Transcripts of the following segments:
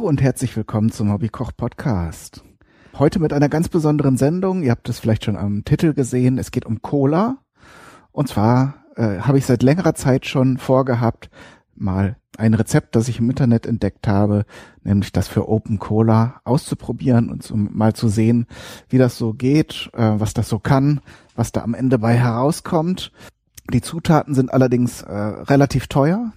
Hallo und herzlich willkommen zum Hobbykoch Podcast. Heute mit einer ganz besonderen Sendung. Ihr habt es vielleicht schon am Titel gesehen. Es geht um Cola. Und zwar äh, habe ich seit längerer Zeit schon vorgehabt, mal ein Rezept, das ich im Internet entdeckt habe, nämlich das für Open Cola auszuprobieren und zum, mal zu sehen, wie das so geht, äh, was das so kann, was da am Ende bei herauskommt. Die Zutaten sind allerdings äh, relativ teuer,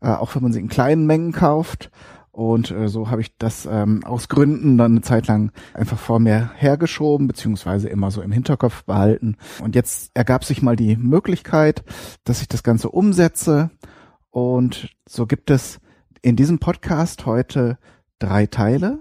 äh, auch wenn man sie in kleinen Mengen kauft. Und äh, so habe ich das ähm, aus Gründen dann eine Zeit lang einfach vor mir hergeschoben, beziehungsweise immer so im Hinterkopf behalten. Und jetzt ergab sich mal die Möglichkeit, dass ich das Ganze umsetze. Und so gibt es in diesem Podcast heute drei Teile.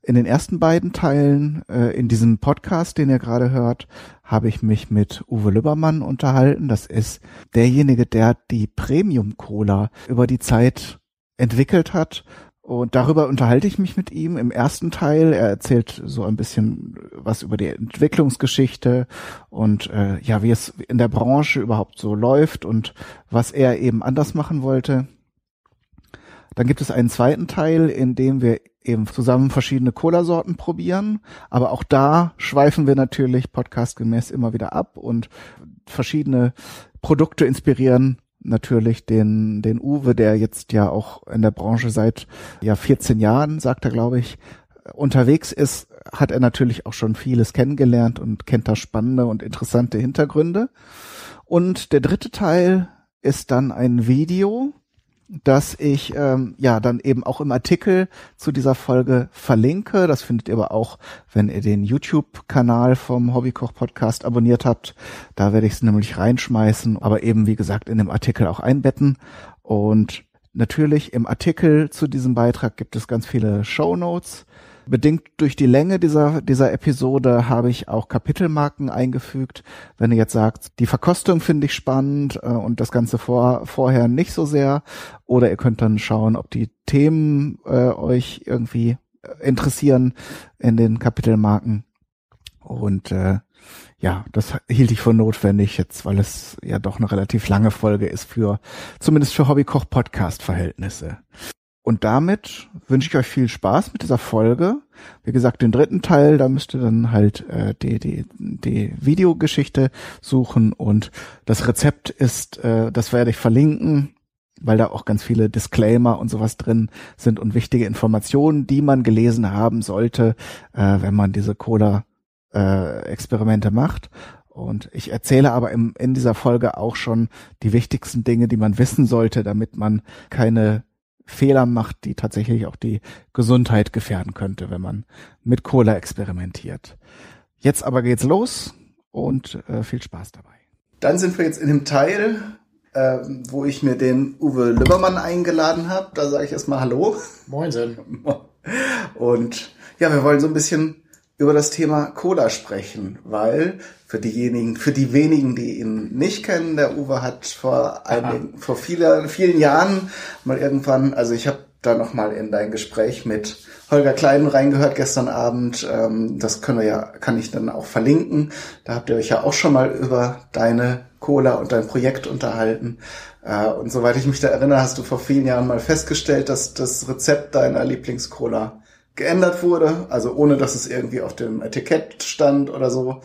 In den ersten beiden Teilen, äh, in diesem Podcast, den ihr gerade hört, habe ich mich mit Uwe Lübbermann unterhalten. Das ist derjenige, der die Premium Cola über die Zeit entwickelt hat und darüber unterhalte ich mich mit ihm im ersten Teil. Er erzählt so ein bisschen was über die Entwicklungsgeschichte und äh, ja, wie es in der Branche überhaupt so läuft und was er eben anders machen wollte. Dann gibt es einen zweiten Teil, in dem wir eben zusammen verschiedene Cola-Sorten probieren. Aber auch da schweifen wir natürlich podcastgemäß immer wieder ab und verschiedene Produkte inspirieren natürlich den, den Uwe, der jetzt ja auch in der Branche seit ja 14 Jahren, sagt er, glaube ich, unterwegs ist, hat er natürlich auch schon vieles kennengelernt und kennt da spannende und interessante Hintergründe. Und der dritte Teil ist dann ein Video, dass ich ähm, ja dann eben auch im Artikel zu dieser Folge verlinke. Das findet ihr aber auch, wenn ihr den YouTube-Kanal vom Hobbykoch-Podcast abonniert habt. Da werde ich es nämlich reinschmeißen, aber eben wie gesagt in dem Artikel auch einbetten. Und natürlich im Artikel zu diesem Beitrag gibt es ganz viele Show Notes Bedingt durch die Länge dieser, dieser Episode habe ich auch Kapitelmarken eingefügt. Wenn ihr jetzt sagt, die Verkostung finde ich spannend äh, und das Ganze vor, vorher nicht so sehr, oder ihr könnt dann schauen, ob die Themen äh, euch irgendwie äh, interessieren in den Kapitelmarken. Und äh, ja, das hielt ich für notwendig jetzt, weil es ja doch eine relativ lange Folge ist für, zumindest für Hobbykoch-Podcast-Verhältnisse. Und damit wünsche ich euch viel Spaß mit dieser Folge. Wie gesagt, den dritten Teil, da müsst ihr dann halt äh, die, die, die Videogeschichte suchen und das Rezept ist, äh, das werde ich verlinken, weil da auch ganz viele Disclaimer und sowas drin sind und wichtige Informationen, die man gelesen haben sollte, äh, wenn man diese Cola-Experimente äh, macht. Und ich erzähle aber im, in dieser Folge auch schon die wichtigsten Dinge, die man wissen sollte, damit man keine Fehler macht, die tatsächlich auch die Gesundheit gefährden könnte, wenn man mit Cola experimentiert. Jetzt aber geht's los und äh, viel Spaß dabei. Dann sind wir jetzt in dem Teil, äh, wo ich mir den Uwe Lübbermann eingeladen habe. Da sage ich erstmal Hallo. Moinsen. Und ja, wir wollen so ein bisschen über das Thema Cola sprechen, weil für diejenigen, für die wenigen, die ihn nicht kennen, der Uwe hat vor einigen, vor viele, vielen Jahren mal irgendwann, also ich habe da noch mal in dein Gespräch mit Holger Klein reingehört gestern Abend. Ähm, das können wir ja, kann ich dann auch verlinken. Da habt ihr euch ja auch schon mal über deine Cola und dein Projekt unterhalten. Äh, und soweit ich mich da erinnere, hast du vor vielen Jahren mal festgestellt, dass das Rezept deiner Lieblingscola geändert wurde, also ohne dass es irgendwie auf dem Etikett stand oder so.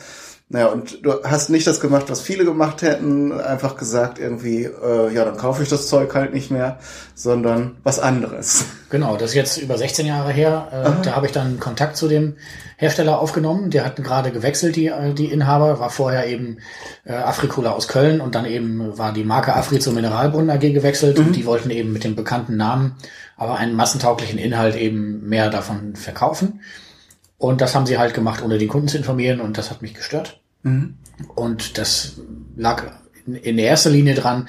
Naja, und du hast nicht das gemacht, was viele gemacht hätten, einfach gesagt irgendwie, äh, ja, dann kaufe ich das Zeug halt nicht mehr, sondern was anderes. Genau, das ist jetzt über 16 Jahre her. Äh, da habe ich dann Kontakt zu dem Hersteller aufgenommen. Der hat gerade gewechselt, die, äh, die Inhaber, war vorher eben äh, Afrikola aus Köln und dann eben war die Marke Afri zur Mineralbrunnen AG gewechselt mhm. und die wollten eben mit dem bekannten Namen, aber einen massentauglichen Inhalt eben mehr davon verkaufen. Und das haben sie halt gemacht, ohne den Kunden zu informieren und das hat mich gestört. Mhm. Und das lag in erster Linie dran,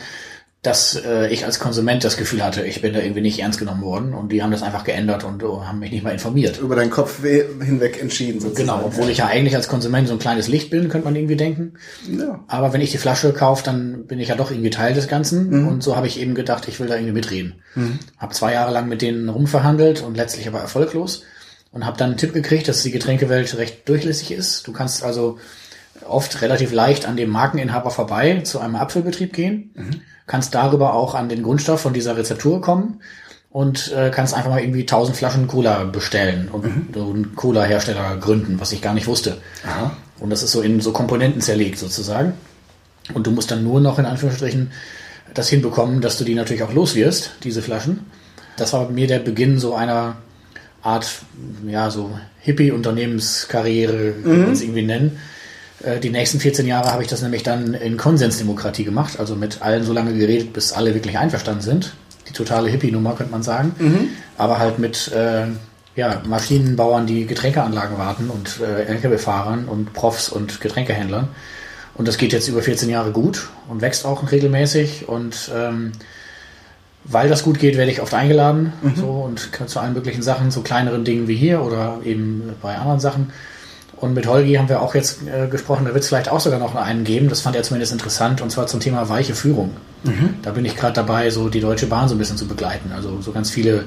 dass äh, ich als Konsument das Gefühl hatte, ich bin da irgendwie nicht ernst genommen worden und die haben das einfach geändert und uh, haben mich nicht mal informiert. Über deinen Kopf hinweg entschieden sozusagen. Genau, obwohl ich ja eigentlich als Konsument so ein kleines Licht bin, könnte man irgendwie denken. Ja. Aber wenn ich die Flasche kaufe, dann bin ich ja doch irgendwie Teil des Ganzen mhm. und so habe ich eben gedacht, ich will da irgendwie mitreden. Mhm. Hab zwei Jahre lang mit denen rumverhandelt und letztlich aber erfolglos und habe dann einen Tipp gekriegt, dass die Getränkewelt recht durchlässig ist. Du kannst also oft relativ leicht an dem Markeninhaber vorbei zu einem Apfelbetrieb gehen, mhm. Kannst darüber auch an den Grundstoff von dieser Rezeptur kommen und äh, kannst einfach mal irgendwie 1000 Flaschen Cola bestellen und mhm. so einen Cola-Hersteller gründen, was ich gar nicht wusste. Aha. Und das ist so in so Komponenten zerlegt sozusagen. Und du musst dann nur noch in Anführungsstrichen das hinbekommen, dass du die natürlich auch los wirst, diese Flaschen. Das war bei mir der Beginn so einer Art, ja, so Hippie-Unternehmenskarriere, mhm. kann man es irgendwie nennen. Äh, die nächsten 14 Jahre habe ich das nämlich dann in Konsensdemokratie gemacht, also mit allen so lange geredet, bis alle wirklich einverstanden sind. Die totale Hippie-Nummer, könnte man sagen. Mhm. Aber halt mit äh, ja, Maschinenbauern, die Getränkeanlagen warten und äh, LKW-Fahrern und Profs und Getränkehändlern. Und das geht jetzt über 14 Jahre gut und wächst auch regelmäßig. Und ähm, weil das gut geht, werde ich oft eingeladen mhm. so, und zu allen möglichen Sachen, zu kleineren Dingen wie hier oder eben bei anderen Sachen. Und mit Holgi haben wir auch jetzt äh, gesprochen, da wird es vielleicht auch sogar noch einen geben, das fand er zumindest interessant, und zwar zum Thema weiche Führung. Mhm. Da bin ich gerade dabei, so die Deutsche Bahn so ein bisschen zu begleiten. Also so ganz viele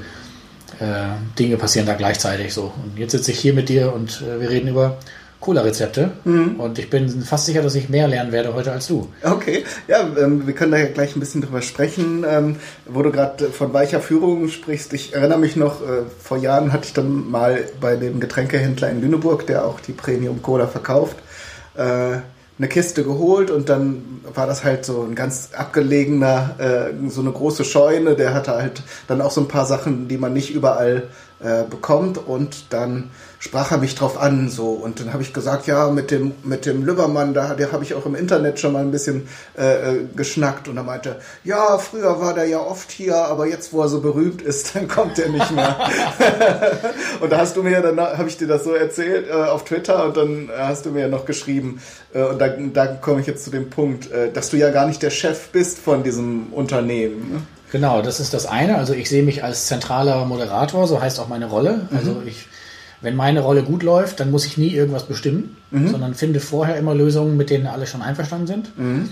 äh, Dinge passieren da gleichzeitig so. Und jetzt sitze ich hier mit dir und äh, wir reden über Cola-Rezepte. Mhm. Und ich bin fast sicher, dass ich mehr lernen werde heute als du. Okay, ja, ähm, wir können da ja gleich ein bisschen drüber sprechen. Ähm, wo du gerade von weicher Führung sprichst, ich erinnere mich noch, äh, vor Jahren hatte ich dann mal bei dem Getränkehändler in Lüneburg, der auch die Premium Cola verkauft, äh, eine Kiste geholt und dann war das halt so ein ganz abgelegener, äh, so eine große Scheune. Der hatte halt dann auch so ein paar Sachen, die man nicht überall äh, bekommt und dann sprach er mich drauf an so und dann habe ich gesagt ja mit dem mit dem Lübbermann da der habe ich auch im Internet schon mal ein bisschen äh, äh, geschnackt und er meinte ja früher war der ja oft hier aber jetzt wo er so berühmt ist dann kommt er nicht mehr und da hast du mir dann habe ich dir das so erzählt äh, auf Twitter und dann hast du mir ja noch geschrieben äh, und da, da komme ich jetzt zu dem Punkt äh, dass du ja gar nicht der Chef bist von diesem Unternehmen ne? Genau, das ist das eine. Also ich sehe mich als zentraler Moderator, so heißt auch meine Rolle. Mhm. Also ich wenn meine Rolle gut läuft, dann muss ich nie irgendwas bestimmen, mhm. sondern finde vorher immer Lösungen, mit denen alle schon einverstanden sind. Mhm.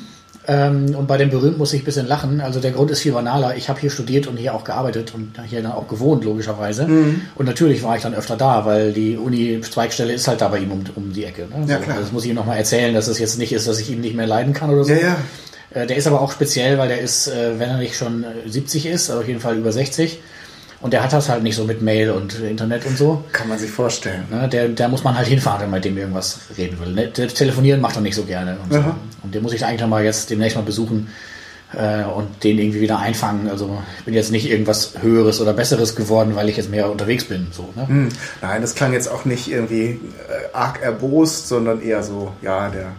Ähm, und bei dem Berühmt muss ich ein bisschen lachen. Also der Grund ist viel banaler. Ich habe hier studiert und hier auch gearbeitet und hier dann auch gewohnt, logischerweise. Mhm. Und natürlich war ich dann öfter da, weil die Uni-Zweigstelle ist halt da bei ihm um, um die Ecke. Ne? Ja, so, das muss ich ihm nochmal erzählen, dass es jetzt nicht ist, dass ich ihn nicht mehr leiden kann oder so. Ja, ja. Äh, der ist aber auch speziell, weil der ist, äh, wenn er nicht schon 70 ist, also auf jeden Fall über 60, und der hat das halt nicht so mit Mail und Internet und so. Kann man sich vorstellen. Ne, der, der muss man halt hinfahren, wenn man mit dem irgendwas reden will. Ne, der telefonieren macht er nicht so gerne. Und, so. und den muss ich eigentlich mal jetzt demnächst mal besuchen äh, und den irgendwie wieder einfangen. Also ich bin jetzt nicht irgendwas Höheres oder Besseres geworden, weil ich jetzt mehr unterwegs bin. So, ne? Hm. Nein, das klang jetzt auch nicht irgendwie äh, arg erbost, sondern eher so, ja, der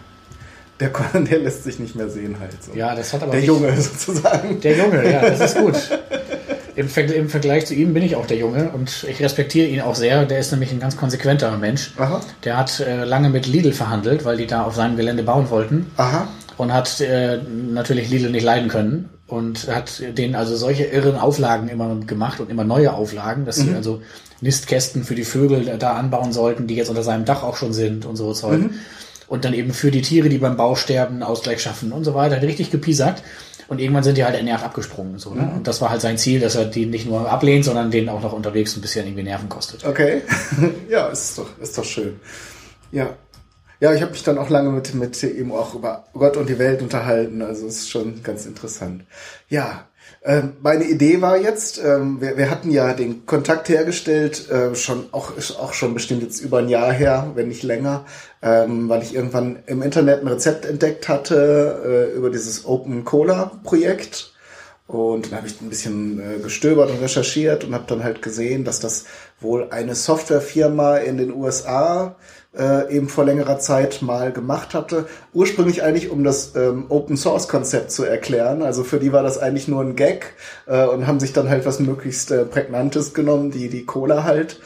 der, der lässt sich nicht mehr sehen halt. So. Ja, das hat aber der Junge sozusagen. Der Junge, ja, das ist gut. Im, Ver Im, Vergleich zu ihm bin ich auch der Junge und ich respektiere ihn auch sehr. Der ist nämlich ein ganz konsequenter Mensch. Aha. Der hat äh, lange mit Lidl verhandelt, weil die da auf seinem Gelände bauen wollten. Aha. Und hat äh, natürlich Lidl nicht leiden können und hat denen also solche irren Auflagen immer gemacht und immer neue Auflagen, dass mhm. sie also Nistkästen für die Vögel da anbauen sollten, die jetzt unter seinem Dach auch schon sind und so Zeug. Mhm. Und dann eben für die Tiere, die beim Bau sterben, Ausgleich schaffen und so weiter. Richtig gepiesackt. Und irgendwann sind die halt ernährt abgesprungen. So, ne? Mhm. Und das war halt sein Ziel, dass er die nicht nur ablehnt, sondern denen auch noch unterwegs ein bisschen irgendwie Nerven kostet. Okay. ja, ist doch, ist doch schön. Ja. Ja, ich habe mich dann auch lange mit, mit ihm auch über Gott und die Welt unterhalten. Also ist schon ganz interessant. Ja, meine Idee war jetzt, ähm, wir, wir, hatten ja den Kontakt hergestellt, äh, schon auch ist auch schon bestimmt jetzt über ein Jahr her, wenn nicht länger, ähm, weil ich irgendwann im Internet ein Rezept entdeckt hatte äh, über dieses Open Cola Projekt. Und dann habe ich ein bisschen äh, gestöbert und recherchiert und habe dann halt gesehen, dass das wohl eine Softwarefirma in den USA äh, eben vor längerer Zeit mal gemacht hatte. Ursprünglich eigentlich, um das ähm, Open Source Konzept zu erklären. Also für die war das eigentlich nur ein Gag äh, und haben sich dann halt was möglichst äh, Prägnantes genommen, die, die Cola halt.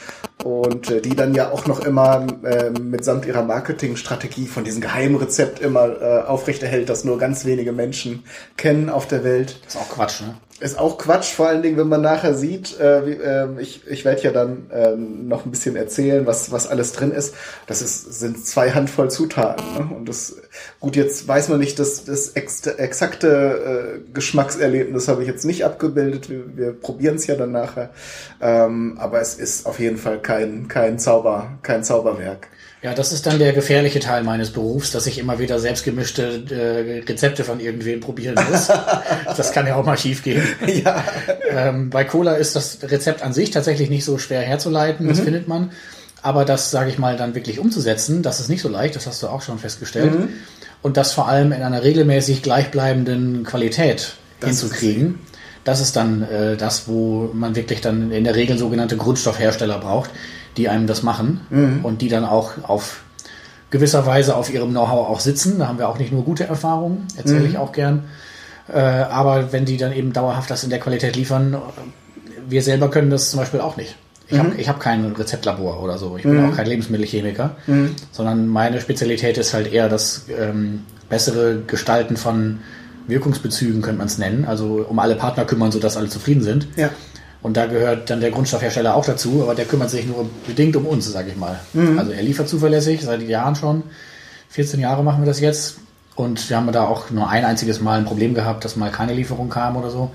Und äh, die dann ja auch noch immer äh, mitsamt ihrer Marketingstrategie von diesem Geheimrezept immer äh, aufrechterhält, das nur ganz wenige Menschen kennen auf der Welt. Das ist auch Quatsch, ne? Ist auch Quatsch, vor allen Dingen, wenn man nachher sieht, äh, wie, äh, ich, ich werde ja dann äh, noch ein bisschen erzählen, was, was alles drin ist. Das ist, sind zwei Handvoll Zutaten. Ne? Und das, gut, jetzt weiß man nicht, dass das ex exakte äh, Geschmackserlebnis habe ich jetzt nicht abgebildet. Wir, wir probieren es ja dann nachher. Ähm, aber es ist auf jeden Fall kein, kein Zauber, kein Zauberwerk. Ja, das ist dann der gefährliche Teil meines Berufs, dass ich immer wieder selbstgemischte äh, Rezepte von irgendwem probieren muss. das kann ja auch mal schief gehen. ja. ähm, bei Cola ist das Rezept an sich tatsächlich nicht so schwer herzuleiten, das mhm. findet man. Aber das, sage ich mal, dann wirklich umzusetzen, das ist nicht so leicht, das hast du auch schon festgestellt. Mhm. Und das vor allem in einer regelmäßig gleichbleibenden Qualität das hinzukriegen. Das ist dann äh, das, wo man wirklich dann in der Regel sogenannte Grundstoffhersteller braucht, die einem das machen mhm. und die dann auch auf gewisser Weise auf ihrem Know-how auch sitzen. Da haben wir auch nicht nur gute Erfahrungen, erzähle mhm. ich auch gern. Äh, aber wenn die dann eben dauerhaft das in der Qualität liefern, wir selber können das zum Beispiel auch nicht. Ich mhm. habe ich hab kein Rezeptlabor oder so. Ich bin mhm. auch kein Lebensmittelchemiker, mhm. sondern meine Spezialität ist halt eher das ähm, bessere Gestalten von Wirkungsbezügen, könnte man es nennen. Also um alle Partner kümmern, sodass alle zufrieden sind. Ja. Und da gehört dann der Grundstoffhersteller auch dazu, aber der kümmert sich nur bedingt um uns, sage ich mal. Mhm. Also er liefert zuverlässig, seit Jahren schon. 14 Jahre machen wir das jetzt. Und wir haben da auch nur ein einziges Mal ein Problem gehabt, dass mal keine Lieferung kam oder so.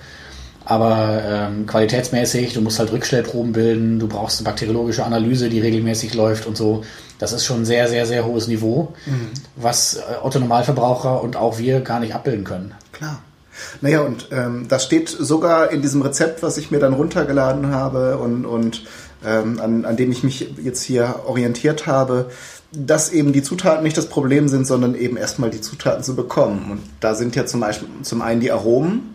Aber ähm, qualitätsmäßig, du musst halt Rückstellproben bilden, du brauchst eine bakteriologische Analyse, die regelmäßig läuft und so. Das ist schon ein sehr, sehr, sehr hohes Niveau, mhm. was äh, Otto Normalverbraucher und auch wir gar nicht abbilden können. Klar. Naja, und ähm, das steht sogar in diesem Rezept, was ich mir dann runtergeladen habe und, und ähm, an, an dem ich mich jetzt hier orientiert habe, dass eben die Zutaten nicht das Problem sind, sondern eben erstmal die Zutaten zu bekommen. Und da sind ja zum Beispiel zum einen die Aromen,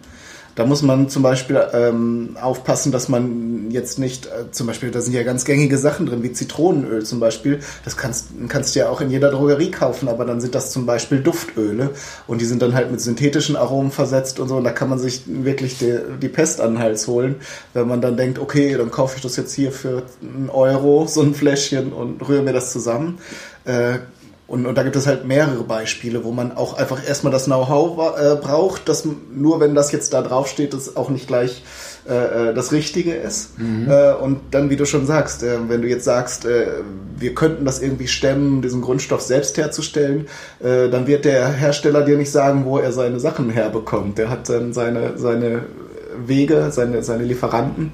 da muss man zum Beispiel ähm, aufpassen, dass man jetzt nicht, äh, zum Beispiel, da sind ja ganz gängige Sachen drin, wie Zitronenöl zum Beispiel. Das kannst, kannst du ja auch in jeder Drogerie kaufen, aber dann sind das zum Beispiel Duftöle und die sind dann halt mit synthetischen Aromen versetzt und so. Und da kann man sich wirklich die, die Pest an den Hals holen, wenn man dann denkt, okay, dann kaufe ich das jetzt hier für einen Euro, so ein Fläschchen und rühre mir das zusammen. Äh, und, und da gibt es halt mehrere Beispiele, wo man auch einfach erstmal das Know-how äh, braucht, dass nur wenn das jetzt da drauf steht, das auch nicht gleich äh, äh, das Richtige ist. Mhm. Äh, und dann, wie du schon sagst, äh, wenn du jetzt sagst, äh, wir könnten das irgendwie stemmen, diesen Grundstoff selbst herzustellen, äh, dann wird der Hersteller dir nicht sagen, wo er seine Sachen herbekommt. Der hat dann seine, seine Wege, seine, seine Lieferanten.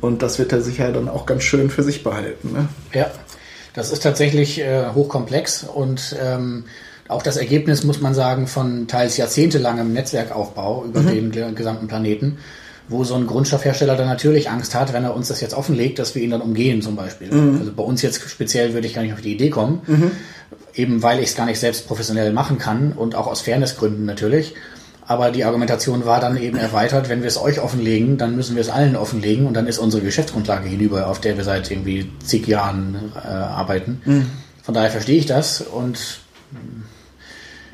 Und das wird er sicher dann auch ganz schön für sich behalten. Ne? Ja, das ist tatsächlich äh, hochkomplex und ähm, auch das Ergebnis, muss man sagen, von teils jahrzehntelangem Netzwerkaufbau über mhm. den gesamten Planeten, wo so ein Grundstoffhersteller dann natürlich Angst hat, wenn er uns das jetzt offenlegt, dass wir ihn dann umgehen zum Beispiel. Mhm. Also bei uns jetzt speziell würde ich gar nicht auf die Idee kommen, mhm. eben weil ich es gar nicht selbst professionell machen kann und auch aus Fairnessgründen natürlich. Aber die Argumentation war dann eben erweitert, wenn wir es euch offenlegen, dann müssen wir es allen offenlegen und dann ist unsere Geschäftsgrundlage hinüber, auf der wir seit irgendwie zig Jahren äh, arbeiten. Mhm. Von daher verstehe ich das und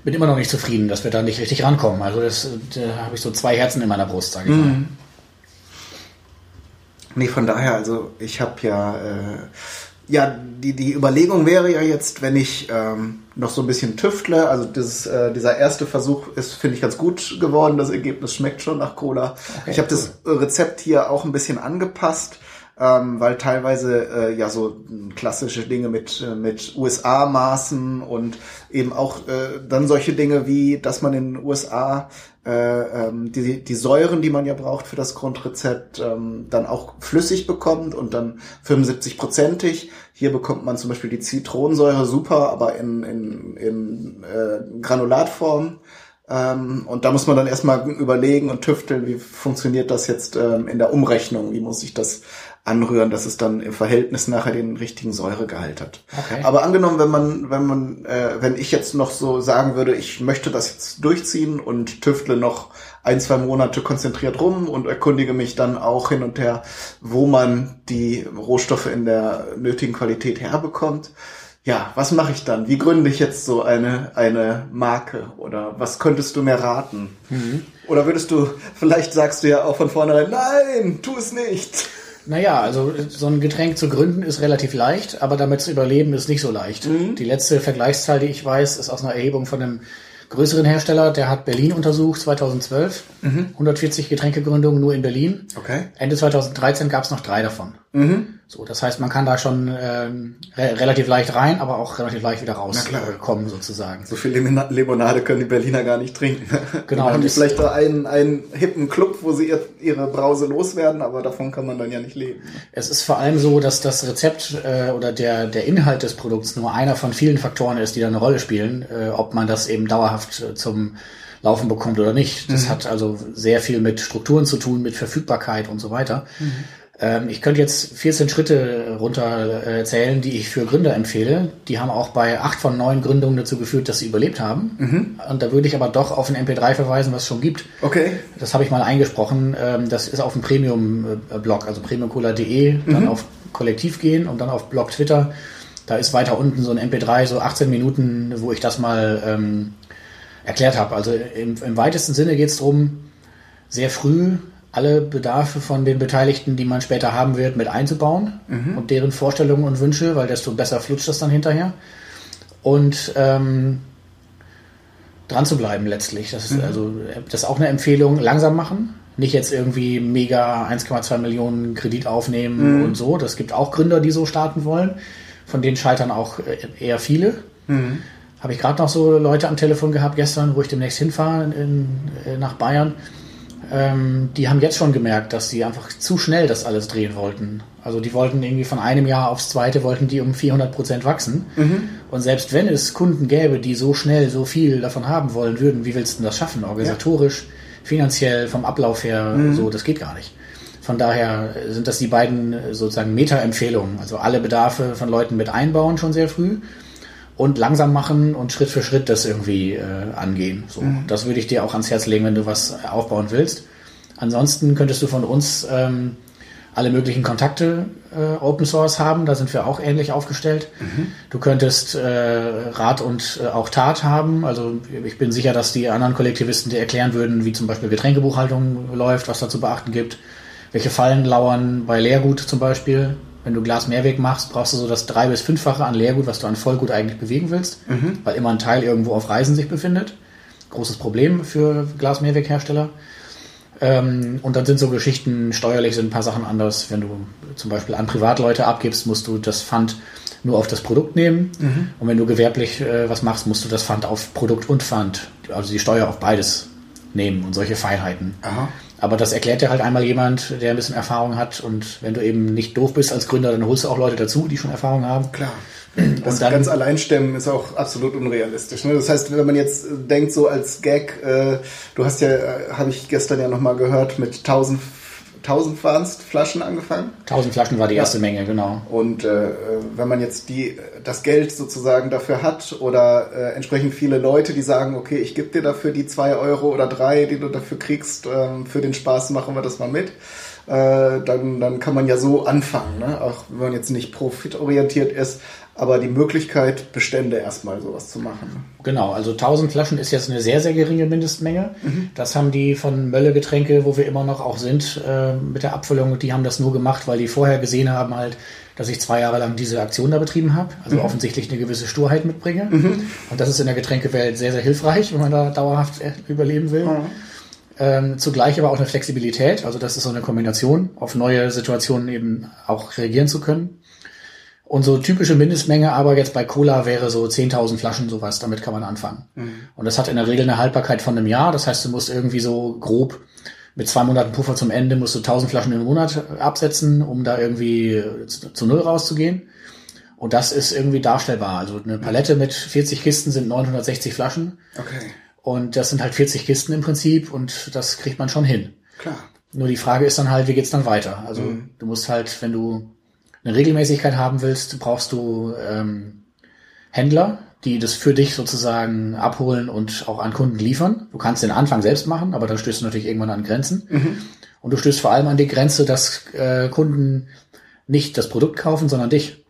bin immer noch nicht zufrieden, dass wir da nicht richtig rankommen. Also das, da habe ich so zwei Herzen in meiner Brust, sage ich mhm. mal. Nee, von daher, also ich habe ja äh, ja, die, die Überlegung wäre ja jetzt, wenn ich ähm, noch so ein bisschen tüftle, also dieses, äh, dieser erste Versuch ist, finde ich, ganz gut geworden. Das Ergebnis schmeckt schon nach Cola. Okay, ich habe cool. das Rezept hier auch ein bisschen angepasst ähm, weil teilweise äh, ja so klassische Dinge mit, äh, mit USA-Maßen und eben auch äh, dann solche Dinge wie, dass man in den USA äh, ähm, die, die Säuren, die man ja braucht für das Grundrezept, ähm, dann auch flüssig bekommt und dann 75-prozentig. Hier bekommt man zum Beispiel die Zitronensäure super, aber in, in, in äh, Granulatform. Ähm, und da muss man dann erstmal überlegen und tüfteln, wie funktioniert das jetzt ähm, in der Umrechnung, wie muss ich das anrühren, dass es dann im Verhältnis nachher den richtigen Säuregehalt hat. Okay. Aber angenommen, wenn man, wenn man, äh, wenn ich jetzt noch so sagen würde, ich möchte das jetzt durchziehen und tüftle noch ein, zwei Monate konzentriert rum und erkundige mich dann auch hin und her, wo man die Rohstoffe in der nötigen Qualität herbekommt. Ja, was mache ich dann? Wie gründe ich jetzt so eine, eine Marke? Oder was könntest du mir raten? Mhm. Oder würdest du, vielleicht sagst du ja auch von vornherein, nein, tu es nicht. Naja, also so ein Getränk zu gründen ist relativ leicht, aber damit zu überleben ist nicht so leicht. Mhm. Die letzte Vergleichszahl, die ich weiß, ist aus einer Erhebung von einem größeren Hersteller, der hat Berlin untersucht 2012. Mhm. 140 Getränkegründungen nur in Berlin. Okay. Ende 2013 gab es noch drei davon. Mhm. So, das heißt, man kann da schon ähm, re relativ leicht rein, aber auch relativ leicht wieder rauskommen, sozusagen. So viel Limonade können die Berliner gar nicht trinken. Genau. haben die vielleicht da einen, einen hippen Club, wo sie ihr, ihre Brause loswerden, aber davon kann man dann ja nicht leben. Es ist vor allem so, dass das Rezept äh, oder der, der Inhalt des Produkts nur einer von vielen Faktoren ist, die da eine Rolle spielen, äh, ob man das eben dauerhaft äh, zum laufen bekommt oder nicht. Das mhm. hat also sehr viel mit Strukturen zu tun, mit Verfügbarkeit und so weiter. Mhm. Ähm, ich könnte jetzt 14 Schritte runter äh, die ich für Gründer empfehle. Die haben auch bei acht von neun Gründungen dazu geführt, dass sie überlebt haben. Mhm. Und da würde ich aber doch auf ein MP3 verweisen, was es schon gibt. Okay. Das habe ich mal eingesprochen. Ähm, das ist auf dem Premium-Blog, also premiumcola.de, dann mhm. auf Kollektiv gehen und dann auf Blog Twitter. Da ist weiter unten so ein MP3, so 18 Minuten, wo ich das mal ähm, erklärt habe. Also im, im weitesten Sinne geht es darum, sehr früh alle Bedarfe von den Beteiligten, die man später haben wird, mit einzubauen mhm. und deren Vorstellungen und Wünsche, weil desto besser flutscht das dann hinterher. Und ähm, dran zu bleiben letztlich. Das ist mhm. also das ist auch eine Empfehlung, langsam machen. Nicht jetzt irgendwie mega 1,2 Millionen Kredit aufnehmen mhm. und so. Das gibt auch Gründer, die so starten wollen. Von denen scheitern auch äh, eher viele. Mhm. Habe ich gerade noch so Leute am Telefon gehabt gestern, wo ich demnächst hinfahre in, in, äh, nach Bayern ähm, die haben jetzt schon gemerkt, dass sie einfach zu schnell das alles drehen wollten. Also die wollten irgendwie von einem Jahr aufs zweite, wollten die um 400 Prozent wachsen. Mhm. Und selbst wenn es Kunden gäbe, die so schnell so viel davon haben wollen würden, wie willst du das schaffen? Organisatorisch, ja. finanziell, vom Ablauf her, mhm. so, das geht gar nicht. Von daher sind das die beiden sozusagen Meta-Empfehlungen. Also alle Bedarfe von Leuten mit einbauen schon sehr früh und langsam machen und Schritt für Schritt das irgendwie äh, angehen. So, mhm. das würde ich dir auch ans Herz legen, wenn du was aufbauen willst. Ansonsten könntest du von uns ähm, alle möglichen Kontakte äh, Open Source haben, da sind wir auch ähnlich aufgestellt. Mhm. Du könntest äh, Rat und äh, auch Tat haben. Also ich bin sicher, dass die anderen Kollektivisten dir erklären würden, wie zum Beispiel Getränkebuchhaltung läuft, was da zu beachten gibt, welche Fallen lauern bei Leergut zum Beispiel. Wenn du Glas Mehrweg machst, brauchst du so das drei- bis fünffache an Leergut, was du an Vollgut eigentlich bewegen willst, mhm. weil immer ein Teil irgendwo auf Reisen sich befindet. Großes Problem für Glas Mehrweghersteller. Ähm, und dann sind so Geschichten, steuerlich sind ein paar Sachen anders. Wenn du zum Beispiel an Privatleute abgibst, musst du das Pfand nur auf das Produkt nehmen. Mhm. Und wenn du gewerblich äh, was machst, musst du das Pfand auf Produkt und Pfand, also die Steuer auf beides nehmen und solche Feinheiten. Aha. Aber das erklärt dir halt einmal jemand, der ein bisschen Erfahrung hat. Und wenn du eben nicht doof bist als Gründer, dann holst du auch Leute dazu, die schon Erfahrung haben. Klar. Das dann, ganz allein stemmen ist auch absolut unrealistisch. Ne? Das heißt, wenn man jetzt denkt, so als Gag, äh, du hast ja, äh, habe ich gestern ja nochmal gehört, mit 1000 1000 waren es Flaschen angefangen? 1000 Flaschen war die erste ja. Menge, genau. Und äh, wenn man jetzt die, das Geld sozusagen dafür hat oder äh, entsprechend viele Leute, die sagen, okay, ich gebe dir dafür die zwei Euro oder drei, die du dafür kriegst, äh, für den Spaß machen wir das mal mit, äh, dann, dann kann man ja so anfangen, ne? auch wenn man jetzt nicht profitorientiert ist, aber die Möglichkeit, Bestände erstmal sowas zu machen. Genau, also 1000 Flaschen ist jetzt eine sehr, sehr geringe Mindestmenge. Mhm. Das haben die von Mölle Getränke, wo wir immer noch auch sind, äh, mit der Abfüllung, die haben das nur gemacht, weil die vorher gesehen haben halt, dass ich zwei Jahre lang diese Aktion da betrieben habe, also mhm. offensichtlich eine gewisse Sturheit mitbringe. Mhm. Und das ist in der Getränkewelt sehr, sehr hilfreich, wenn man da dauerhaft äh, überleben will. Ähm, zugleich aber auch eine Flexibilität, also das ist so eine Kombination, auf neue Situationen eben auch reagieren zu können. Und so typische Mindestmenge aber jetzt bei Cola wäre so 10.000 Flaschen sowas, damit kann man anfangen. Mhm. Und das hat in der Regel eine Haltbarkeit von einem Jahr, das heißt, du musst irgendwie so grob mit zwei Monaten Puffer zum Ende musst du 1000 Flaschen im Monat absetzen, um da irgendwie zu, zu Null rauszugehen. Und das ist irgendwie darstellbar. Also eine Palette mit 40 Kisten sind 960 Flaschen. Okay. Und das sind halt 40 Kisten im Prinzip und das kriegt man schon hin. Klar. Nur die Frage ist dann halt, wie geht's dann weiter? Also mhm. du musst halt, wenn du eine Regelmäßigkeit haben willst, brauchst du ähm, Händler, die das für dich sozusagen abholen und auch an Kunden liefern. Du kannst den Anfang selbst machen, aber dann stößt du natürlich irgendwann an Grenzen. Mhm. Und du stößt vor allem an die Grenze, dass äh, Kunden nicht das Produkt kaufen, sondern dich.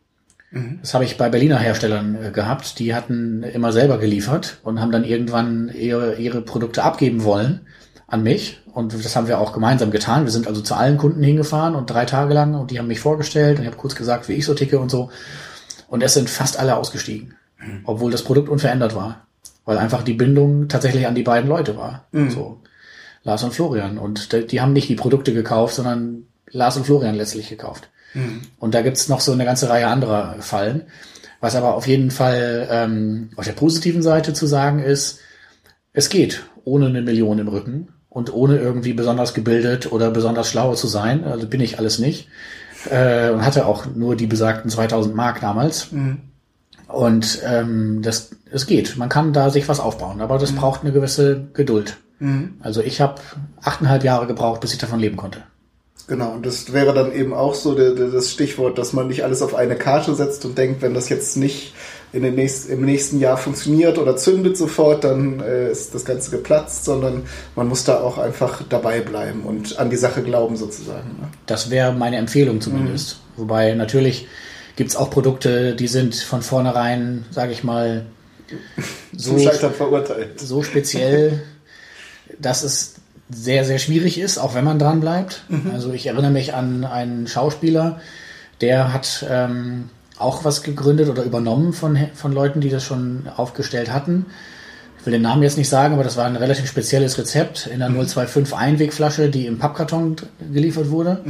Mhm. Das habe ich bei Berliner Herstellern äh, gehabt. Die hatten immer selber geliefert und haben dann irgendwann ihre, ihre Produkte abgeben wollen an mich. Und das haben wir auch gemeinsam getan. Wir sind also zu allen Kunden hingefahren und drei Tage lang und die haben mich vorgestellt und ich habe kurz gesagt, wie ich so ticke und so. Und es sind fast alle ausgestiegen, mhm. obwohl das Produkt unverändert war, weil einfach die Bindung tatsächlich an die beiden Leute war. Mhm. So Lars und Florian. Und die, die haben nicht die Produkte gekauft, sondern Lars und Florian letztlich gekauft. Mhm. Und da gibt's noch so eine ganze Reihe anderer Fallen. Was aber auf jeden Fall ähm, auf der positiven Seite zu sagen ist, es geht ohne eine Million im Rücken und ohne irgendwie besonders gebildet oder besonders schlau zu sein. Also bin ich alles nicht. Äh, und hatte auch nur die besagten 2000 Mark damals. Mhm. Und ähm, das, es geht. Man kann da sich was aufbauen, aber das braucht eine gewisse Geduld. Also ich habe achteinhalb Jahre gebraucht, bis ich davon leben konnte. Genau, und das wäre dann eben auch so der, der, das Stichwort, dass man nicht alles auf eine Karte setzt und denkt, wenn das jetzt nicht in den nächsten, im nächsten Jahr funktioniert oder zündet sofort, dann äh, ist das Ganze geplatzt, sondern man muss da auch einfach dabei bleiben und an die Sache glauben sozusagen. Ne? Das wäre meine Empfehlung zumindest. Wobei natürlich gibt's auch Produkte, die sind von vornherein, sage ich mal, so, so speziell, dass es sehr, sehr schwierig ist, auch wenn man dran bleibt. Also ich erinnere mich an einen Schauspieler, der hat ähm, auch was gegründet oder übernommen von, von Leuten, die das schon aufgestellt hatten. Ich will den Namen jetzt nicht sagen, aber das war ein relativ spezielles Rezept in einer 025 Einwegflasche, die im Pappkarton geliefert wurde.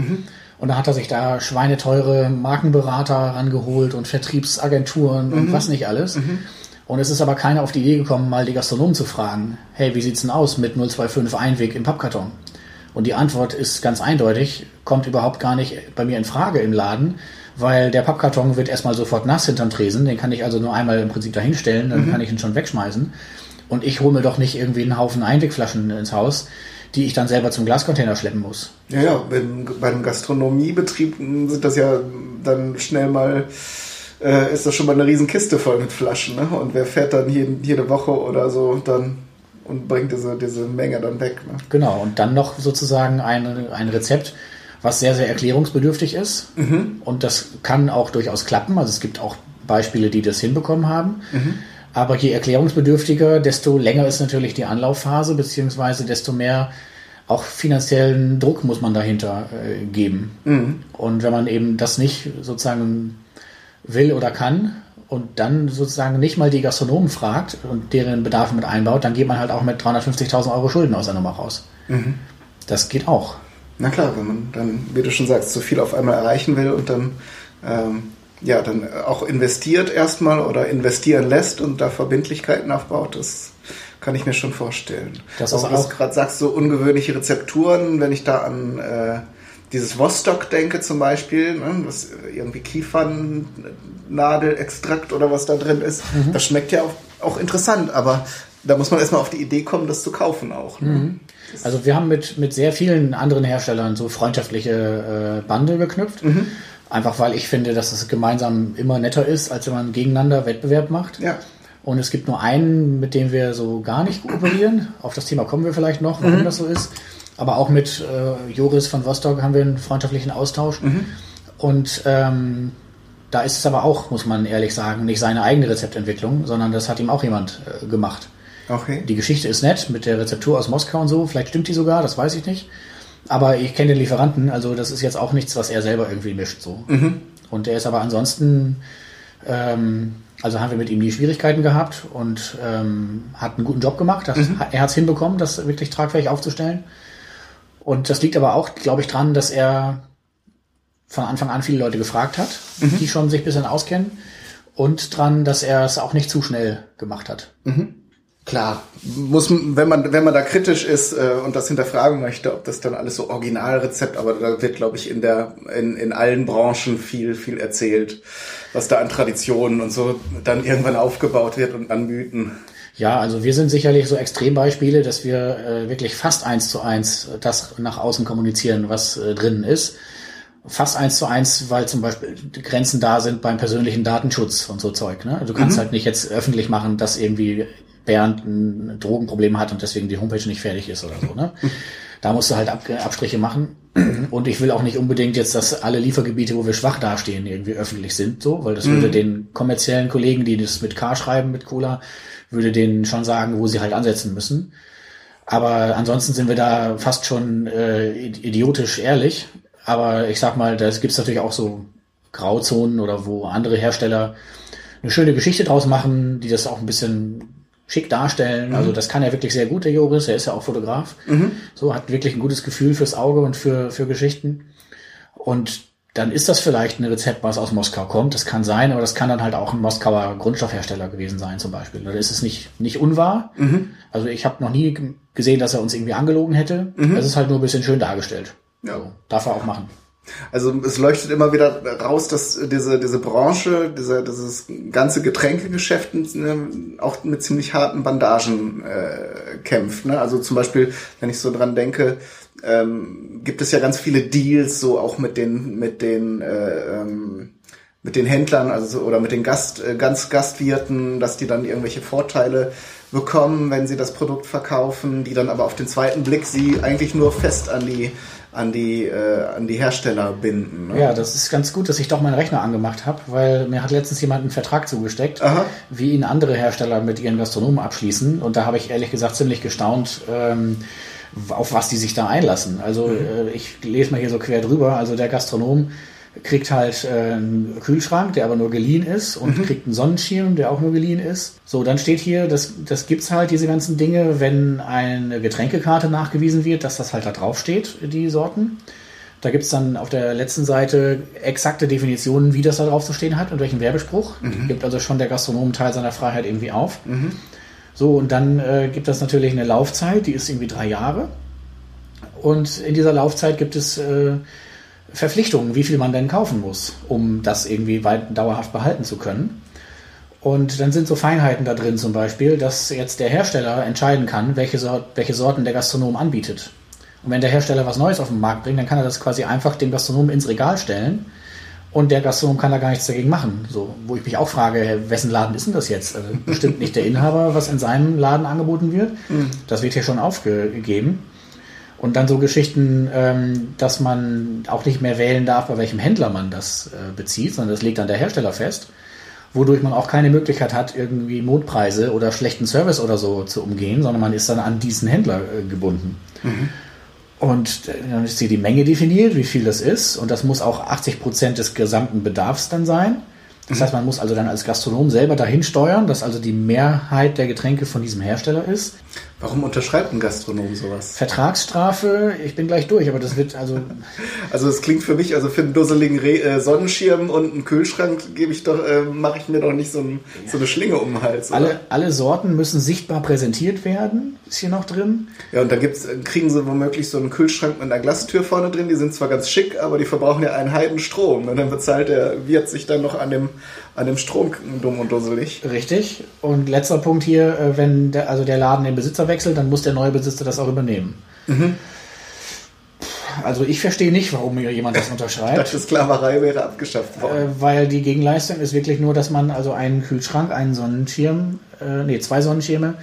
Und da hat er sich da schweineteure Markenberater rangeholt und Vertriebsagenturen und was nicht alles. Und es ist aber keiner auf die Idee gekommen, mal die Gastronomen zu fragen, hey, wie sieht's denn aus mit 025 Einweg im Pappkarton? Und die Antwort ist ganz eindeutig, kommt überhaupt gar nicht bei mir in Frage im Laden, weil der Pappkarton wird erstmal sofort nass hinterm Tresen, den kann ich also nur einmal im Prinzip dahinstellen, dann kann ich ihn schon wegschmeißen. Und ich hole mir doch nicht irgendwie einen Haufen Einwegflaschen ins Haus, die ich dann selber zum Glascontainer schleppen muss. Ja, ja, wenn, bei einem Gastronomiebetrieb sind das ja dann schnell mal, äh, ist das schon mal eine riesen Kiste voll mit Flaschen, ne? Und wer fährt dann jeden, jede Woche oder so dann und bringt diese, diese Menge dann weg, ne? Genau, und dann noch sozusagen ein, ein Rezept, was sehr, sehr erklärungsbedürftig ist. Und das kann auch durchaus klappen. Also es gibt auch Beispiele, die das hinbekommen haben. Aber je erklärungsbedürftiger, desto länger ist natürlich die Anlaufphase, beziehungsweise desto mehr auch finanziellen Druck muss man dahinter äh, geben. Und wenn man eben das nicht sozusagen will oder kann und dann sozusagen nicht mal die Gastronomen fragt und deren Bedarfe mit einbaut, dann geht man halt auch mit 350.000 Euro Schulden aus der Nummer raus. Das geht auch. Na klar, wenn man dann, wie du schon sagst, so viel auf einmal erreichen will und dann ähm, ja dann auch investiert erstmal oder investieren lässt und da Verbindlichkeiten aufbaut, das kann ich mir schon vorstellen. Das Aber ist du auch- gerade sagst, so ungewöhnliche Rezepturen, wenn ich da an äh, dieses Vostok denke zum Beispiel, ne, das irgendwie Kiefernnadelextrakt oder was da drin ist, Mhm. das schmeckt ja auch, auch interessant, aber da muss man erstmal auf die Idee kommen, das zu kaufen auch. Ne? Mhm. Also wir haben mit, mit sehr vielen anderen Herstellern so freundschaftliche äh, Bande geknüpft. Einfach weil ich finde, dass es gemeinsam immer netter ist, als wenn man gegeneinander Wettbewerb macht. Ja. Und es gibt nur einen, mit dem wir so gar nicht kooperieren. Auf das Thema kommen wir vielleicht noch, warum das so ist. Aber auch mit äh, Joris von Vostok haben wir einen freundschaftlichen Austausch. Und ähm, da ist es aber auch, muss man ehrlich sagen, nicht seine eigene Rezeptentwicklung, sondern das hat ihm auch jemand äh, gemacht. Okay. Die Geschichte ist nett mit der Rezeptur aus Moskau und so. Vielleicht stimmt die sogar, das weiß ich nicht. Aber ich kenne den Lieferanten, also das ist jetzt auch nichts, was er selber irgendwie mischt so. Und der ist aber ansonsten, ähm, also haben wir mit ihm nie Schwierigkeiten gehabt und ähm, hat einen guten Job gemacht. Das, Er hat es hinbekommen, das wirklich tragfähig aufzustellen. Und das liegt aber auch, glaube ich, dran, dass er von Anfang an viele Leute gefragt hat, die schon sich ein bisschen auskennen. Und dran, dass er es auch nicht zu schnell gemacht hat. Klar, muss wenn man wenn man da kritisch ist äh, und das hinterfragen möchte, ob das dann alles so Originalrezept, aber da wird glaube ich in der in, in allen Branchen viel viel erzählt, was da an Traditionen und so dann irgendwann aufgebaut wird und an Mythen. Ja, also wir sind sicherlich so Extrembeispiele, dass wir äh, wirklich fast eins zu eins das nach außen kommunizieren, was äh, drinnen ist. Fast eins zu eins, weil zum Beispiel Grenzen da sind beim persönlichen Datenschutz und so Zeug. Ne? Du kannst halt nicht jetzt öffentlich machen, dass irgendwie Bernd ein Drogenproblem hat und deswegen die Homepage nicht fertig ist oder so. Ne? Da musst du halt Ab Abstriche machen. Und ich will auch nicht unbedingt jetzt, dass alle Liefergebiete, wo wir schwach dastehen, irgendwie öffentlich sind, so, weil das würde den kommerziellen Kollegen, die das mit K schreiben, mit Cola, würde denen schon sagen, wo sie halt ansetzen müssen. Aber ansonsten sind wir da fast schon äh, idiotisch ehrlich. Aber ich sag mal, da gibt's natürlich auch so Grauzonen oder wo andere Hersteller eine schöne Geschichte draus machen, die das auch ein bisschen schick darstellen. Also das kann er wirklich sehr gut, der Joris. Er ist ja auch Fotograf. So hat wirklich ein gutes Gefühl fürs Auge und für, für Geschichten. Und dann ist das vielleicht ein Rezept, was aus Moskau kommt. Das kann sein, aber das kann dann halt auch ein Moskauer Grundstoffhersteller gewesen sein, zum Beispiel. Oder ist es nicht, nicht unwahr? Also ich habe noch nie gesehen, dass er uns irgendwie angelogen hätte. Es ist halt nur ein bisschen schön dargestellt. Ja. So, darf er auch machen. Also es leuchtet immer wieder raus, dass diese, diese Branche, dieser, dieses ganze Getränkegeschäft ne, auch mit ziemlich harten Bandagen äh, kämpft. Ne? Also zum Beispiel, wenn ich so dran denke, ähm, gibt es ja ganz viele Deals, so auch mit den, mit den äh, ähm, mit den Händlern, also oder mit den Gast, äh, ganz Gastwirten, dass die dann irgendwelche Vorteile bekommen, wenn sie das Produkt verkaufen, die dann aber auf den zweiten Blick sie eigentlich nur fest an die an die äh, an die Hersteller binden. Ne? Ja, das ist ganz gut, dass ich doch meinen Rechner angemacht habe, weil mir hat letztens jemand einen Vertrag zugesteckt, Aha. wie ihn andere Hersteller mit ihren Gastronomen abschließen. Und da habe ich ehrlich gesagt ziemlich gestaunt. Ähm, auf was die sich da einlassen. Also mhm. äh, ich lese mal hier so quer drüber. Also der Gastronom kriegt halt äh, einen Kühlschrank, der aber nur geliehen ist und mhm. kriegt einen Sonnenschirm, der auch nur geliehen ist. So, dann steht hier, das, das gibt's halt, diese ganzen Dinge, wenn eine Getränkekarte nachgewiesen wird, dass das halt da drauf steht, die Sorten. Da gibt's dann auf der letzten Seite exakte Definitionen, wie das da drauf zu stehen hat und welchen Werbespruch. Mhm. Gibt also schon der Gastronom Teil seiner Freiheit irgendwie auf. Mhm. So, und dann äh, gibt es natürlich eine Laufzeit, die ist irgendwie drei Jahre. Und in dieser Laufzeit gibt es äh, Verpflichtungen, wie viel man denn kaufen muss, um das irgendwie weit, dauerhaft behalten zu können. Und dann sind so Feinheiten da drin zum Beispiel, dass jetzt der Hersteller entscheiden kann, welche, Sort, welche Sorten der Gastronom anbietet. Und wenn der Hersteller was Neues auf den Markt bringt, dann kann er das quasi einfach dem Gastronomen ins Regal stellen und der Gastronom kann da gar nichts dagegen machen. So, wo ich mich auch frage, wessen Laden ist denn das jetzt? Also bestimmt nicht der Inhaber, was in seinem Laden angeboten wird. Mhm. Das wird hier schon aufgegeben. Und dann so Geschichten, ähm, dass man auch nicht mehr wählen darf, bei welchem Händler man das äh, bezieht, sondern das legt dann der Hersteller fest, wodurch man auch keine Möglichkeit hat, irgendwie Mondpreise oder schlechten Service oder so zu umgehen, sondern man ist dann an diesen Händler äh, gebunden. Mhm. Und äh, dann ist hier die Menge definiert, wie viel das ist. Und das muss auch 80 Prozent des gesamten Bedarfs dann sein. Das mhm. heißt, man muss also dann als Gastronom selber dahin steuern, dass also die Mehrheit der Getränke von diesem Hersteller ist. Warum unterschreibt ein Gastronom sowas? Vertragsstrafe, ich bin gleich durch, aber das wird also. Also es klingt für mich, also für einen dusseligen Re äh, Sonnenschirm und einen Kühlschrank gebe ich doch, äh, mache ich mir doch nicht so, ein, so, eine Schlinge um den Hals. Alle, alle Sorten müssen sichtbar präsentiert werden, ist hier noch drin. Ja, und da gibt's, äh, kriegen sie womöglich so einen Kühlschrank mit einer Glastür vorne drin, die sind zwar ganz schick, aber die verbrauchen ja einen Heidenstrom. Und dann bezahlt der Wirt sich dann noch an dem, an dem Strom dumm und dusselig. Richtig. Und letzter Punkt hier, äh, wenn der, also der Laden den Besitzer wechselt, dann muss der neue Besitzer das auch übernehmen. Mhm. Also ich verstehe nicht, warum mir jemand das unterschreibt. Das Sklaverei wäre abgeschafft worden. Äh, weil die Gegenleistung ist wirklich nur, dass man also einen Kühlschrank, einen Sonnenschirm, äh, nee, zwei Sonnenschirme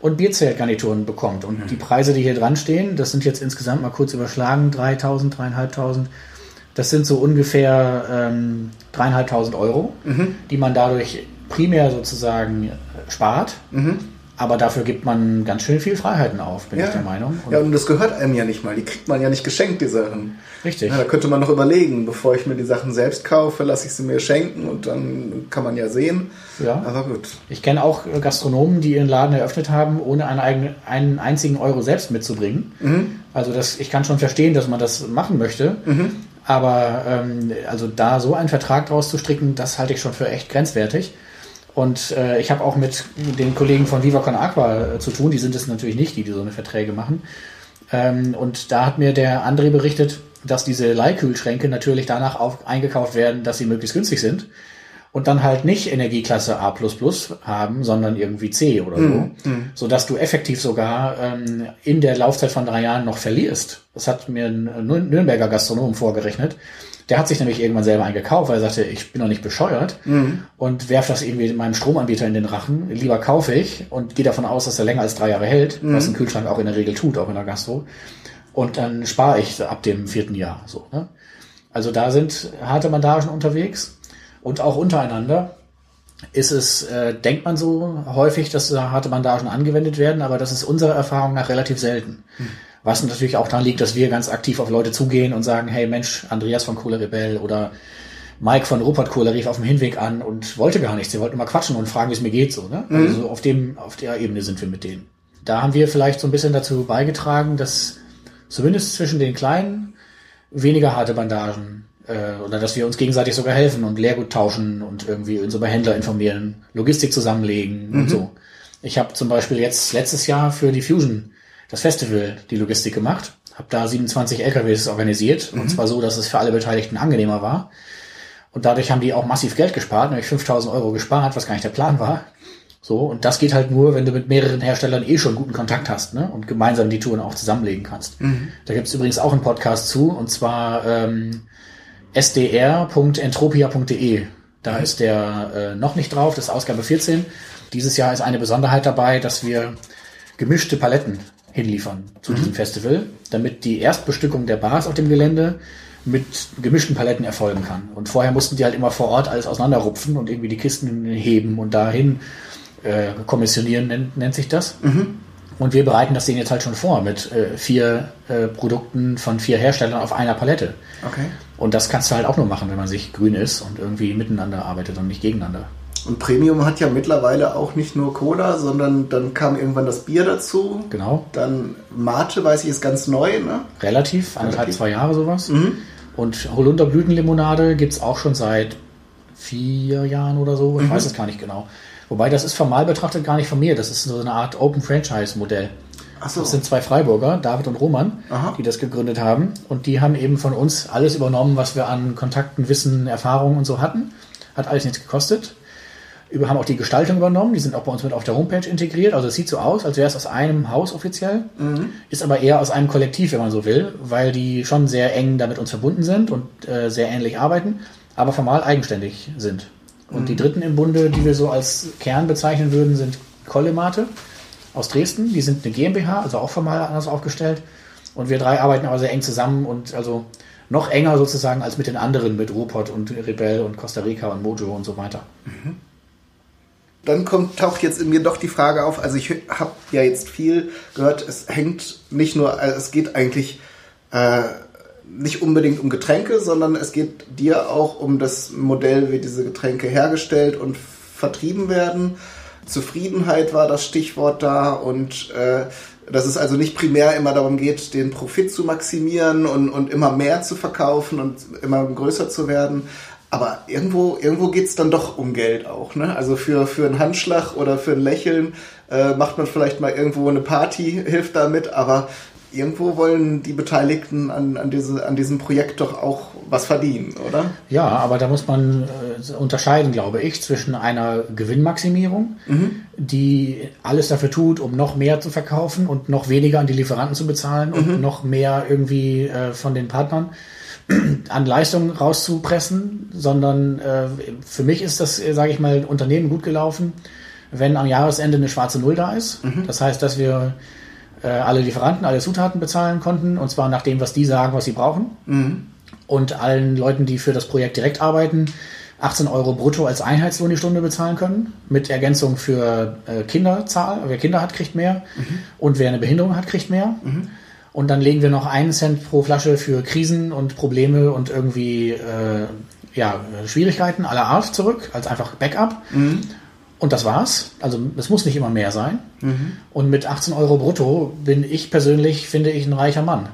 und Bierzeltgarnituren bekommt. Und mhm. die Preise, die hier dran stehen, das sind jetzt insgesamt mal kurz überschlagen, 3000, 3500. Das sind so ungefähr ähm, 3.500 Euro, mhm. die man dadurch primär sozusagen spart. Mhm. Aber dafür gibt man ganz schön viel Freiheiten auf, bin ja. ich der Meinung. Und ja, und das gehört einem ja nicht mal. Die kriegt man ja nicht geschenkt, die Sachen. Richtig. Ja, da könnte man noch überlegen, bevor ich mir die Sachen selbst kaufe, lasse ich sie mir schenken und dann kann man ja sehen. Ja. Aber gut. Ich kenne auch Gastronomen, die ihren Laden eröffnet haben, ohne einen, eigenen, einen einzigen Euro selbst mitzubringen. Mhm. Also das, ich kann schon verstehen, dass man das machen möchte. Mhm. Aber ähm, also da so einen Vertrag draus zu stricken, das halte ich schon für echt grenzwertig. Und äh, ich habe auch mit den Kollegen von Viva Con Aqua äh, zu tun, die sind es natürlich nicht, die, die so eine Verträge machen. Ähm, und da hat mir der André berichtet, dass diese Leihkühlschränke natürlich danach auch eingekauft werden, dass sie möglichst günstig sind und dann halt nicht Energieklasse A++ haben, sondern irgendwie C oder so, mm, mm. so dass du effektiv sogar ähm, in der Laufzeit von drei Jahren noch verlierst. Das hat mir ein Nürnberger Gastronom vorgerechnet. Der hat sich nämlich irgendwann selber eingekauft, weil er sagte, ich bin doch nicht bescheuert mhm. und werf das irgendwie meinem Stromanbieter in den Rachen. Lieber kaufe ich und gehe davon aus, dass er länger als drei Jahre hält, mhm. was ein Kühlschrank auch in der Regel tut, auch in der Gastro. Und dann spare ich ab dem vierten Jahr. So, ne? Also da sind harte Bandagen unterwegs und auch untereinander ist es, äh, denkt man so häufig, dass da harte Bandagen angewendet werden, aber das ist unserer Erfahrung nach relativ selten. Mhm. Was natürlich auch daran liegt, dass wir ganz aktiv auf Leute zugehen und sagen, hey Mensch, Andreas von Kohle Rebell oder Mike von Rupert Kohler rief auf dem Hinweg an und wollte gar nichts. Sie wollten mal quatschen und fragen, wie es mir geht, so, ne? Mhm. Also auf dem, auf der Ebene sind wir mit denen. Da haben wir vielleicht so ein bisschen dazu beigetragen, dass zumindest zwischen den Kleinen weniger harte Bandagen äh, oder dass wir uns gegenseitig sogar helfen und Leergut tauschen und irgendwie uns über Händler informieren, Logistik zusammenlegen mhm. und so. Ich habe zum Beispiel jetzt letztes Jahr für die Fusion das Festival die Logistik gemacht. habe da 27 LKWs organisiert und zwar so, dass es für alle Beteiligten angenehmer war. Und dadurch haben die auch massiv Geld gespart, nämlich 5000 Euro gespart, was gar nicht der Plan war. So, und das geht halt nur, wenn du mit mehreren Herstellern eh schon guten Kontakt hast ne? und gemeinsam die Touren auch zusammenlegen kannst. Da gibt's übrigens auch einen Podcast zu, und zwar ähm, sdr.entropia.de. Da ist der äh, noch nicht drauf, das ist Ausgabe 14. Dieses Jahr ist eine Besonderheit dabei, dass wir gemischte Paletten hinliefern zu diesem Festival, damit die Erstbestückung der Bars auf dem Gelände mit gemischten Paletten erfolgen kann. Und vorher mussten die halt immer vor Ort alles auseinanderrupfen und irgendwie die Kisten heben und dahin äh, kommissionieren, nennt, nennt sich das. Und wir bereiten das Ding jetzt halt schon vor mit äh, vier äh, Produkten von vier Herstellern auf einer Palette. Okay. Und das kannst du halt auch nur machen, wenn man sich grün ist und irgendwie miteinander arbeitet und nicht gegeneinander. Und Premium hat ja mittlerweile auch nicht nur Cola, sondern dann kam irgendwann das Bier dazu. Genau. Dann Mate, weiß ich, ist ganz neu, ne? Relativ, anderthalb, zwei Jahre sowas. Und Holunderblütenlimonade gibt's auch schon seit vier Jahren oder so. Ich weiß es gar nicht genau. Wobei das ist formal betrachtet gar nicht von mir. Das ist so eine Art Open Franchise Modell. Ach so. Das sind zwei Freiburger, David und Roman, Aha. die das gegründet haben. Und die haben eben von uns alles übernommen, was wir an Kontakten, Wissen, Erfahrungen und so hatten. Hat alles nichts gekostet. Über, haben auch die Gestaltung übernommen. Die sind auch bei uns mit auf der Homepage integriert. Also es sieht so aus, als wäre es aus einem Haus offiziell. Ist aber eher aus einem Kollektiv, wenn man so will, weil die schon sehr eng da mit uns verbunden sind und äh, sehr ähnlich arbeiten, aber formal eigenständig sind. Und die dritten im Bunde, die wir so als Kern bezeichnen würden, sind Kollemate aus Dresden. Die sind eine GmbH, also auch formal anders aufgestellt. Und wir drei arbeiten aber sehr eng zusammen und also noch enger sozusagen als mit den anderen, mit Ruhrpott und Rebell und Costa Rica und Mojo und so weiter. Dann kommt, taucht jetzt in mir doch die Frage auf, also ich habe ja jetzt viel gehört, es hängt nicht nur, also es geht eigentlich äh, nicht unbedingt um Getränke, sondern es geht dir auch um das Modell, wie diese Getränke hergestellt und vertrieben werden. Zufriedenheit war das Stichwort da und äh, dass es also nicht primär immer darum geht, den Profit zu maximieren und, und immer mehr zu verkaufen und immer größer zu werden. Aber irgendwo, irgendwo geht's dann doch um Geld auch. Ne? Also für, für einen Handschlag oder für ein Lächeln äh, macht man vielleicht mal irgendwo eine Party, hilft damit, aber irgendwo wollen die Beteiligten an, an, diese, an diesem Projekt doch auch was verdienen, oder? Ja, aber da muss man äh, unterscheiden, glaube ich, zwischen einer Gewinnmaximierung, die alles dafür tut, um noch mehr zu verkaufen und noch weniger an die Lieferanten zu bezahlen und noch mehr irgendwie äh, von den Partnern an Leistungen rauszupressen, sondern äh, für mich ist das, sage ich mal, Unternehmen gut gelaufen, wenn am Jahresende eine schwarze Null da ist. Das heißt, dass wir äh, alle Lieferanten, alle Zutaten bezahlen konnten, und zwar nach dem, was die sagen, was sie brauchen. Und allen Leuten, die für das Projekt direkt arbeiten, 18 Euro brutto als Einheitslohn die Stunde bezahlen können, mit Ergänzung für äh, Kinderzahl. Wer Kinder hat, kriegt mehr. Und wer eine Behinderung hat, kriegt mehr. Und dann legen wir noch einen Cent pro Flasche für Krisen und Probleme und irgendwie äh, ja, Schwierigkeiten aller Art zurück, als einfach Backup. Und das war's. Also es muss nicht immer mehr sein. Und mit 18 Euro brutto bin ich persönlich, finde ich, ein reicher Mann.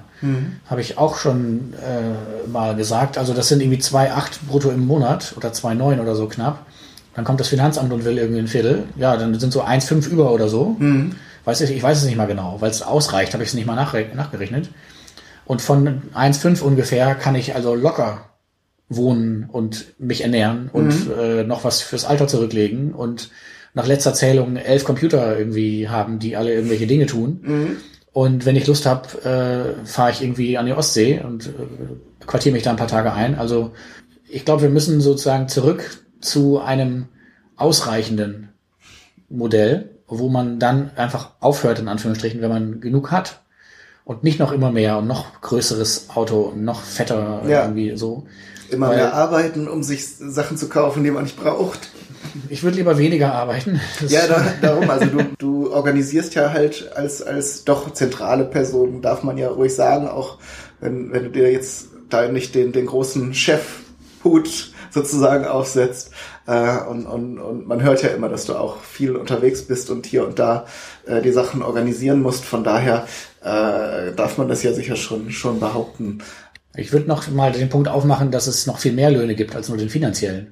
Habe ich auch schon äh, mal gesagt. Also das sind irgendwie 2,8 brutto im Monat oder 2,9 oder so knapp. Dann kommt das Finanzamt und will irgendwie ein Viertel. Ja, dann sind so 1,5 über oder so. Weiß ich, ich weiß es nicht mal genau, weil es ausreicht, habe ich es nicht mal nachgerechnet. Und von 1,5 ungefähr kann ich also locker wohnen und mich ernähren und äh, noch was fürs Alter zurücklegen und nach letzter Zählung elf Computer irgendwie haben, die alle irgendwelche Dinge tun. Und wenn ich Lust habe, äh, fahre ich irgendwie an die Ostsee und äh, quartiere mich da ein paar Tage ein. Also ich glaube, wir müssen sozusagen zurück zu einem ausreichenden Modell, wo man dann einfach aufhört, in Anführungsstrichen, wenn man genug hat. Und nicht noch immer mehr und noch größeres Auto und noch fetter Ja. irgendwie so. Immer Weil- mehr arbeiten, um sich Sachen zu kaufen, die man nicht braucht. Ich würde lieber weniger arbeiten. Das Ja, da, darum, also du, du organisierst ja halt als, als doch zentrale Person, darf man ja ruhig sagen, auch wenn, wenn du dir jetzt da nicht den, den großen Chefhut sozusagen aufsetzt. Äh, und, und, und man hört ja immer, dass du auch viel unterwegs bist und hier und da äh, die Sachen organisieren musst. Von daher äh, darf man das ja sicher schon, schon behaupten. Ich würde noch mal den Punkt aufmachen, dass es noch viel mehr Löhne gibt als nur den finanziellen.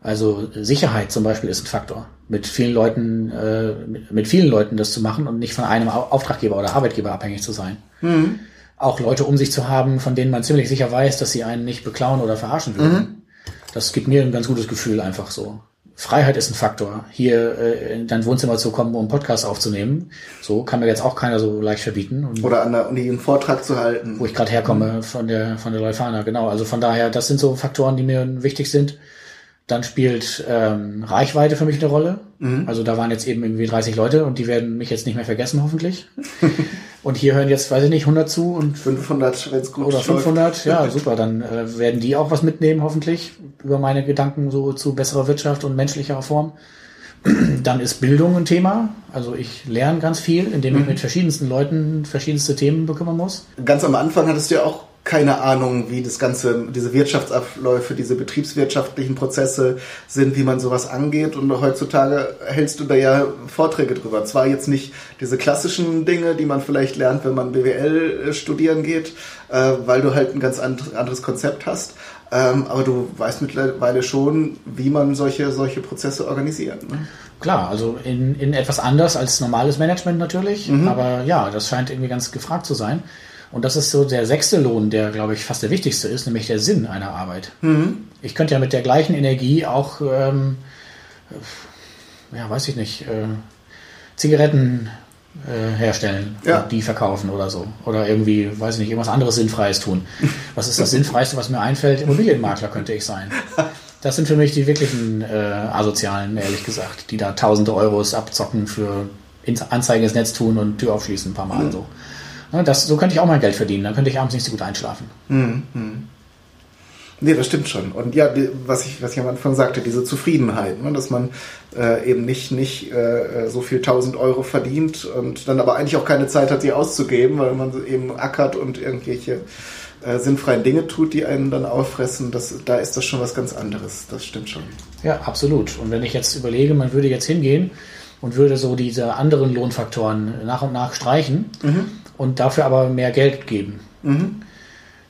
Also Sicherheit zum Beispiel ist ein Faktor. Mit vielen Leuten, äh, mit, vielen Leuten das zu machen und nicht von einem Au- Auftraggeber oder Arbeitgeber abhängig zu sein. auch Leute um sich zu haben, von denen man ziemlich sicher weiß, dass sie einen nicht beklauen oder verarschen würden. Mhm. Das gibt mir ein ganz gutes Gefühl einfach so. Freiheit ist ein Faktor. Hier äh, in dein Wohnzimmer zu kommen, um einen Podcast aufzunehmen, so kann mir jetzt auch keiner so leicht verbieten. Und Oder an der Uni einen Vortrag zu halten. wo ich gerade herkomme von der von der Leuphana, genau. Also von daher, das sind so Faktoren, die mir wichtig sind. Dann spielt ähm, Reichweite für mich eine Rolle. Also da waren jetzt eben irgendwie 30 Leute und die werden mich jetzt nicht mehr vergessen, hoffentlich. und hier hören jetzt, weiß ich nicht, 100 zu und 500, wenn es gut oder läuft. 500, ja, super, dann äh, werden die auch was mitnehmen, hoffentlich, über meine Gedanken so zu besserer Wirtschaft und menschlicherer Form. Dann ist Bildung ein Thema. Also ich lerne ganz viel, indem ich mit verschiedensten Leuten verschiedenste Themen bekümmern muss. Ganz am Anfang hattest du ja auch keine Ahnung, wie das Ganze, diese Wirtschaftsabläufe, diese betriebswirtschaftlichen Prozesse sind, wie man sowas angeht. Und heutzutage hältst du da ja Vorträge drüber. Zwar jetzt nicht diese klassischen Dinge, die man vielleicht lernt, wenn man BWL äh, studieren geht, äh, weil du halt ein ganz and- anderes Konzept hast. Ähm, aber du weißt mittlerweile schon, wie man solche, solche Prozesse organisiert. Ne? Klar, also in, in etwas anders als normales Management natürlich, aber ja, das scheint irgendwie ganz gefragt zu sein. Und das ist so der sechste Lohn, der, glaube ich, fast der wichtigste ist, nämlich der Sinn einer Arbeit. Ich könnte ja mit der gleichen Energie auch, ähm, äh, ja, weiß ich nicht, äh, Zigaretten äh, herstellen Ja. und die verkaufen oder so. Oder irgendwie, weiß ich nicht, irgendwas anderes Sinnfreies tun. Was ist das Sinnfreiste, was mir einfällt? Immobilienmakler könnte ich sein. Das sind für mich die wirklichen äh, Asozialen, ehrlich gesagt, die da tausende Euros abzocken für ins Anzeigen ins Netz tun und Tür aufschließen ein paar Mal so. Ne, Das, so könnte ich auch mein Geld verdienen, dann könnte ich abends nicht so gut einschlafen. Nee, das stimmt schon. Und ja, die, was ich, was ich am Anfang sagte, diese Zufriedenheit, ne, dass man äh, eben nicht, nicht äh, so viel 1000 Euro verdient und dann aber eigentlich auch keine Zeit hat, die auszugeben, weil man eben ackert und irgendwelche äh, sinnfreien Dinge tut, die einen dann auffressen. Das, da ist das schon was ganz anderes. Das stimmt schon. Ja, absolut. Und wenn ich jetzt überlege, man würde jetzt hingehen und würde so diese anderen Lohnfaktoren nach und nach streichen und dafür aber mehr Geld geben,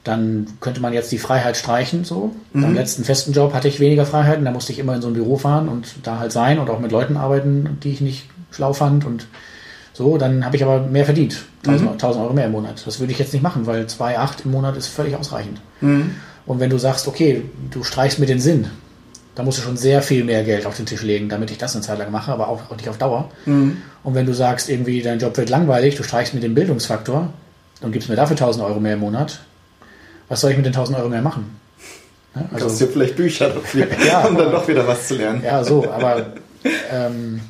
dann könnte man jetzt die Freiheit streichen. So beim letzten festen Job hatte ich weniger Freiheiten, da musste ich immer in so ein Büro fahren und da halt sein und auch mit Leuten arbeiten, die ich nicht schlau fand und so, dann habe ich aber mehr verdient. 1000, 1000 Euro mehr im Monat. Das würde ich jetzt nicht machen, weil 2,8 im Monat ist völlig ausreichend. Und wenn du sagst, okay, du streichst mir den Sinn, da musst du schon sehr viel mehr Geld auf den Tisch legen, damit ich das eine Zeit lang mache, aber auch, auch nicht auf Dauer. Und wenn du sagst, irgendwie dein Job wird langweilig, du streichst mir den Bildungsfaktor und gibst mir dafür 1000 Euro mehr im Monat, was soll ich mit den 1000 Euro mehr machen? Ne? Du hast ja vielleicht Bücher dafür, Ja, um dann doch wieder was zu lernen. Ja, so, aber ähm,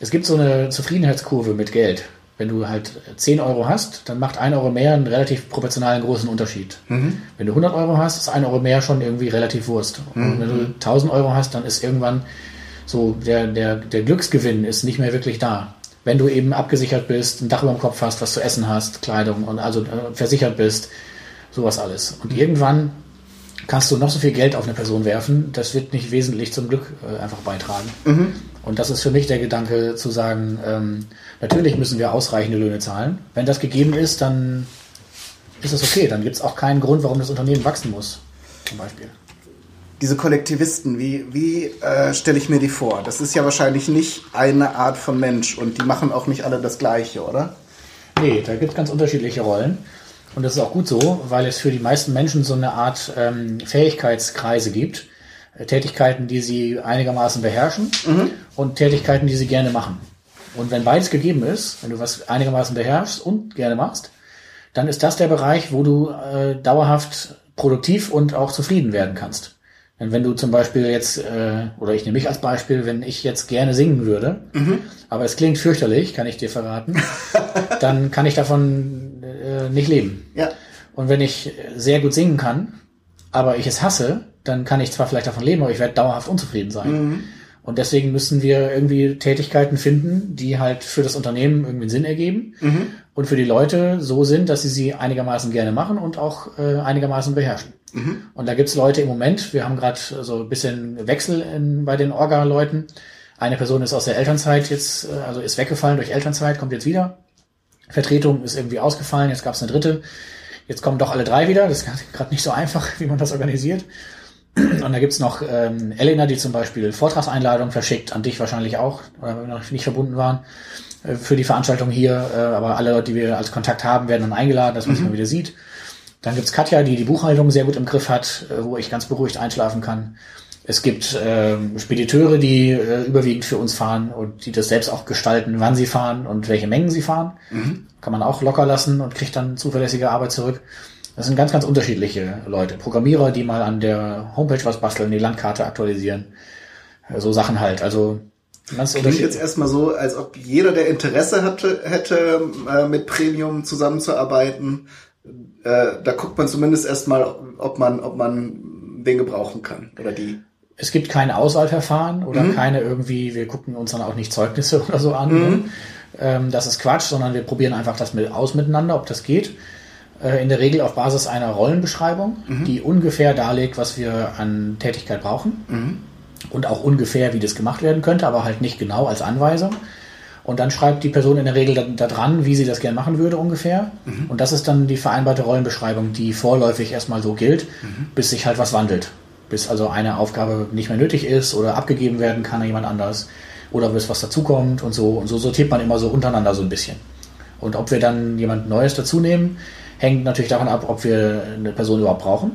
es gibt so eine Zufriedenheitskurve mit Geld. Wenn du halt 10 Euro hast, dann macht 1 Euro mehr einen relativ proportionalen großen Unterschied. Wenn du 100 Euro hast, ist 1 Euro mehr schon irgendwie relativ Wurst. Und wenn du 1000 Euro hast, dann ist irgendwann so der, der, der Glücksgewinn ist nicht mehr wirklich da. Wenn du eben abgesichert bist, ein Dach über dem Kopf hast, was zu essen hast, Kleidung und also äh, versichert bist, sowas alles. Und irgendwann kannst du noch so viel Geld auf eine Person werfen, das wird nicht wesentlich zum Glück äh, einfach beitragen. Und das ist für mich der Gedanke zu sagen, ähm, natürlich müssen wir ausreichende Löhne zahlen. Wenn das gegeben ist, dann ist das okay. Dann gibt es auch keinen Grund, warum das Unternehmen wachsen muss, zum Beispiel. Diese Kollektivisten, wie, wie äh, stelle ich mir die vor? Das ist ja wahrscheinlich nicht eine Art von Mensch und die machen auch nicht alle das Gleiche, oder? Nee, da gibt es ganz unterschiedliche Rollen. Und das ist auch gut so, weil es für die meisten Menschen so eine Art ähm, Fähigkeitskreise gibt. Tätigkeiten, die sie einigermaßen beherrschen und Tätigkeiten, die sie gerne machen. Und wenn beides gegeben ist, wenn du was einigermaßen beherrschst und gerne machst, dann ist das der Bereich, wo du äh, dauerhaft produktiv und auch zufrieden werden kannst. Denn wenn du zum Beispiel jetzt, äh, oder ich nehme mich als Beispiel, wenn ich jetzt gerne singen würde, aber es klingt fürchterlich, kann ich dir verraten, dann kann ich davon äh, nicht leben. Ja. Und wenn ich sehr gut singen kann, aber ich es hasse, dann kann ich zwar vielleicht davon leben, aber ich werde dauerhaft unzufrieden sein. Und deswegen müssen wir irgendwie Tätigkeiten finden, die halt für das Unternehmen irgendwie einen Sinn ergeben und für die Leute so sind, dass sie sie einigermaßen gerne machen und auch äh, einigermaßen beherrschen. Und da gibt's Leute im Moment, wir haben gerade so ein bisschen Wechsel in, bei den Orga-Leuten. Eine Person ist aus der Elternzeit jetzt, äh, also ist weggefallen durch Elternzeit, kommt jetzt wieder. Vertretung ist irgendwie ausgefallen, jetzt gab's eine dritte. Jetzt kommen doch alle drei wieder. Das ist gerade nicht so einfach, wie man das organisiert. Und da gibt's noch ähm, Elena, die zum Beispiel Vortragseinladungen verschickt, an dich wahrscheinlich auch, weil wir noch nicht verbunden waren, äh, für die Veranstaltung hier. Äh, aber alle Leute, die wir als Kontakt haben, werden dann eingeladen, dass man sich mal wieder sieht. Dann gibt's Katja, die die Buchhaltung sehr gut im Griff hat, äh, wo ich ganz beruhigt einschlafen kann. Es gibt äh, Spediteure, die äh, überwiegend für uns fahren und die das selbst auch gestalten, wann sie fahren und welche Mengen sie fahren. Kann man auch locker lassen und kriegt dann zuverlässige Arbeit zurück. Das sind ganz, ganz unterschiedliche Leute. Programmierer, die mal an der Homepage was basteln, die Landkarte aktualisieren. Äh, So Sachen halt. Also ganz Klingt jetzt erstmal so, als ob jeder, der Interesse hatte, hätte, äh, mit Premium zusammenzuarbeiten, äh, da guckt man zumindest erstmal, ob man, ob man den gebrauchen kann. Oder die. Es gibt keine Auswahlverfahren oder Mhm. keine irgendwie, wir gucken uns dann auch nicht Zeugnisse oder so an. Ne? Ähm, das ist Quatsch, sondern wir probieren einfach das mit aus miteinander, ob das geht. Äh, in der Regel auf Basis einer Rollenbeschreibung, Mhm. die ungefähr darlegt, was wir an Tätigkeit brauchen. Mhm. Und auch ungefähr, wie das gemacht werden könnte, aber halt nicht genau als Anweisung. Und dann schreibt die Person in der Regel da, da dran, wie sie das gerne machen würde ungefähr. Mhm. Und das ist dann die vereinbarte Rollenbeschreibung, die vorläufig erstmal so gilt, Mhm. bis sich halt was wandelt. Bis also eine Aufgabe nicht mehr nötig ist oder abgegeben werden kann an jemand anders oder bis was dazukommt und so. Und so sortiert man immer so untereinander so ein bisschen. Und ob wir dann jemand Neues dazu nehmen, hängt natürlich davon ab, ob wir eine Person überhaupt brauchen,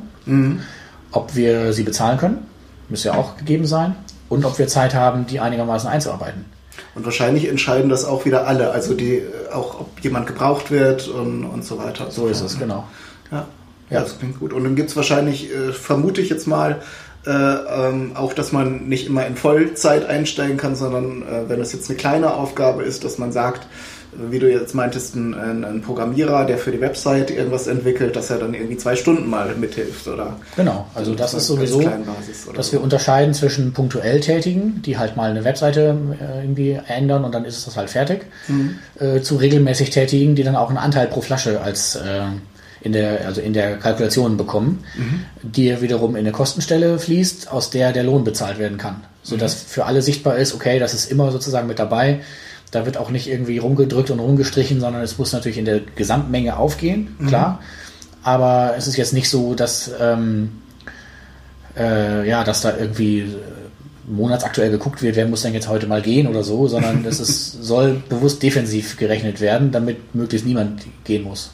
ob wir sie bezahlen können, müsste ja auch gegeben sein, und ob wir Zeit haben, die einigermaßen einzuarbeiten. Und wahrscheinlich entscheiden das auch wieder alle, also die, äh, auch ob jemand gebraucht wird und, und so weiter. So ist es, genau. Ja, ja, das klingt gut. Und dann gibt's wahrscheinlich, äh, vermute ich jetzt mal, äh, ähm, auch, dass man nicht immer in Vollzeit einsteigen kann, sondern äh, wenn es jetzt eine kleine Aufgabe ist, dass man sagt, wie du jetzt meintest, ein, ein, Programmierer, der für die Website irgendwas entwickelt, dass er dann irgendwie zwei Stunden mal mithilft oder Genau, also das ist sowieso, Basis dass so. wir unterscheiden zwischen punktuell Tätigen, die halt mal eine Webseite äh, irgendwie ändern und dann ist das halt fertig, Mhm. äh, zu regelmäßig Tätigen, die dann auch einen Anteil pro Flasche als äh, in der, also in der Kalkulation bekommen, Mhm. die wiederum in eine Kostenstelle fließt, aus der der Lohn bezahlt werden kann. Sodass für alle sichtbar ist, okay, das ist immer sozusagen mit dabei. Da wird auch nicht irgendwie rumgedrückt und rumgestrichen, sondern es muss natürlich in der Gesamtmenge aufgehen, klar. Aber es ist jetzt nicht so, dass, ähm, äh, ja, dass da irgendwie monatsaktuell geguckt wird, wer muss denn jetzt heute mal gehen oder so, sondern es ist, soll bewusst defensiv gerechnet werden, damit möglichst niemand gehen muss.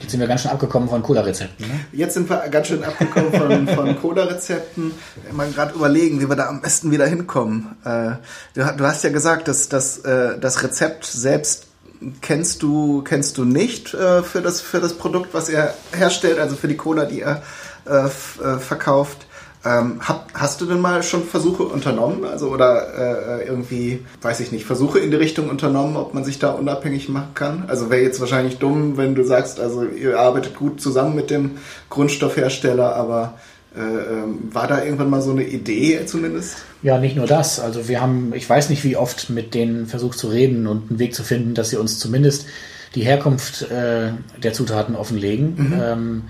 Jetzt sind wir ganz schön abgekommen von Cola-Rezepten. Ne? Jetzt sind wir ganz schön abgekommen von, von Cola-Rezepten. Mal gerade überlegen, wie wir da am besten wieder hinkommen. Äh, du, hast ja gesagt, dass, dass äh, das Rezept selbst kennst du kennst du nicht äh, für das für das Produkt, was er herstellt, also für die Cola, die er verkauft. Ähm, hab, hast du denn mal schon Versuche unternommen, also oder äh, irgendwie, weiß ich nicht, Versuche in die Richtung unternommen, ob man sich da unabhängig machen kann? Also wäre jetzt wahrscheinlich dumm, wenn du sagst, also ihr arbeitet gut zusammen mit dem Grundstoffhersteller, aber äh, ähm, war da irgendwann mal so eine Idee zumindest? Ja, nicht nur das. Also wir haben, ich weiß nicht, wie oft mit denen versucht zu reden und einen Weg zu finden, dass sie uns zumindest die Herkunft äh, der Zutaten offenlegen. Ähm,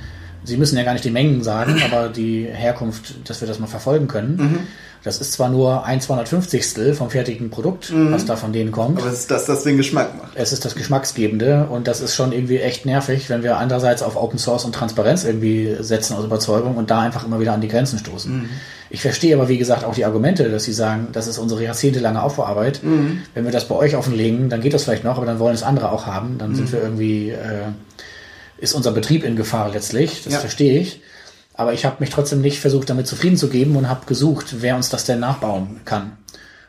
sie müssen ja gar nicht die Mengen sagen, aber die Herkunft, dass wir das mal verfolgen können. Das ist zwar nur ein 250. vom fertigen Produkt, was da von denen kommt. Aber es ist das, das den Geschmack macht. Es ist das Geschmacksgebende und das ist schon irgendwie echt nervig, wenn wir andererseits auf Open Source und Transparenz irgendwie setzen aus Überzeugung und da einfach immer wieder an die Grenzen stoßen. Ich verstehe aber, wie gesagt, auch die Argumente, dass sie sagen, das ist unsere jahrzehntelange Aufbauarbeit. Wenn wir das bei euch offenlegen, dann geht das vielleicht noch, aber dann wollen es andere auch haben. Dann sind wir irgendwie, äh, ist unser Betrieb in Gefahr letztlich. Das Ja. verstehe ich. Aber ich habe mich trotzdem nicht versucht, damit zufrieden zu geben und habe gesucht, wer uns das denn nachbauen kann.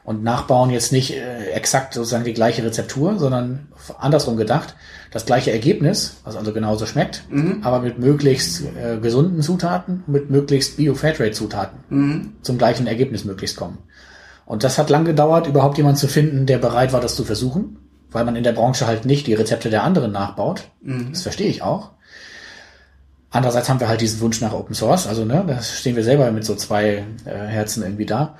Und nachbauen jetzt nicht äh, exakt sozusagen die gleiche Rezeptur, sondern andersrum gedacht, das gleiche Ergebnis, was also genauso schmeckt, aber mit möglichst äh, gesunden Zutaten, mit möglichst Bio-Fairtrade-Zutaten zum gleichen Ergebnis möglichst kommen. Und das hat lang gedauert, überhaupt jemand zu finden, der bereit war, das zu versuchen, weil man in der Branche halt nicht die Rezepte der anderen nachbaut. Das verstehe ich auch. Andererseits haben wir halt diesen Wunsch nach Open Source, also ne, da stehen wir selber mit so zwei äh, Herzen irgendwie da.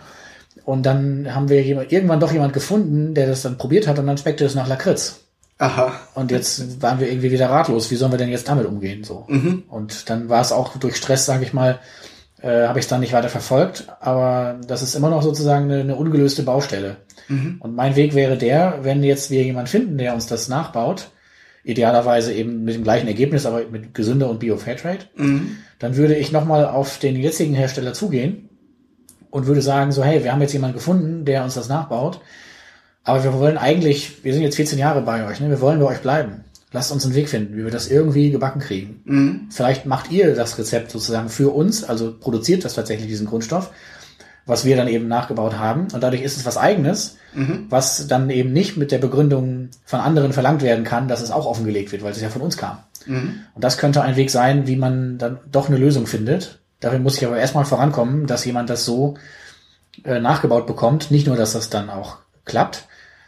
Und dann haben wir jemand, irgendwann doch jemand gefunden, der das dann probiert hat und dann schmeckte es nach Lakritz. Aha. Und jetzt waren wir irgendwie wieder ratlos. Wie sollen wir denn jetzt damit umgehen? So. Und dann war es auch durch Stress, sage ich mal, äh, habe ich es dann nicht weiter verfolgt. Aber das ist immer noch sozusagen eine, eine ungelöste Baustelle. Und mein Weg wäre der, wenn jetzt wir jemand finden, der uns das nachbaut, idealerweise eben mit dem gleichen Ergebnis, aber mit gesünder und Bio-Fairtrade, Mhm. dann würde ich nochmal auf den jetzigen Hersteller zugehen und würde sagen, so, hey, wir haben jetzt jemanden gefunden, der uns das nachbaut, aber wir wollen eigentlich, wir sind jetzt 14 Jahre bei euch, ne? wir wollen bei euch bleiben. Lasst uns einen Weg finden, wie wir das irgendwie gebacken kriegen. Mhm. Vielleicht macht ihr das Rezept sozusagen für uns, also produziert das tatsächlich diesen Grundstoff, was wir dann eben nachgebaut haben. Und dadurch ist es was eigenes, was dann eben nicht mit der Begründung von anderen verlangt werden kann, dass es auch offengelegt wird, weil es ja von uns kam. Und das könnte ein Weg sein, wie man dann doch eine Lösung findet. Dafür muss ich aber erstmal vorankommen, dass jemand das so äh, nachgebaut bekommt. Nicht nur, dass das dann auch klappt,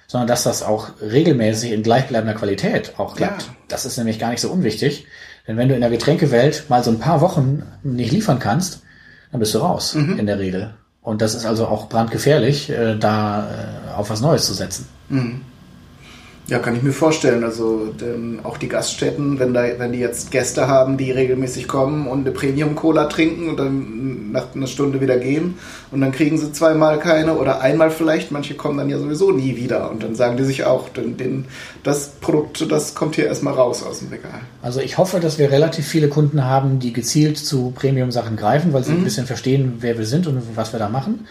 sondern dass das auch regelmäßig in gleichbleibender Qualität auch klappt. Ja. Das ist nämlich gar nicht so unwichtig. Denn wenn du in der Getränkewelt mal so ein paar Wochen nicht liefern kannst, dann bist du raus in der Regel. Und das ist also auch brandgefährlich, äh, da äh, auf was Neues zu setzen. Ja, kann ich mir vorstellen. Also denn auch die Gaststätten, wenn da, wenn die jetzt Gäste haben, die regelmäßig kommen und eine Premium-Cola trinken und dann nach einer Stunde wieder gehen und dann kriegen sie zweimal keine oder einmal vielleicht. Manche kommen dann ja sowieso nie wieder und dann sagen die sich auch, den, den, das Produkt, das kommt hier erstmal raus aus dem Regal. Also ich hoffe, dass wir relativ viele Kunden haben, die gezielt zu Premium-Sachen greifen, weil sie ein bisschen verstehen, wer wir sind und was wir da machen.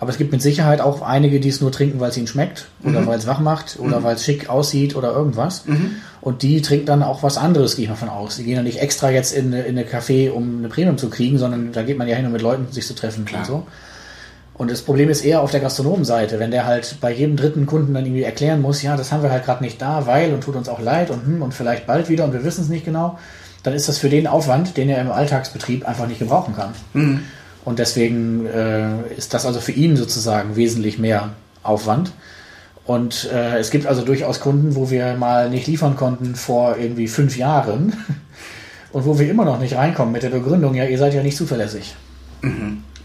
Aber es gibt mit Sicherheit auch einige, die es nur trinken, weil es ihnen schmeckt oder weil es wach macht oder weil es schick aussieht oder irgendwas. Und die trinken dann auch was anderes, gehe ich mal von aus. Die gehen ja nicht extra jetzt in in eine Café, um eine Premium zu kriegen, sondern da geht man ja hin, um mit Leuten sich zu treffen und so. Und das Problem ist eher auf der Gastronomenseite, wenn der halt bei jedem dritten Kunden dann irgendwie erklären muss, ja, das haben wir halt gerade nicht da, weil und tut uns auch leid und hm, und vielleicht bald wieder und wir wissen es nicht genau, dann ist das für den Aufwand, den er im Alltagsbetrieb einfach nicht gebrauchen kann. Und deswegen äh, ist das also für ihn sozusagen wesentlich mehr Aufwand. Und äh, es gibt also durchaus Kunden, wo wir mal nicht liefern konnten vor irgendwie fünf Jahren und wo wir immer noch nicht reinkommen mit der Begründung, ja, ihr seid ja nicht zuverlässig.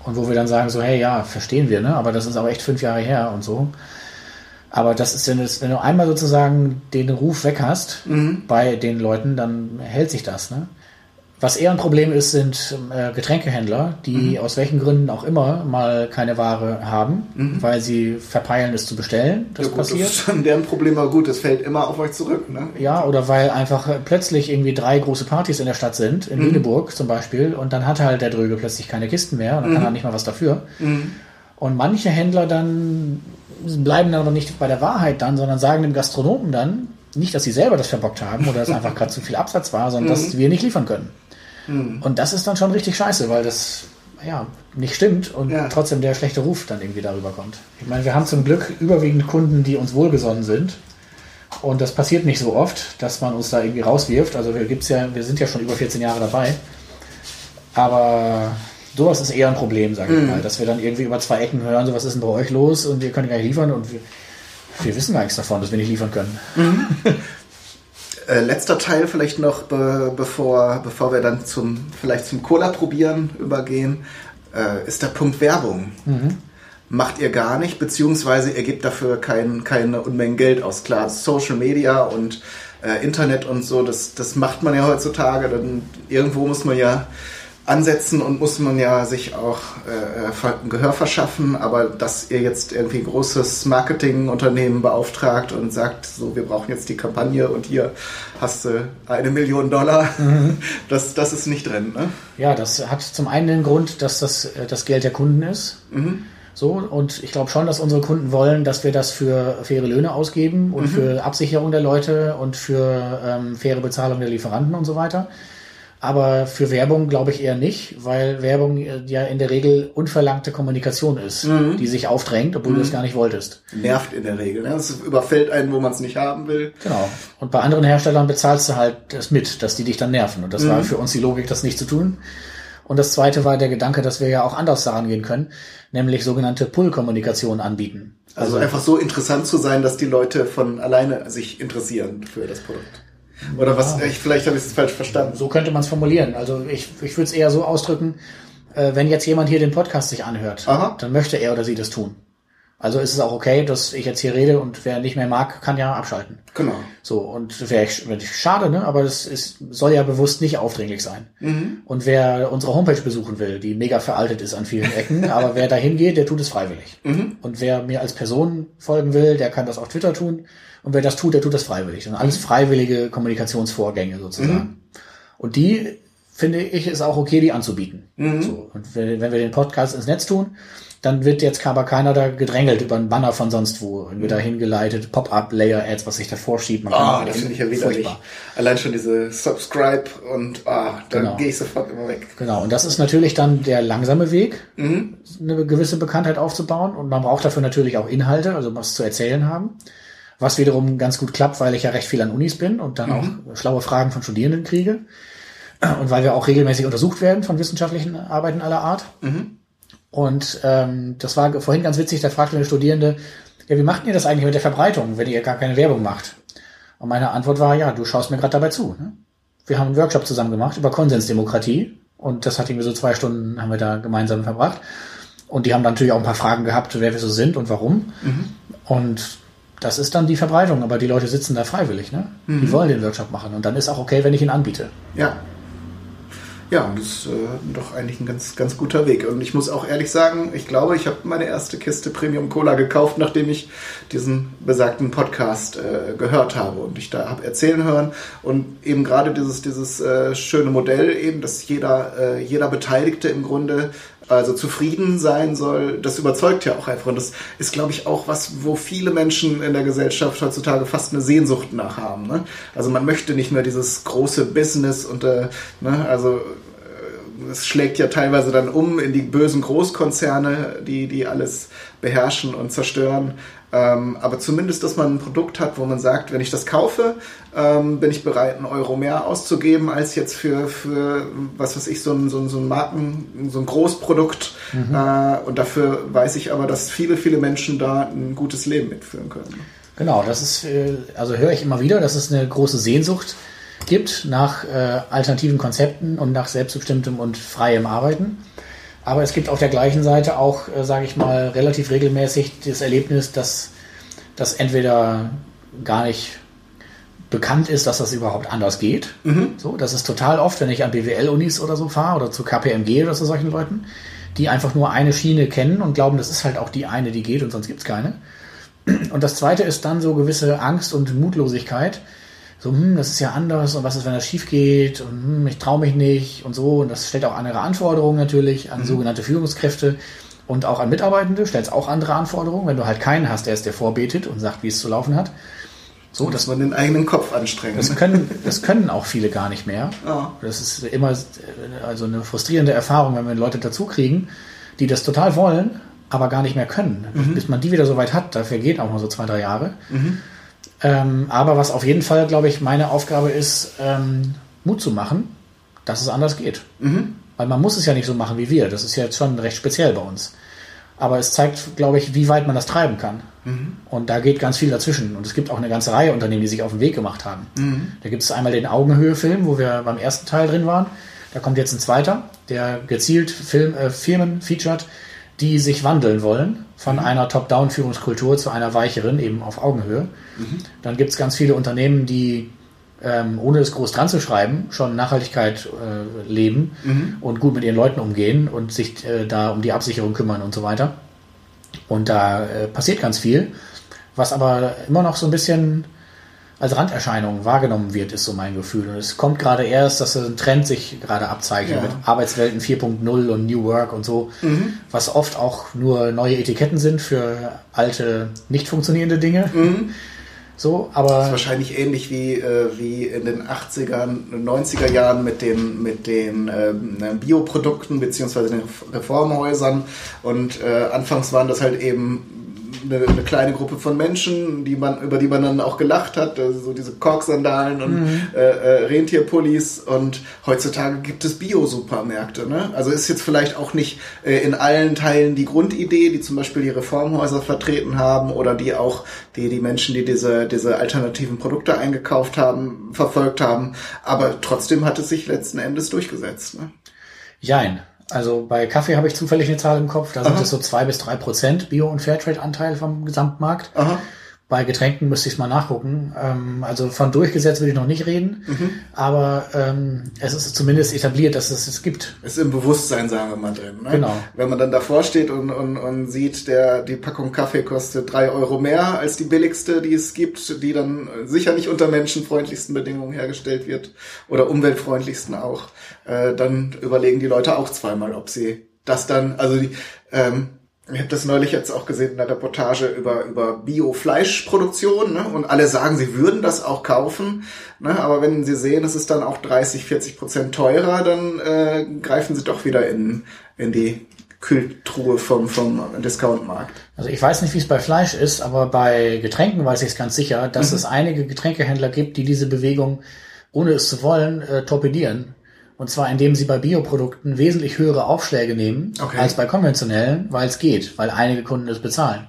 Und wo wir dann sagen so, hey, ja, verstehen wir, ne? aber das ist aber echt fünf Jahre her und so. Aber das ist, wenn, es, wenn du einmal sozusagen den Ruf weg hast bei den Leuten, dann hält sich das. Ne? Was eher ein Problem ist, sind äh, Getränkehändler, die aus welchen Gründen auch immer mal keine Ware haben, weil sie verpeilen, es zu bestellen. Das ja, gut, passiert. Das ist schon deren Problem, aber gut, das fällt immer auf euch zurück. Ne? Ja, oder weil einfach plötzlich irgendwie drei große Partys in der Stadt sind, in Lüneburg zum Beispiel, und dann hat halt der Dröge plötzlich keine Kisten mehr und dann kann er nicht mal was dafür. Und manche Händler dann bleiben dann aber nicht bei der Wahrheit dann, sondern sagen dem Gastronomen dann, nicht, dass sie selber das verbockt haben oder dass einfach gerade zu viel Absatz war, sondern dass wir nicht liefern können. Und das ist dann schon richtig scheiße, weil das ja nicht stimmt und Ja. trotzdem der schlechte Ruf dann irgendwie darüber kommt. Ich meine, wir haben zum Glück überwiegend Kunden, die uns wohlgesonnen sind. Und das passiert nicht so oft, dass man uns da irgendwie rauswirft. Also wir gibt's ja, wir sind ja schon über 14 Jahre dabei. Aber sowas ist eher ein Problem, sage ich mal, dass wir dann irgendwie über zwei Ecken hören, so was ist denn bei euch los und wir können gar nicht liefern und wir, wir wissen gar nichts davon, dass wir nicht liefern können. Äh, letzter Teil vielleicht noch, be bevor, bevor wir dann zum, vielleicht zum Cola probieren übergehen, äh, ist der Punkt Werbung. Macht ihr gar nicht, beziehungsweise ihr gebt dafür kein, keine Unmengen Geld aus. Klar, Social Media und äh, Internet und so, das, das macht man ja heutzutage. Dann irgendwo muss man ja ansetzen und muss man ja sich auch äh, Gehör verschaffen, aber dass ihr jetzt irgendwie ein großes Marketingunternehmen beauftragt und sagt, so wir brauchen jetzt die Kampagne und hier hast du eine Million Dollar, das, das ist nicht drin, ne? Ja, das hat zum einen den Grund, dass das äh, das Geld der Kunden ist. So, und ich glaube schon, dass unsere Kunden wollen, dass wir das für faire Löhne ausgeben und für Absicherung der Leute und für ähm, faire Bezahlung der Lieferanten und so weiter. Aber für Werbung glaube ich eher nicht, weil Werbung äh, ja in der Regel unverlangte Kommunikation ist, die sich aufdrängt, obwohl du es gar nicht wolltest. Nervt in der Regel, ne? Es überfällt einen, wo man es nicht haben will. Genau. Und bei anderen Herstellern bezahlst du halt das mit, dass die dich dann nerven. Und das war für uns die Logik, das nicht zu tun. Und das zweite war der Gedanke, dass wir ja auch anders daran gehen können, nämlich sogenannte Pull-Kommunikation anbieten. Also einfach so interessant zu sein, dass die Leute von alleine sich interessieren für das Produkt. Oder was, ich, vielleicht habe ich es falsch verstanden. So könnte man es formulieren. Also ich, ich würde es eher so ausdrücken, äh, wenn jetzt jemand hier den Podcast sich anhört, Aha. dann möchte er oder sie das tun. Also ist es auch okay, dass ich jetzt hier rede und wer nicht mehr mag, kann ja abschalten. Genau. So, und wäre ich, wär ich schade, ne? Aber das ist, soll ja bewusst nicht aufdringlich sein. Und wer unsere Homepage besuchen will, die mega veraltet ist an vielen Ecken, aber wer dahin geht, der tut es freiwillig. Und wer mir als Person folgen will, der kann das auf Twitter tun. Und wer das tut, der tut das freiwillig. Sind alles freiwillige Kommunikationsvorgänge sozusagen. Und die, finde ich, ist auch okay, die anzubieten. So, und wenn wir den Podcast ins Netz tun, dann wird jetzt aber keiner da gedrängelt über einen Banner von sonst wo. Dann wird da hingeleitet, Pop-up-Layer-Ads, was sich davor schiebt. Man Ah, kann- das finde ich ja widerlich. Allein schon diese Subscribe und ah, da Genau. gehe ich sofort immer weg. Genau, und das ist natürlich dann der langsame Weg, Mhm. eine gewisse Bekanntheit aufzubauen. Und man braucht dafür natürlich auch Inhalte, also was zu erzählen haben. Was wiederum ganz gut klappt, weil ich ja recht viel an Unis bin und dann Mhm. auch schlaue Fragen von Studierenden kriege. Und weil wir auch regelmäßig untersucht werden von wissenschaftlichen Arbeiten aller Art. Mhm. Und ähm, das war vorhin ganz witzig, da fragte eine Studierende, ja, wie macht ihr das eigentlich mit der Verbreitung, wenn ihr gar keine Werbung macht? Und meine Antwort war, ja, du schaust mir gerade dabei zu. Ne? Wir haben einen Workshop zusammen gemacht über Konsensdemokratie und das hat irgendwie so zwei Stunden haben wir da gemeinsam verbracht. Und die haben dann natürlich auch ein paar Fragen gehabt, wer wir so sind und warum. Und das ist dann die Verbreitung, aber die Leute sitzen da freiwillig, ne? Die wollen den Workshop machen und dann ist auch okay, wenn ich ihn anbiete. Ja. Ja, das ist äh, doch eigentlich ein ganz, ganz guter Weg. Und ich muss auch ehrlich sagen, ich glaube, ich habe meine erste Kiste Premium Cola gekauft, nachdem ich diesen besagten Podcast äh, gehört habe und ich da habe erzählen hören. Und eben gerade dieses, dieses äh, schöne Modell eben, dass jeder, äh, jeder Beteiligte im Grunde also zufrieden sein soll, das überzeugt ja auch einfach. Und das ist, glaube ich, auch was, wo viele Menschen in der Gesellschaft heutzutage fast eine Sehnsucht nach haben. Ne? Also man möchte nicht mehr dieses große Business und äh, ne, also es schlägt ja teilweise dann um in die bösen Großkonzerne, die, die alles beherrschen und zerstören. Ähm, aber zumindest, dass man ein Produkt hat, wo man sagt, wenn ich das kaufe, ähm, bin ich bereit, einen Euro mehr auszugeben, als jetzt für, für was weiß ich, so ein, so ein, so ein Marken, so ein Großprodukt. Äh, und dafür weiß ich aber, dass viele, viele Menschen da ein gutes Leben mitführen können. Genau, das ist, äh, also höre ich immer wieder, dass es eine große Sehnsucht gibt nach äh, alternativen Konzepten und nach selbstbestimmtem und freiem Arbeiten. Aber es gibt auf der gleichen Seite auch, äh, sage ich mal, relativ regelmäßig das Erlebnis, dass das entweder gar nicht bekannt ist, dass das überhaupt anders geht. So, das ist total oft, wenn ich an BWL-Unis oder so fahre oder zu KPMG oder zu solchen Leuten, die einfach nur eine Schiene kennen und glauben, das ist halt auch die eine, die geht und sonst gibt's keine. Und das zweite ist dann so gewisse Angst und Mutlosigkeit. So, hm, das ist ja anders und was ist, wenn das schief geht und hm, ich traue mich nicht und so. Und das stellt auch andere Anforderungen natürlich an sogenannte Führungskräfte und auch an Mitarbeitende stellt es auch andere Anforderungen, wenn du halt keinen hast, der es dir vorbetet und sagt, wie es zu laufen hat. So, Dass man den eigenen Kopf anstrengt. das können, das können auch viele gar nicht mehr. Ja. Das ist immer also eine frustrierende Erfahrung, wenn wir Leute dazu kriegen, die das total wollen, aber gar nicht mehr können. Bis man die wieder so weit hat, dafür geht auch mal so zwei, drei Jahre. Ähm, aber was auf jeden Fall, glaube ich, meine Aufgabe ist, ähm, Mut zu machen, dass es anders geht. Weil man muss es ja nicht so machen wie wir. Das ist ja jetzt schon recht speziell bei uns. Aber es zeigt, glaube ich, wie weit man das treiben kann. Und da geht ganz viel dazwischen. Und es gibt auch eine ganze Reihe Unternehmen, die sich auf den Weg gemacht haben. Da gibt es einmal den Augenhöhe-Film, wo wir beim ersten Teil drin waren. Da kommt jetzt ein zweiter, der gezielt Film, äh, Firmen featured, die sich wandeln wollen von einer Top-Down-Führungskultur zu einer weicheren, eben auf Augenhöhe. Dann gibt es ganz viele Unternehmen, die ähm, ohne es groß dran zu schreiben, schon Nachhaltigkeit äh, leben und gut mit ihren Leuten umgehen und sich äh, da um die Absicherung kümmern und so weiter. Und da äh, passiert ganz viel, was aber immer noch so ein bisschen als Randerscheinung wahrgenommen wird, ist so mein Gefühl. Und es kommt gerade erst, dass ein Trend sich gerade abzeichnet Ja. mit Arbeitswelten 4.0 und New Work und so, was oft auch nur neue Etiketten sind für alte, nicht funktionierende Dinge. So, Das ist aber wahrscheinlich ähnlich wie, äh, wie in den 80er, 90er Jahren mit den, mit den ähm, Bioprodukten beziehungsweise den Reformhäusern. Und äh, anfangs waren das halt eben eine, eine kleine Gruppe von Menschen, die man, über die man dann auch gelacht hat, also so diese Korksandalen und äh, äh, Rentierpullis. Und heutzutage gibt es Bio-Supermärkte. Ne? Also ist jetzt vielleicht auch nicht äh, in allen Teilen die Grundidee, die zum Beispiel die Reformhäuser vertreten haben oder die auch die, die Menschen, die diese, diese alternativen Produkte eingekauft haben, verfolgt haben. Aber trotzdem hat es sich letzten Endes durchgesetzt. Ne? Jein. Also bei Kaffee habe ich zufällig eine Zahl im Kopf. Da sind es so zwei bis drei Prozent Bio- und Fairtrade-Anteil vom Gesamtmarkt. Aha. Bei Getränken müsste ich mal nachgucken. Ähm, also von durchgesetzt will ich noch nicht reden, Mhm. aber ähm, es ist zumindest etabliert, dass es es gibt. Ist im Bewusstsein, sagen wir mal, drin. Ne? Genau. Wenn man dann davor steht und, und, und sieht, der, die Packung Kaffee kostet drei Euro mehr als die billigste, die es gibt, die dann sicher nicht unter menschenfreundlichsten Bedingungen hergestellt wird oder umweltfreundlichsten auch, äh, dann überlegen die Leute auch zweimal, ob sie das dann, also die, ähm, ich habe das neulich jetzt auch gesehen in der Reportage über, über Bio-Fleischproduktion ne? und alle sagen, sie würden das auch kaufen, ne? aber wenn sie sehen, es ist dann auch 30, 40 Prozent teurer, dann äh, greifen sie doch wieder in, in die Kühltruhe vom, vom Discountmarkt. Also ich weiß nicht, wie es bei Fleisch ist, aber bei Getränken weiß ich es ganz sicher, dass Mhm. es einige Getränkehändler gibt, die diese Bewegung, ohne es zu wollen, äh, torpedieren. Und zwar indem sie bei Bioprodukten wesentlich höhere Aufschläge nehmen Okay. als bei konventionellen, weil es geht, weil einige Kunden es bezahlen.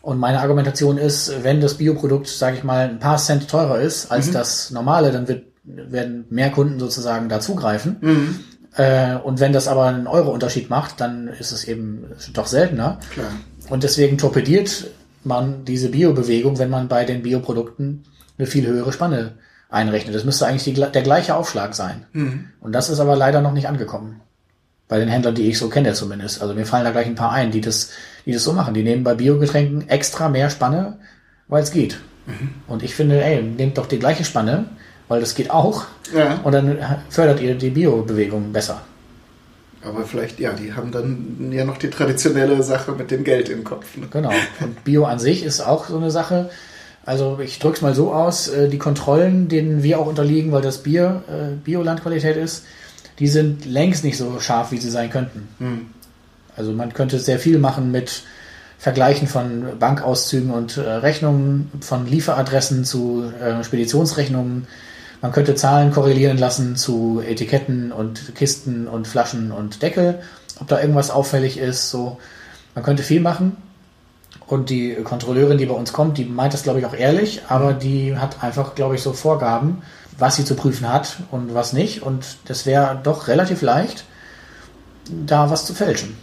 Und meine Argumentation ist, wenn das Bioprodukt, sage ich mal, ein paar Cent teurer ist Mhm. als das normale, dann wird, werden mehr Kunden sozusagen dazugreifen. Mhm. Äh, und wenn das aber einen Euro-Unterschied macht, dann ist es eben doch seltener. Klar. Und deswegen torpediert man diese Biobewegung, wenn man bei den Bioprodukten eine viel höhere Spanne einrechnet. Das müsste eigentlich die, der gleiche Aufschlag sein. Und das ist aber leider noch nicht angekommen. Bei den Händlern, die ich so kenne zumindest. Also mir fallen da gleich ein paar ein, die das, die das so machen. Die nehmen bei Biogetränken extra mehr Spanne, weil es geht. Und ich finde, ey, nehmt doch die gleiche Spanne, weil das geht auch. Ja. Und dann fördert ihr die Biobewegung besser. Aber vielleicht, ja, die haben dann ja noch die traditionelle Sache mit dem Geld im Kopf. Ne? Genau. Und Bio an sich ist auch so eine Sache. Also ich drück's mal so aus, äh, die Kontrollen, denen wir auch unterliegen, weil das Bier äh, Biolandqualität ist, die sind längst nicht so scharf, wie sie sein könnten. Also man könnte sehr viel machen mit Vergleichen von Bankauszügen und äh, Rechnungen, von Lieferadressen zu äh, Speditionsrechnungen. Man könnte Zahlen korrelieren lassen zu Etiketten und Kisten und Flaschen und Deckel, ob da irgendwas auffällig ist. So, man könnte viel machen. Und die Kontrolleurin, die bei uns kommt, die meint das, glaube ich, auch ehrlich, aber die hat einfach, glaube ich, so Vorgaben, was sie zu prüfen hat und was nicht. Und das wäre doch relativ leicht, da was zu fälschen.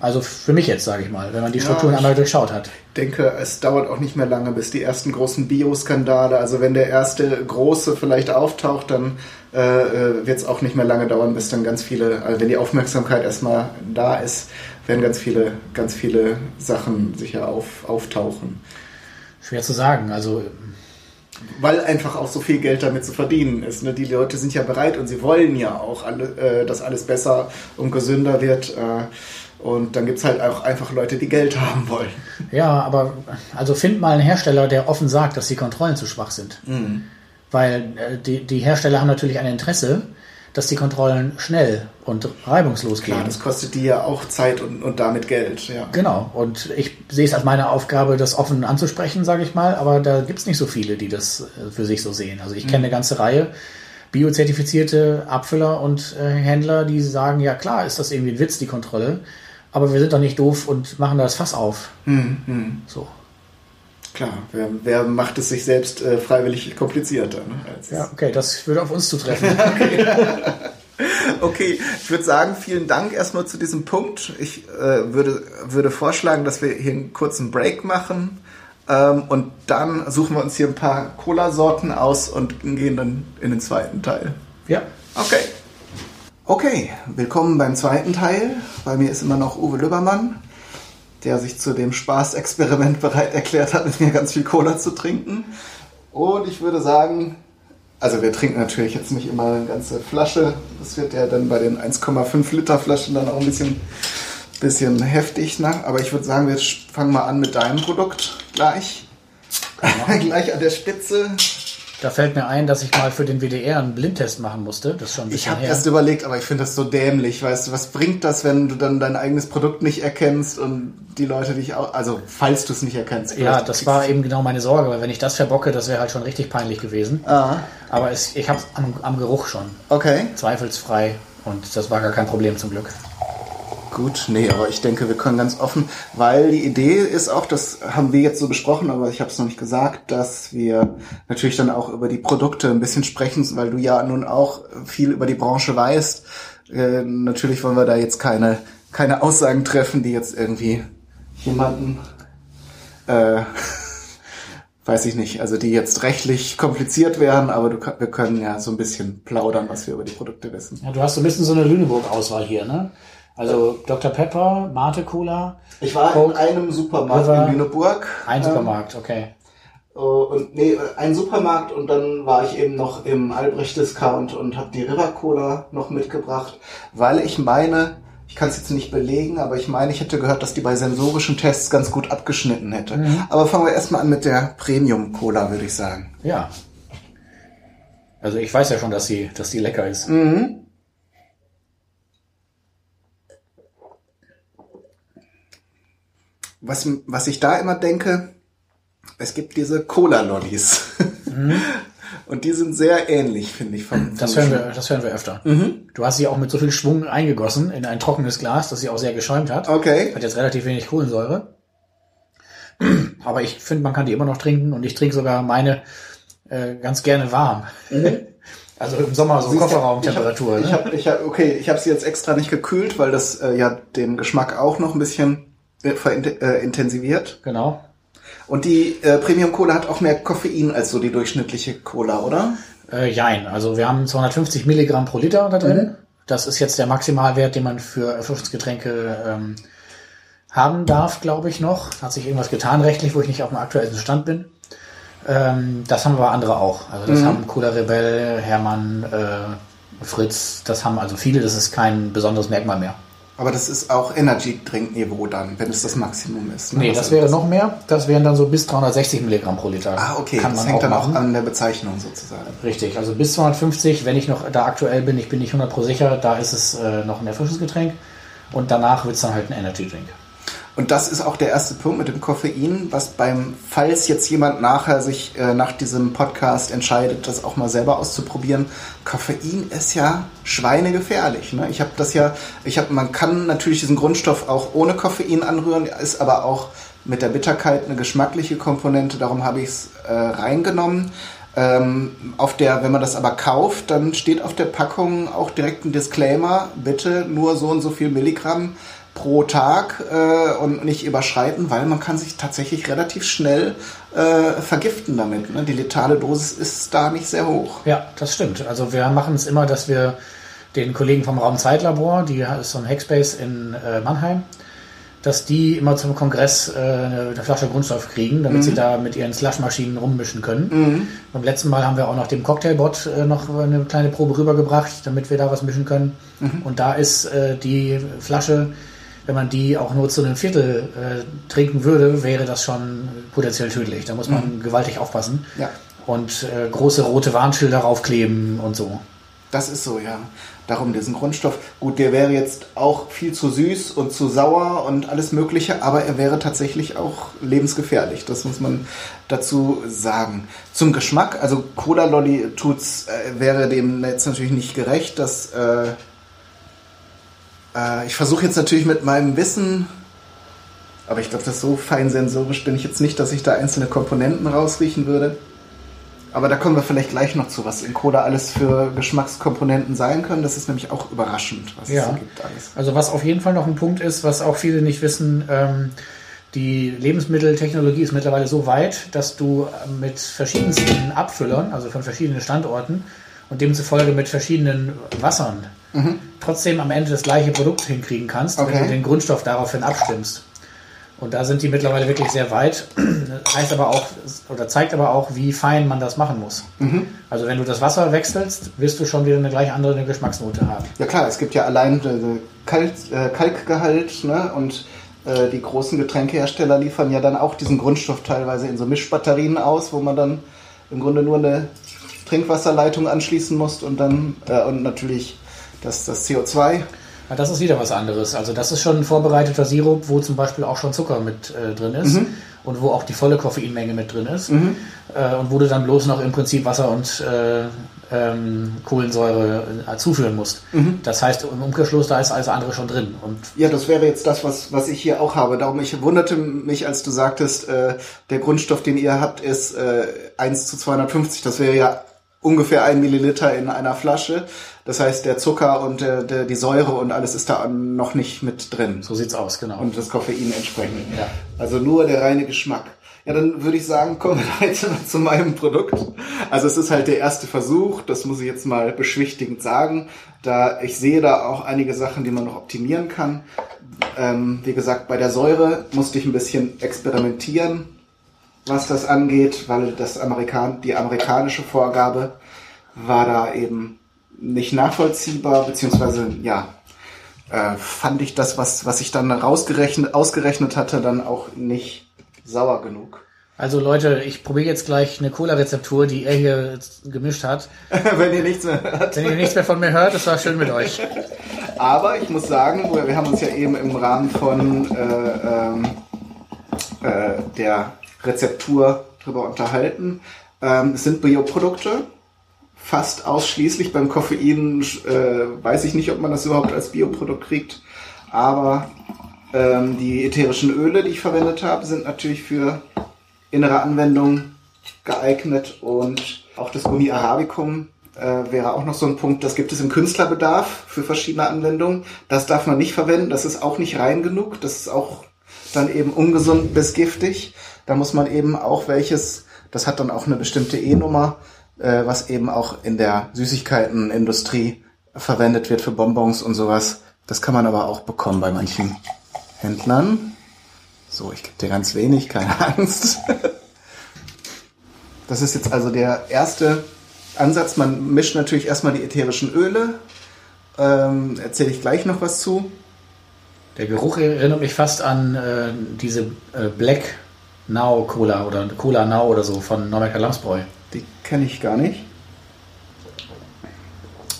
Also für mich jetzt, sage ich mal, wenn man die Strukturen ich- einmal durchschaut hat. denke, es dauert auch nicht mehr lange, bis die ersten großen Bioskandale, also wenn der erste große vielleicht auftaucht, dann äh, wird es auch nicht mehr lange dauern, bis dann ganz viele, also wenn die Aufmerksamkeit erstmal da ist, werden ganz viele, ganz viele Sachen sicher auf, auftauchen. Schwer zu sagen. Also Weil einfach auch so viel Geld damit zu verdienen ist. Ne? Die Leute sind ja bereit und sie wollen ja auch, alle, äh, dass alles besser und gesünder wird. Äh, und dann gibt's halt auch einfach Leute, die Geld haben wollen. ja, aber also find mal einen Hersteller, der offen sagt, dass die Kontrollen zu schwach sind. Weil äh, die, die Hersteller haben natürlich ein Interesse, dass die Kontrollen schnell und reibungslos gehen. Klar, das kostet die ja auch Zeit und, und damit Geld. Ja. Genau, und ich sehe es als meine Aufgabe, das offen anzusprechen, sage ich mal, aber da gibt's nicht so viele, die das äh, für sich so sehen. Also ich kenne eine ganze Reihe biozertifizierte Abfüller und äh, Händler, die sagen, ja klar, ist das irgendwie ein Witz, die Kontrolle, aber wir sind doch nicht doof und machen das Fass auf. So. Klar, wer, wer macht es sich selbst äh, freiwillig komplizierter? Ne? Ja, okay, das würde auf uns zutreffen. Okay, ich würde sagen, vielen Dank erstmal zu diesem Punkt. Ich äh, würde, würde vorschlagen, dass wir hier einen kurzen Break machen ähm, und dann suchen wir uns hier ein paar Cola-Sorten aus und gehen dann in den zweiten Teil. ja. Okay. Okay, willkommen beim zweiten Teil. Bei mir ist immer noch Uwe Lübbermann, der sich zu dem Spaßexperiment bereit erklärt hat, mit mir ganz viel Cola zu trinken. Und ich würde sagen, also wir trinken natürlich jetzt nicht immer eine ganze Flasche. Das wird ja dann bei den 1,5 Liter Flaschen dann auch ein bisschen, bisschen heftig. Ne? Aber ich würde sagen, wir fangen mal an mit deinem Produkt gleich. gleich an der Spitze. Da fällt mir ein, dass ich mal für den WDR einen Blindtest machen musste. Das ist schon Ich habe erst überlegt, aber ich finde das so dämlich. Weißt du, was bringt das, wenn du dann dein eigenes Produkt nicht erkennst und die Leute dich auch, also falls du es nicht erkennst. Ja, das war eben genau meine Sorge, weil wenn ich das verbocke, das wäre halt schon richtig peinlich gewesen. Ah, Aber es, ich habe es am, am Geruch schon. okay. Zweifelsfrei. Und das war gar kein Problem zum Glück. Gut, nee, aber ich denke, wir können ganz offen, weil die Idee ist auch, das haben wir jetzt so besprochen, aber ich habe es noch nicht gesagt, dass wir natürlich dann auch über die Produkte ein bisschen sprechen, weil du ja nun auch viel über die Branche weißt. Äh, natürlich wollen wir da jetzt keine, keine Aussagen treffen, die jetzt irgendwie jemanden, äh, weiß ich nicht, also die jetzt rechtlich kompliziert wären, aber du, wir können ja so ein bisschen plaudern, was wir über die Produkte wissen. Ja, du hast so ein bisschen so eine Lüneburg-Auswahl hier, ne? Also Dr. Pepper, Mate Cola. Ich war Coke, in einem Supermarkt in Lüneburg. Ein Supermarkt, okay. Oh, und nee, ein Supermarkt und dann war ich eben noch im Albrecht Discount und habe die River Cola noch mitgebracht, weil ich meine, ich kann es jetzt nicht belegen, aber ich meine, ich hätte gehört, dass die bei sensorischen Tests ganz gut abgeschnitten hätte. Mhm. Aber fangen wir erstmal an mit der Premium Cola, würde ich sagen. Ja. Also ich weiß ja schon, dass sie, dass die lecker ist. Mhm. Was, was ich da immer denke, es gibt diese Cola-Lollis. Mhm. Und die sind sehr ähnlich, finde ich. Vom, das, hören wir, das hören wir öfter. Mhm. Du hast sie auch mit so viel Schwung eingegossen in ein trockenes Glas, dass sie auch sehr geschäumt hat. Okay. Hat jetzt relativ wenig Kohlensäure. Aber ich finde, man kann die immer noch trinken und ich trinke sogar meine äh, ganz gerne warm. Mhm. Also im Sommer so Kofferraumtemperatur. Ich habe, ne? ich hab, okay, ich habe sie jetzt extra nicht gekühlt, weil das äh, ja den Geschmack auch noch ein bisschen äh, intensiviert. Genau. Und die äh, Premium Cola hat auch mehr Koffein als so die durchschnittliche Cola, oder? Äh, jein. Also wir haben 250 Milligramm pro Liter da drin. Mhm. Das ist jetzt der Maximalwert, den man für Erfrischungsgetränke ähm, haben darf, glaube ich noch. Hat sich irgendwas getan rechtlich, wo ich nicht auf dem aktuellen Stand bin. Ähm, das haben aber andere auch. Also das mhm. haben Cola Rebell, Hermann, äh, Fritz, das haben also viele. Das ist kein besonderes Merkmal mehr. Aber das ist auch Energy-Trinkniveau dann, wenn es das Maximum ist. Ne? Nee, das wäre noch mehr. Das wären dann so bis 360 Milligramm pro Liter. Ah, okay. Kann das hängt auch dann machen. auch an der Bezeichnung sozusagen. Richtig, also bis 250, wenn ich noch da aktuell bin, ich bin nicht 100 pro sicher, da ist es äh, noch ein Erfrischungsgetränk. Und danach wird es dann halt ein Energy-Drink. Und das ist auch der erste Punkt mit dem Koffein, was beim, falls jetzt jemand nachher sich äh, nach diesem Podcast entscheidet, das auch mal selber auszuprobieren, Koffein ist ja schweinegefährlich. Ne? Ich habe das ja, ich habe, man kann natürlich diesen Grundstoff auch ohne Koffein anrühren, ist aber auch mit der Bitterkeit eine geschmackliche Komponente, darum habe ich es äh, reingenommen. Ähm, auf der, wenn man das aber kauft, dann steht auf der Packung auch direkt ein Disclaimer, bitte nur so und so viel Milligramm pro Tag äh, und nicht überschreiten, weil man kann sich tatsächlich relativ schnell äh, vergiften damit. Ne? Die letale Dosis ist da nicht sehr hoch. Ja, das stimmt. Also wir machen es immer, dass wir den Kollegen vom Raumzeitlabor, die ist so ein Hackspace in äh, Mannheim, dass die immer zum Kongress äh, eine, Flasche Grundstoff kriegen, damit mhm. sie da mit ihren Slushmaschinen rummischen können. Mhm. Beim letzten Mal haben wir auch noch dem Cocktailbot äh, noch eine kleine Probe rübergebracht, damit wir da was mischen können. Mhm. Und da ist äh, die Flasche wenn man die auch nur zu einem Viertel äh, trinken würde, wäre das schon potenziell tödlich. Da muss man mhm. gewaltig aufpassen. Ja. Und äh, große rote Warnschilder raufkleben und so. Das ist so, ja. Darum diesen Grundstoff. Gut, der wäre jetzt auch viel zu süß und zu sauer und alles Mögliche, aber er wäre tatsächlich auch lebensgefährlich. Das muss man dazu sagen. Zum Geschmack, also Cola Lolly tut's, äh, wäre dem jetzt natürlich nicht gerecht, dass äh, äh, ich versuche jetzt natürlich mit meinem Wissen, aber ich glaube, das so fein sensorisch bin ich jetzt nicht, dass ich da einzelne Komponenten rausriechen würde. Aber da kommen wir vielleicht gleich noch zu, was in Cola alles für Geschmackskomponenten sein können. Das ist nämlich auch überraschend, was ja. es so gibt alles. Also was auf jeden Fall noch ein Punkt ist, was auch viele nicht wissen, ähm, die Lebensmitteltechnologie ist mittlerweile so weit, dass du mit verschiedensten Abfüllern, also von verschiedenen Standorten und demzufolge mit verschiedenen Wassern mhm. trotzdem am Ende das gleiche Produkt hinkriegen kannst, okay. wenn du den Grundstoff daraufhin abstimmst. Und da sind die mittlerweile wirklich sehr weit. Das heißt aber auch, oder zeigt aber auch, wie fein man das machen muss. Mhm. Also wenn du das Wasser wechselst, wirst du schon wieder eine gleich andere Geschmacksnote haben. Ja klar, es gibt ja allein Kalk, äh, Kalkgehalt ne? und äh, die großen Getränkehersteller liefern ja dann auch diesen Grundstoff teilweise in so Mischbatterien aus, wo man dann im Grunde nur eine Trinkwasserleitung anschließen muss und dann äh, und natürlich das, das CO2. Ja, das ist wieder was anderes. Also das ist schon ein vorbereiteter Sirup, wo zum Beispiel auch schon Zucker mit äh, drin ist mhm. und wo auch die volle Koffeinmenge mit drin ist. Mhm. Äh, und wo du dann bloß noch im Prinzip Wasser und äh, ähm, Kohlensäure äh, zuführen musst. Mhm. Das heißt, im Umkehrschluss, da ist alles andere schon drin. Und ja, das wäre jetzt das, was, was ich hier auch habe. Darum, ich wunderte mich, als du sagtest, äh, der Grundstoff, den ihr habt, ist äh, 1 zu 250. Das wäre ja ungefähr ein Milliliter in einer Flasche. Das heißt, der Zucker und der, der, die Säure und alles ist da noch nicht mit drin. So sieht's aus, genau. Und das Koffein entsprechend. Ja. Also nur der reine Geschmack. Ja, dann würde ich sagen, kommen wir jetzt mal zu meinem Produkt. Also es ist halt der erste Versuch, das muss ich jetzt mal beschwichtigend sagen. Da ich sehe da auch einige Sachen, die man noch optimieren kann. Ähm, wie gesagt, bei der Säure musste ich ein bisschen experimentieren, was das angeht, weil das Amerikan die amerikanische Vorgabe war da eben nicht nachvollziehbar, beziehungsweise ja, äh, fand ich das, was, was ich dann rausgerechnet, ausgerechnet hatte, dann auch nicht sauer genug. Also Leute, ich probiere jetzt gleich eine Cola-Rezeptur, die er hier gemischt hat. Wenn ihr nichts mehr hört. Wenn ihr nichts mehr von mir hört, das war schön mit euch. Aber ich muss sagen, wir haben uns ja eben im Rahmen von äh, ähm, äh, der Rezeptur drüber unterhalten. Ähm, es sind Bioprodukte, fast ausschließlich. Beim Koffein äh, weiß ich nicht, ob man das überhaupt als Bioprodukt kriegt. Aber ähm, die ätherischen Öle, die ich verwendet habe, sind natürlich für innere Anwendungen geeignet und auch das Gummi Arabicum äh, wäre auch noch so ein Punkt, das gibt es im Künstlerbedarf für verschiedene Anwendungen. Das darf man nicht verwenden, das ist auch nicht rein genug, das ist auch dann eben ungesund bis giftig. Da muss man eben auch welches, das hat dann auch eine bestimmte E-Nummer, äh, was eben auch in der Süßigkeitenindustrie verwendet wird für Bonbons und sowas. Das kann man aber auch bekommen bei manchen Händlern. So, ich gebe dir ganz wenig, keine Angst. Das ist jetzt also der erste Ansatz. Man mischt natürlich erstmal die ätherischen Öle. Ähm, Erzähle ich gleich noch was zu. Der Geruch erinnert mich fast an äh, diese äh, Black Now Cola oder Cola Now oder so von Norberger Lamsbräu. Die kenne ich gar nicht.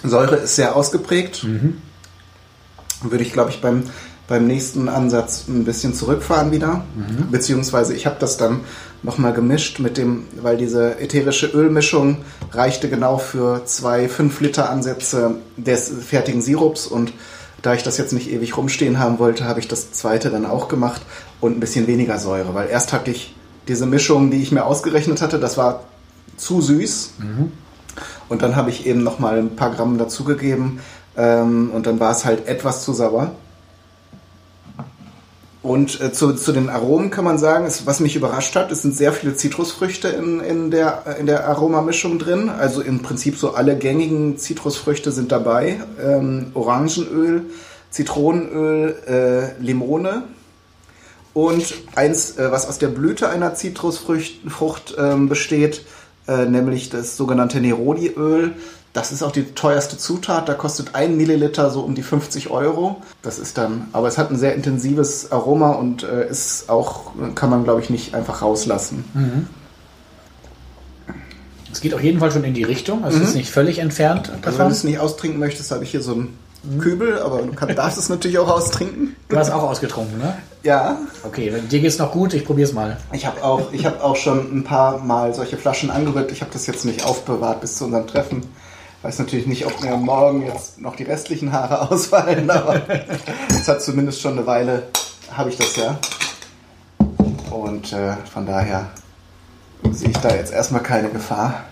Säure ist sehr ausgeprägt. Mhm. Würde ich, glaube ich, beim beim nächsten Ansatz ein bisschen zurückfahren wieder. Mhm. Beziehungsweise ich habe das dann nochmal gemischt mit dem, weil diese ätherische Ölmischung reichte genau für zwei 5 Liter Ansätze des fertigen Sirups und da ich das jetzt nicht ewig rumstehen haben wollte, habe ich das zweite dann auch gemacht und ein bisschen weniger Säure, weil erst hatte ich diese Mischung, die ich mir ausgerechnet hatte, das war zu süß. Mhm. Und dann habe ich eben nochmal ein paar Gramm dazugegeben ähm, und dann war es halt etwas zu sauer. Und äh, zu, zu den Aromen kann man sagen, ist, was mich überrascht hat, es sind sehr viele Zitrusfrüchte in, in, der, in der Aromamischung drin. Also im Prinzip so alle gängigen Zitrusfrüchte sind dabei. Ähm, Orangenöl, Zitronenöl, äh, Limone. Und eins, äh, was aus der Blüte einer Zitrusfrucht ähm, besteht, äh, nämlich das sogenannte Neroli-Öl. Das ist auch die teuerste Zutat. Da kostet ein Milliliter so um die 50 Euro. Das ist dann, aber es hat ein sehr intensives Aroma und äh, ist auch, kann man glaube ich nicht einfach rauslassen. Mhm. Es geht auf jeden Fall schon in die Richtung. Also mhm. es ist nicht völlig entfernt. Davon. Also wenn du es nicht austrinken möchtest, habe ich hier so mhm. Kübel, aber du kann, darfst es natürlich auch austrinken. Du hast auch ausgetrunken, ne? Ja. Okay, dir geht es noch gut, ich probiere es mal. Ich habe auch, hab auch schon ein paar Mal solche Flaschen angerührt. Ich habe das jetzt nicht aufbewahrt bis zu unserem Treffen. Weiß natürlich nicht, ob mir morgen jetzt noch die restlichen Haare ausfallen, aber es hat zumindest schon eine Weile, habe ich das ja. Und äh, von daher sehe ich da jetzt erstmal keine Gefahr.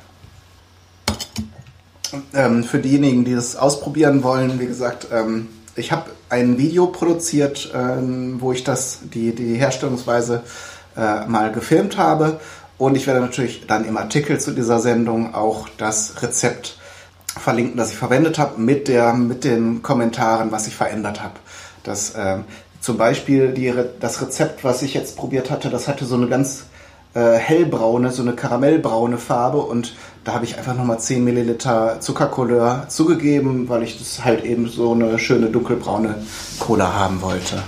Ähm, für diejenigen, die das ausprobieren wollen, wie gesagt, ähm, ich habe ein Video produziert, ähm, wo ich das, die, die Herstellungsweise äh, mal gefilmt habe. Und ich werde natürlich dann im Artikel zu dieser Sendung auch das Rezept verlinken, das ich verwendet habe, mit, mit den Kommentaren, was ich verändert habe. Das, äh, zum Beispiel die, das Rezept, was ich jetzt probiert hatte, das hatte so eine ganz äh, hellbraune, so eine karamellbraune Farbe und da habe ich einfach nochmal 10 Milliliter Zuckercouleur zugegeben, weil ich das halt eben so eine schöne dunkelbraune Cola haben wollte.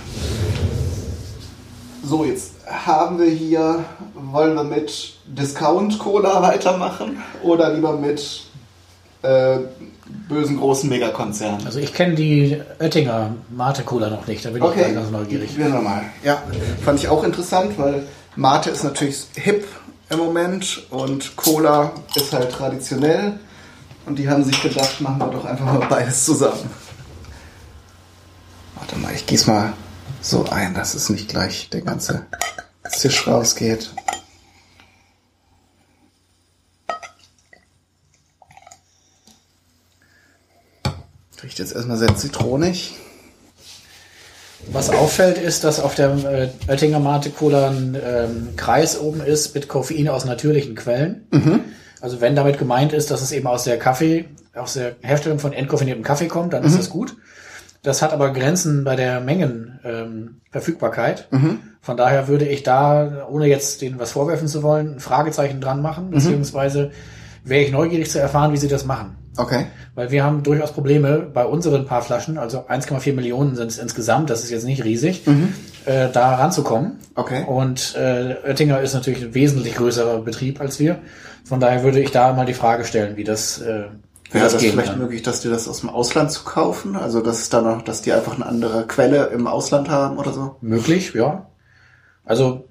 So, jetzt haben wir hier, wollen wir mit Discount Cola weitermachen oder lieber mit äh, bösen großen Megakonzernen. Also ich kenne die Oettinger Mate Cola noch nicht, da bin okay. ich ganz neugierig. Wir mal. Ja, fand ich auch interessant, weil Mate ist natürlich hip im Moment und Cola ist halt traditionell. Und die haben sich gedacht, machen wir doch einfach mal beides zusammen. Warte mal, ich gieße mal so ein, dass es nicht gleich der ganze Zisch rausgeht. Riecht jetzt erstmal sehr zitronig. Was auffällt, ist, dass auf der äh, Oettinger Mate Cola ein ähm, Kreis oben ist mit Koffein aus natürlichen Quellen. Also wenn damit gemeint ist, dass es eben aus der Kaffee, aus der Herstellung von entkoffiniertem Kaffee kommt, dann ist das gut. Das hat aber Grenzen bei der Mengenverfügbarkeit. Ähm, Verfügbarkeit. Von daher würde ich da, ohne jetzt denen was vorwerfen zu wollen, ein Fragezeichen dran machen, beziehungsweise wäre ich neugierig zu erfahren, wie sie das machen. Okay. Weil wir haben durchaus Probleme bei unseren paar Flaschen, also 1,4 Millionen sind es insgesamt, das ist jetzt nicht riesig, äh, da ranzukommen. Okay. Und äh, Oettinger ist natürlich ein wesentlich größerer Betrieb als wir. Von daher würde ich da mal die Frage stellen, wie das, äh, Wäre das gehen vielleicht kann. möglich, dass die das aus dem Ausland zu kaufen? Also dass es da noch, dass die einfach eine andere Quelle im Ausland haben oder so? Möglich, ja. Also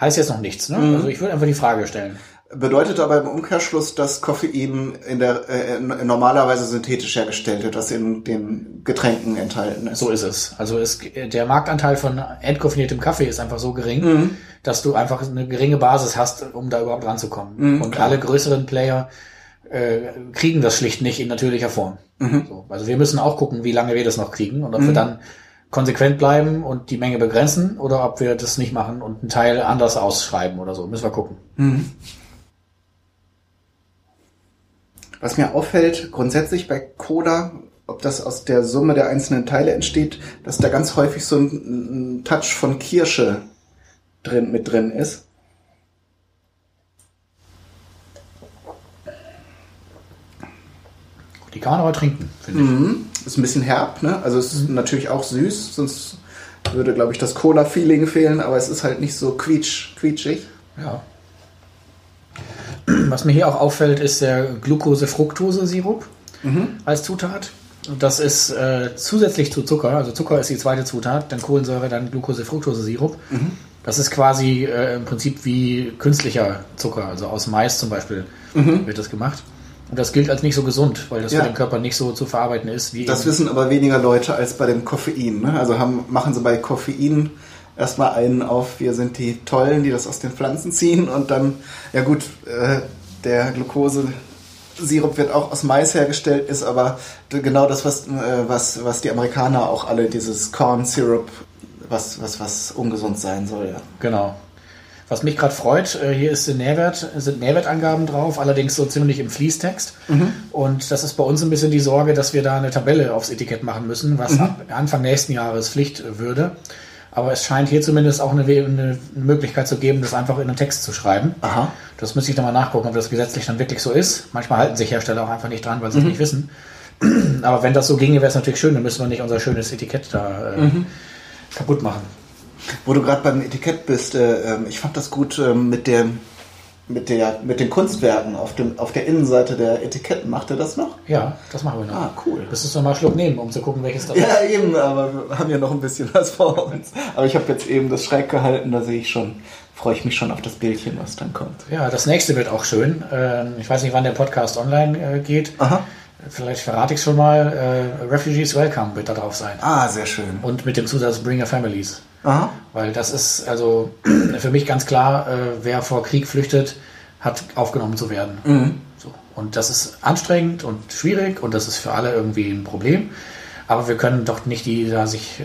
heißt jetzt noch nichts. Ne? Mhm. Also ich würde einfach die Frage stellen. Bedeutet aber im Umkehrschluss, dass Koffein in der äh, normalerweise synthetisch hergestellt wird, was in den Getränken enthalten ist. So ist es. Also es, der Marktanteil von entkoffiniertem Kaffee ist einfach so gering, Mhm. dass du einfach eine geringe Basis hast, um da überhaupt ranzukommen. Mhm, Und alle größeren Player äh, kriegen das schlicht nicht in natürlicher Form. Mhm. So. Also wir müssen auch gucken, wie lange wir das noch kriegen und ob wir dann konsequent bleiben und die Menge begrenzen oder ob wir das nicht machen und einen Teil anders ausschreiben oder so. Müssen wir gucken. Was mir auffällt, grundsätzlich bei Cola, ob das aus der Summe der einzelnen Teile entsteht, dass da ganz häufig so ein, ein Touch von Kirsche drin, mit drin ist. Die kann man aber trinken, finde ich. Mhm. Ist ein bisschen herb, ne? Also es ist natürlich auch süß, sonst würde, glaube ich, das Cola-Feeling fehlen, aber es ist halt nicht so quietsch, quietschig. Ja. Was mir hier auch auffällt, ist der Glucose-Fructose-Sirup als Zutat. Das ist äh, zusätzlich zu Zucker, also Zucker ist die zweite Zutat, dann Kohlensäure, dann Glucose-Fructose-Sirup. Das ist quasi äh, im Prinzip wie künstlicher Zucker, also aus Mais zum Beispiel wird das gemacht. Und das gilt als nicht so gesund, weil das Ja. für den Körper nicht so zu verarbeiten ist wie Das wissen aber weniger Leute als bei dem Koffein. Ne? Also haben, machen sie bei Koffein erstmal einen auf, wir sind die Tollen, die das aus den Pflanzen ziehen und dann, ja gut, äh, der Glukose-Sirup wird auch aus Mais hergestellt, ist aber genau das, was, äh, was, was die Amerikaner auch alle, dieses Corn Syrup, was, was, was ungesund sein soll, ja. Genau. Was mich gerade freut, äh, hier ist Nährwert, sind Nährwertangaben drauf, allerdings so ziemlich im Fließtext. Und das ist bei uns ein bisschen die Sorge, dass wir da eine Tabelle aufs Etikett machen müssen, was ab Anfang nächsten Jahres Pflicht würde. Aber es scheint hier zumindest auch eine, eine Möglichkeit zu geben, das einfach in einen Text zu schreiben. Aha. Das müsste ich dann mal nachgucken, ob das gesetzlich dann wirklich so ist. Manchmal halten sich Hersteller auch einfach nicht dran, weil sie es nicht wissen. Aber wenn das so ginge, wäre es natürlich schön, dann müssen wir nicht unser schönes Etikett da äh, kaputt machen. Wo du gerade beim Etikett bist, äh, ähm, ich fand das gut ähm, mit dem mit der mit den Kunstwerken auf dem auf der Innenseite der Etiketten. Macht ihr das noch? Ja, das machen wir noch. Ah, cool. Müsstest du mal einen Schluck nehmen, um zu gucken, welches das ist. Ja, eben, aber wir haben ja noch ein bisschen was vor uns. Aber ich habe jetzt eben das schräg gehalten, da sehe ich schon, freue ich mich schon auf das Bildchen, was dann kommt. Ja, das nächste wird auch schön. Ähm, Ich weiß nicht, wann der Podcast online äh, geht. Aha. Vielleicht verrate ich schon mal. äh, Refugees Welcome wird da drauf sein. Ah, sehr schön. Und mit dem Zusatz Bring Your Families. Aha. Weil das ist also für mich ganz klar, äh, wer vor Krieg flüchtet, hat aufgenommen zu werden. So. Und das ist anstrengend und schwierig und das ist für alle irgendwie ein Problem. Aber wir können doch nicht die da sich äh,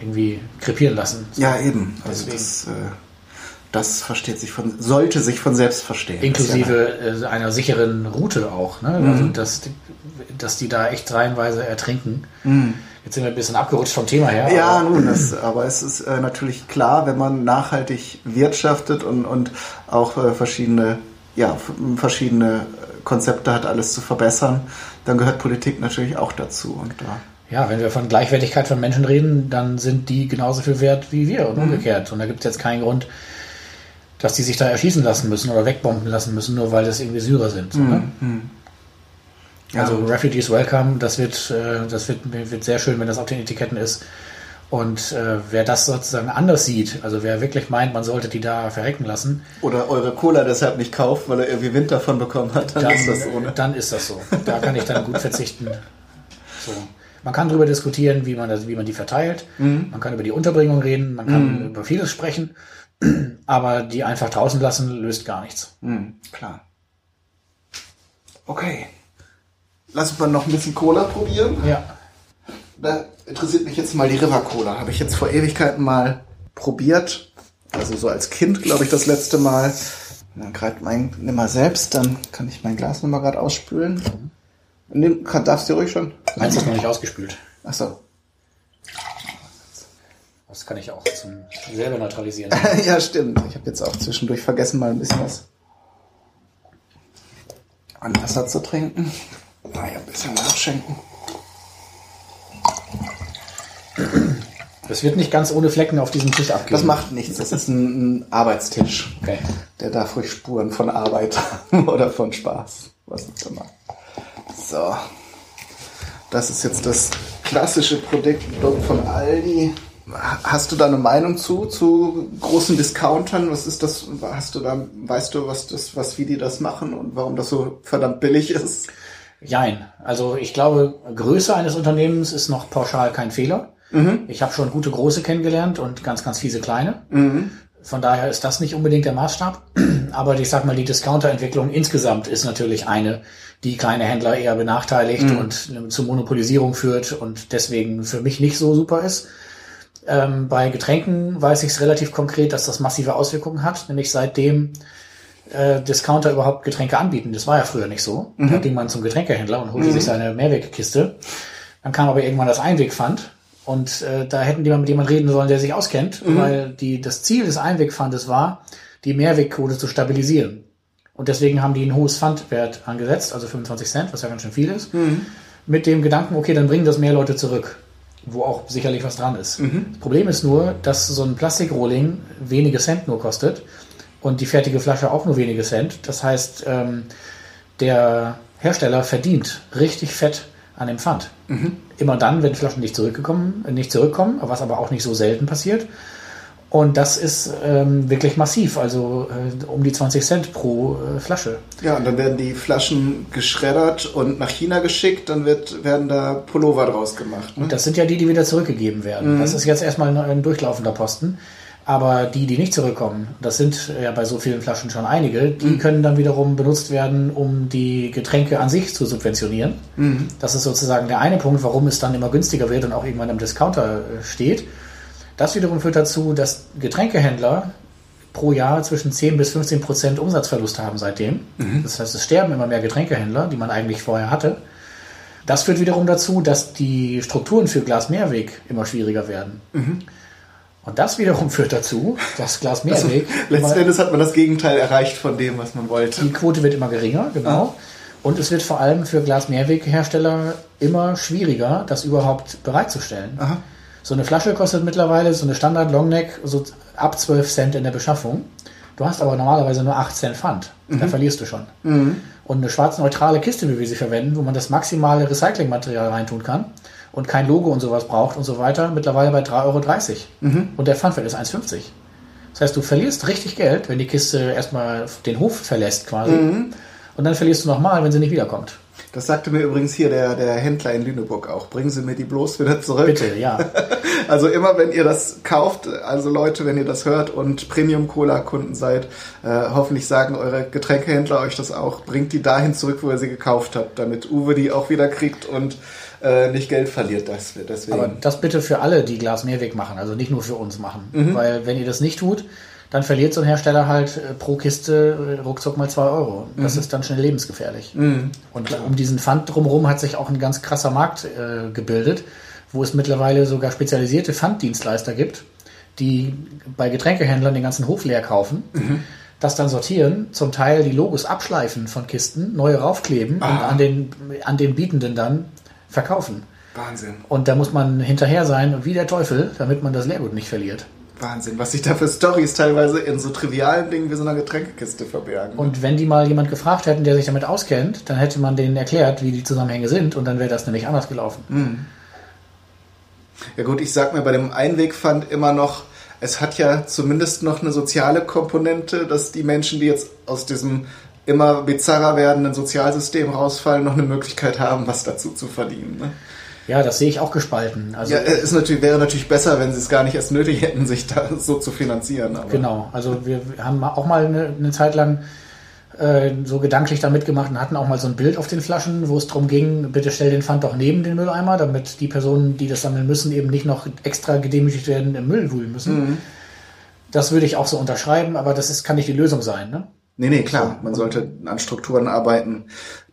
irgendwie krepieren lassen. Ja, eben. Also Deswegen. das, äh, das versteht sich von, sollte sich von selbst verstehen. Inklusive äh, einer sicheren Route auch. Ne? Mhm. Also, dass, die- dass die da echt reihenweise ertrinken. Jetzt sind wir ein bisschen abgerutscht vom Thema her. Mhm. Ja, aber- nun, das, aber es ist äh, natürlich klar, wenn man nachhaltig wirtschaftet und, und auch äh, verschiedene, ja, verschiedene Konzepte hat, alles zu verbessern, dann gehört Politik natürlich auch dazu. Und da Ja, wenn wir von Gleichwertigkeit von Menschen reden, dann sind die genauso viel wert wie wir Mhm. und umgekehrt. Und da gibt es jetzt keinen Grund, dass die sich da erschießen lassen müssen oder wegbomben lassen müssen, nur weil das irgendwie Syrer sind. So, ne? Mhm. Ja. Also Refugees Welcome, das wird, äh, das wird, wird sehr schön, wenn das auf den Etiketten ist. Und äh, wer das sozusagen anders sieht, also wer wirklich meint, man sollte die da verrecken lassen, oder eure Cola deshalb nicht kauft, weil er irgendwie Wind davon bekommen hat, dann, dann ist das so. Ne? Dann ist das so. Da kann ich dann gut verzichten. So. Man kann darüber diskutieren, wie man, das, wie man die verteilt. Mhm. Man kann über die Unterbringung reden. Man kann über vieles sprechen. Aber die einfach draußen lassen, löst gar nichts. Mhm, klar. Okay. lass uns mal noch ein bisschen Cola probieren. Ja. Da interessiert mich jetzt mal die River Cola. Habe ich jetzt vor Ewigkeiten mal probiert. Also so als Kind, glaube ich, das letzte Mal. Dann gerade mein, nimm mal selbst, dann kann ich mein Glas nochmal gerade ausspülen. Nimm, kann, darfst du ruhig schon? Meins ist noch nicht ausgespült. Ach so. Das kann ich auch zum selber neutralisieren. ja, stimmt. Ich habe jetzt auch zwischendurch vergessen, mal ein bisschen was an Wasser zu trinken. Naja, ein bisschen nachschenken. Das wird nicht ganz ohne Flecken auf diesem Tisch abgehen. Das macht nichts. Das ist ein, Arbeitstisch. Okay. Der darf ruhig Spuren von Arbeit oder von Spaß. Was auch immer. So. Das ist jetzt das klassische Produkt von Aldi. Hast du da eine Meinung zu, zu großen Discountern? Was ist das? Hast du da, weißt du, was das, was, wie die das machen und warum das so verdammt billig ist? Jein. Also ich glaube, Größe eines Unternehmens ist noch pauschal kein Fehler. Mhm. Ich habe schon gute große kennengelernt und ganz, ganz fiese kleine. Mhm. Von daher ist das nicht unbedingt der Maßstab. Aber ich sag mal, die Discounter-Entwicklung insgesamt ist natürlich eine, die kleine Händler eher benachteiligt mhm. und zur Monopolisierung führt und deswegen für mich nicht so super ist. Ähm, bei Getränken weiß ich es relativ konkret, dass das massive Auswirkungen hat, nämlich seitdem äh, Discounter überhaupt Getränke anbieten. Das war ja früher nicht so. Mhm. Da ging man zum Getränkehändler und holte mhm. sich seine Mehrwegkiste. Dann kam aber irgendwann das Einwegpfand und äh, da hätten die mal mit jemandem reden sollen, der sich auskennt, mhm. weil die, das Ziel des Einwegpfandes war, die Mehrwegquote zu stabilisieren. Und deswegen haben die ein hohes Pfandwert angesetzt, also 25 Cent, was ja ganz schön viel ist, mhm. mit dem Gedanken, okay, dann bringen das mehr Leute zurück, wo auch sicherlich was dran ist. Mhm. Das Problem ist nur, dass so ein Plastikrohling wenige Cent nur kostet und die fertige Flasche auch nur wenige Cent. Das heißt, ähm, der Hersteller verdient richtig fett an dem Pfand. Mhm. Immer dann, wenn Flaschen nicht zurückgekommen, nicht zurückkommen, was aber auch nicht so selten passiert. Und das ist ähm, wirklich massiv, also äh, um die 20 Cent pro äh, Flasche. Ja, und dann werden die Flaschen geschreddert und nach China geschickt, dann wird, werden da Pullover draus gemacht. Ne? Und das sind ja die, die wieder zurückgegeben werden. Mhm. Das ist jetzt erstmal ein, ein durchlaufender Posten. Aber die, die nicht zurückkommen, das sind ja bei so vielen Flaschen schon einige, die mhm. können dann wiederum benutzt werden, um die Getränke an sich zu subventionieren. Mhm. Das ist sozusagen der eine Punkt, warum es dann immer günstiger wird und auch irgendwann im Discounter äh, steht. Das wiederum führt dazu, dass Getränkehändler pro Jahr zwischen 10 bis 15 Prozent Umsatzverlust haben seitdem. Mhm. Das heißt, es sterben immer mehr Getränkehändler, die man eigentlich vorher hatte. Das führt wiederum dazu, dass die Strukturen für Glas Mehrweg immer schwieriger werden. Mhm. Und das wiederum führt dazu, dass Glas Mehrweg. Also, letzten Endes hat man das Gegenteil erreicht von dem, was man wollte. Die Quote wird immer geringer, genau. Ah. Und es wird vor allem für Glas Mehrweghersteller immer schwieriger, das überhaupt bereitzustellen. Aha. So eine Flasche kostet mittlerweile, so eine Standard Longneck, so ab 12 Cent in der Beschaffung. Du hast aber normalerweise nur 8 Cent Pfand. Mhm. Da verlierst du schon. Mhm. Und eine schwarz-neutrale Kiste, wie wir sie verwenden, wo man das maximale Recyclingmaterial reintun kann, und kein Logo und sowas braucht und so weiter, mittlerweile bei 3,30 Euro. Mhm. Und der Pfandwert ist 1,50. Das heißt, du verlierst richtig Geld, wenn die Kiste erstmal den Hof verlässt quasi. Mhm. Und dann verlierst du nochmal, wenn sie nicht wiederkommt. Das sagte mir übrigens hier der, der Händler in Lüneburg auch. Bringen Sie mir die bloß wieder zurück. Bitte, ja. Also immer, wenn ihr das kauft, also Leute, wenn ihr das hört und Premium-Cola-Kunden seid, äh, hoffentlich sagen eure Getränkehändler euch das auch. Bringt die dahin zurück, wo ihr sie gekauft habt, damit Uwe die auch wieder kriegt und äh, nicht Geld verliert. Das, deswegen. Aber das bitte für alle, die Glas Mehrweg machen, also nicht nur für uns machen. Mhm. Weil wenn ihr das nicht tut, dann verliert so ein Hersteller halt äh, pro Kiste äh, ruckzuck mal zwei Euro. Das mhm. ist dann schnell lebensgefährlich. Mhm. Und Klar. um diesen Pfand drumherum hat sich auch ein ganz krasser Markt äh, gebildet, wo es mittlerweile sogar spezialisierte Pfanddienstleister gibt, die bei Getränkehändlern den ganzen Hof leer kaufen. Mhm das dann sortieren, zum Teil die Logos abschleifen von Kisten, neue raufkleben ah. und an den, an den Bietenden dann verkaufen. Wahnsinn. Und da muss man hinterher sein wie der Teufel, damit man das Leergut nicht verliert. Wahnsinn, was sich da für Stories teilweise in so trivialen Dingen wie so einer Getränkekiste verbergen. Und wenn die mal jemand gefragt hätten, der sich damit auskennt, dann hätte man denen erklärt, wie die Zusammenhänge sind und dann wäre das nämlich anders gelaufen. Mhm. Ja gut, ich sag mir bei dem Einwegpfand immer noch, es hat ja zumindest noch eine soziale Komponente, dass die Menschen, die jetzt aus diesem immer bizarrer werdenden Sozialsystem rausfallen, noch eine Möglichkeit haben, was dazu zu verdienen. Ne? Ja, das sehe ich auch gespalten. Also ja, es natürlich, wäre natürlich besser, wenn sie es gar nicht erst nötig hätten, sich da so zu finanzieren. Aber. Genau, also wir haben auch mal eine, eine Zeit lang äh, so gedanklich da mitgemacht und hatten auch mal so ein Bild auf den Flaschen, wo es darum ging, bitte stell den Pfand doch neben den Mülleimer, damit die Personen, die das sammeln müssen, eben nicht noch extra gedemütigt werden, im Müll wühlen müssen. Mhm. Das würde ich auch so unterschreiben, aber das ist, kann nicht die Lösung sein, ne? Nee, nee, klar. Man sollte an Strukturen arbeiten,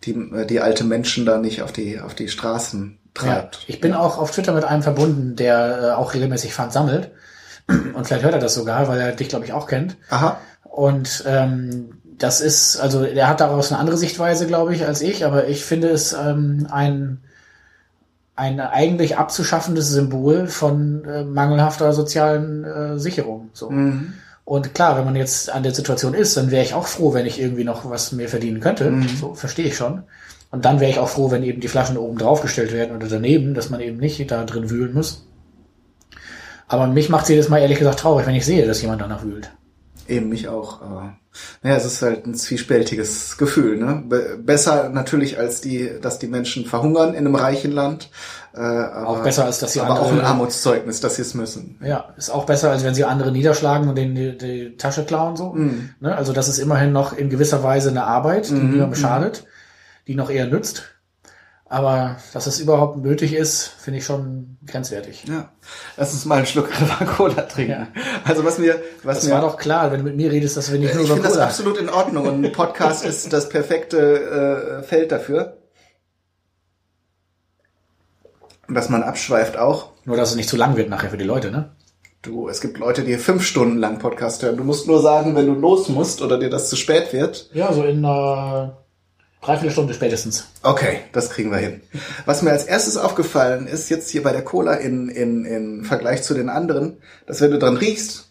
die, äh, die alte Menschen da nicht auf die, auf die Straßen treibt. Ja, ich bin auch auf Twitter mit einem verbunden, der äh, auch regelmäßig Pfand sammelt. Und vielleicht hört er das sogar, weil er dich, glaube ich, auch kennt. Aha. Und ähm, das ist, also er hat daraus eine andere Sichtweise, glaube ich, als ich, aber ich finde es ähm, ein, ein eigentlich abzuschaffendes Symbol von äh, mangelhafter sozialen äh, Sicherung. So. Mhm. Und klar, wenn man jetzt an der Situation ist, dann wäre ich auch froh, wenn ich irgendwie noch was mehr verdienen könnte. Mhm. So verstehe ich schon. Und dann wäre ich auch froh, wenn eben die Flaschen oben drauf gestellt werden oder daneben, dass man eben nicht da drin wühlen muss. Aber mich macht es jedes Mal ehrlich gesagt traurig, wenn ich sehe, dass jemand danach wühlt. Eben mich auch. Aber naja, es ist halt ein zwiespältiges Gefühl. Ne? Be besser natürlich als die, dass die Menschen verhungern in einem reichen Land. Äh, aber, auch besser als dass sie aber andere, auch ein Armutszeugnis, dass sie es müssen. Ja, ist auch besser als wenn sie andere niederschlagen und denen die, die Tasche klauen so. Mm. Ne? Also das ist immerhin noch in gewisser Weise eine Arbeit, die mm, niemandem schadet, die noch eher nützt. Aber dass es überhaupt nötig ist, finde ich schon grenzwertig. Ja. Lass uns mal einen Schluck Cola trinken. Ja. Also was mir, was das mir. war doch klar, wenn du mit mir redest, dass wir nicht nur über Cola. Ich finde das absolut in Ordnung und ein Podcast ist das perfekte äh, Feld dafür. Dass man abschweift auch. Nur, dass es nicht zu lang wird nachher für die Leute, ne? Du, es gibt Leute, die fünf Stunden lang Podcast hören. Du musst nur sagen, wenn du los musst oder dir das zu spät wird. Ja, so in äh, Dreiviertel Stunde spätestens. Okay, das kriegen wir hin. Was mir als erstes aufgefallen ist, jetzt hier bei der Cola in, in, in Vergleich zu den anderen, dass wenn du dran riechst,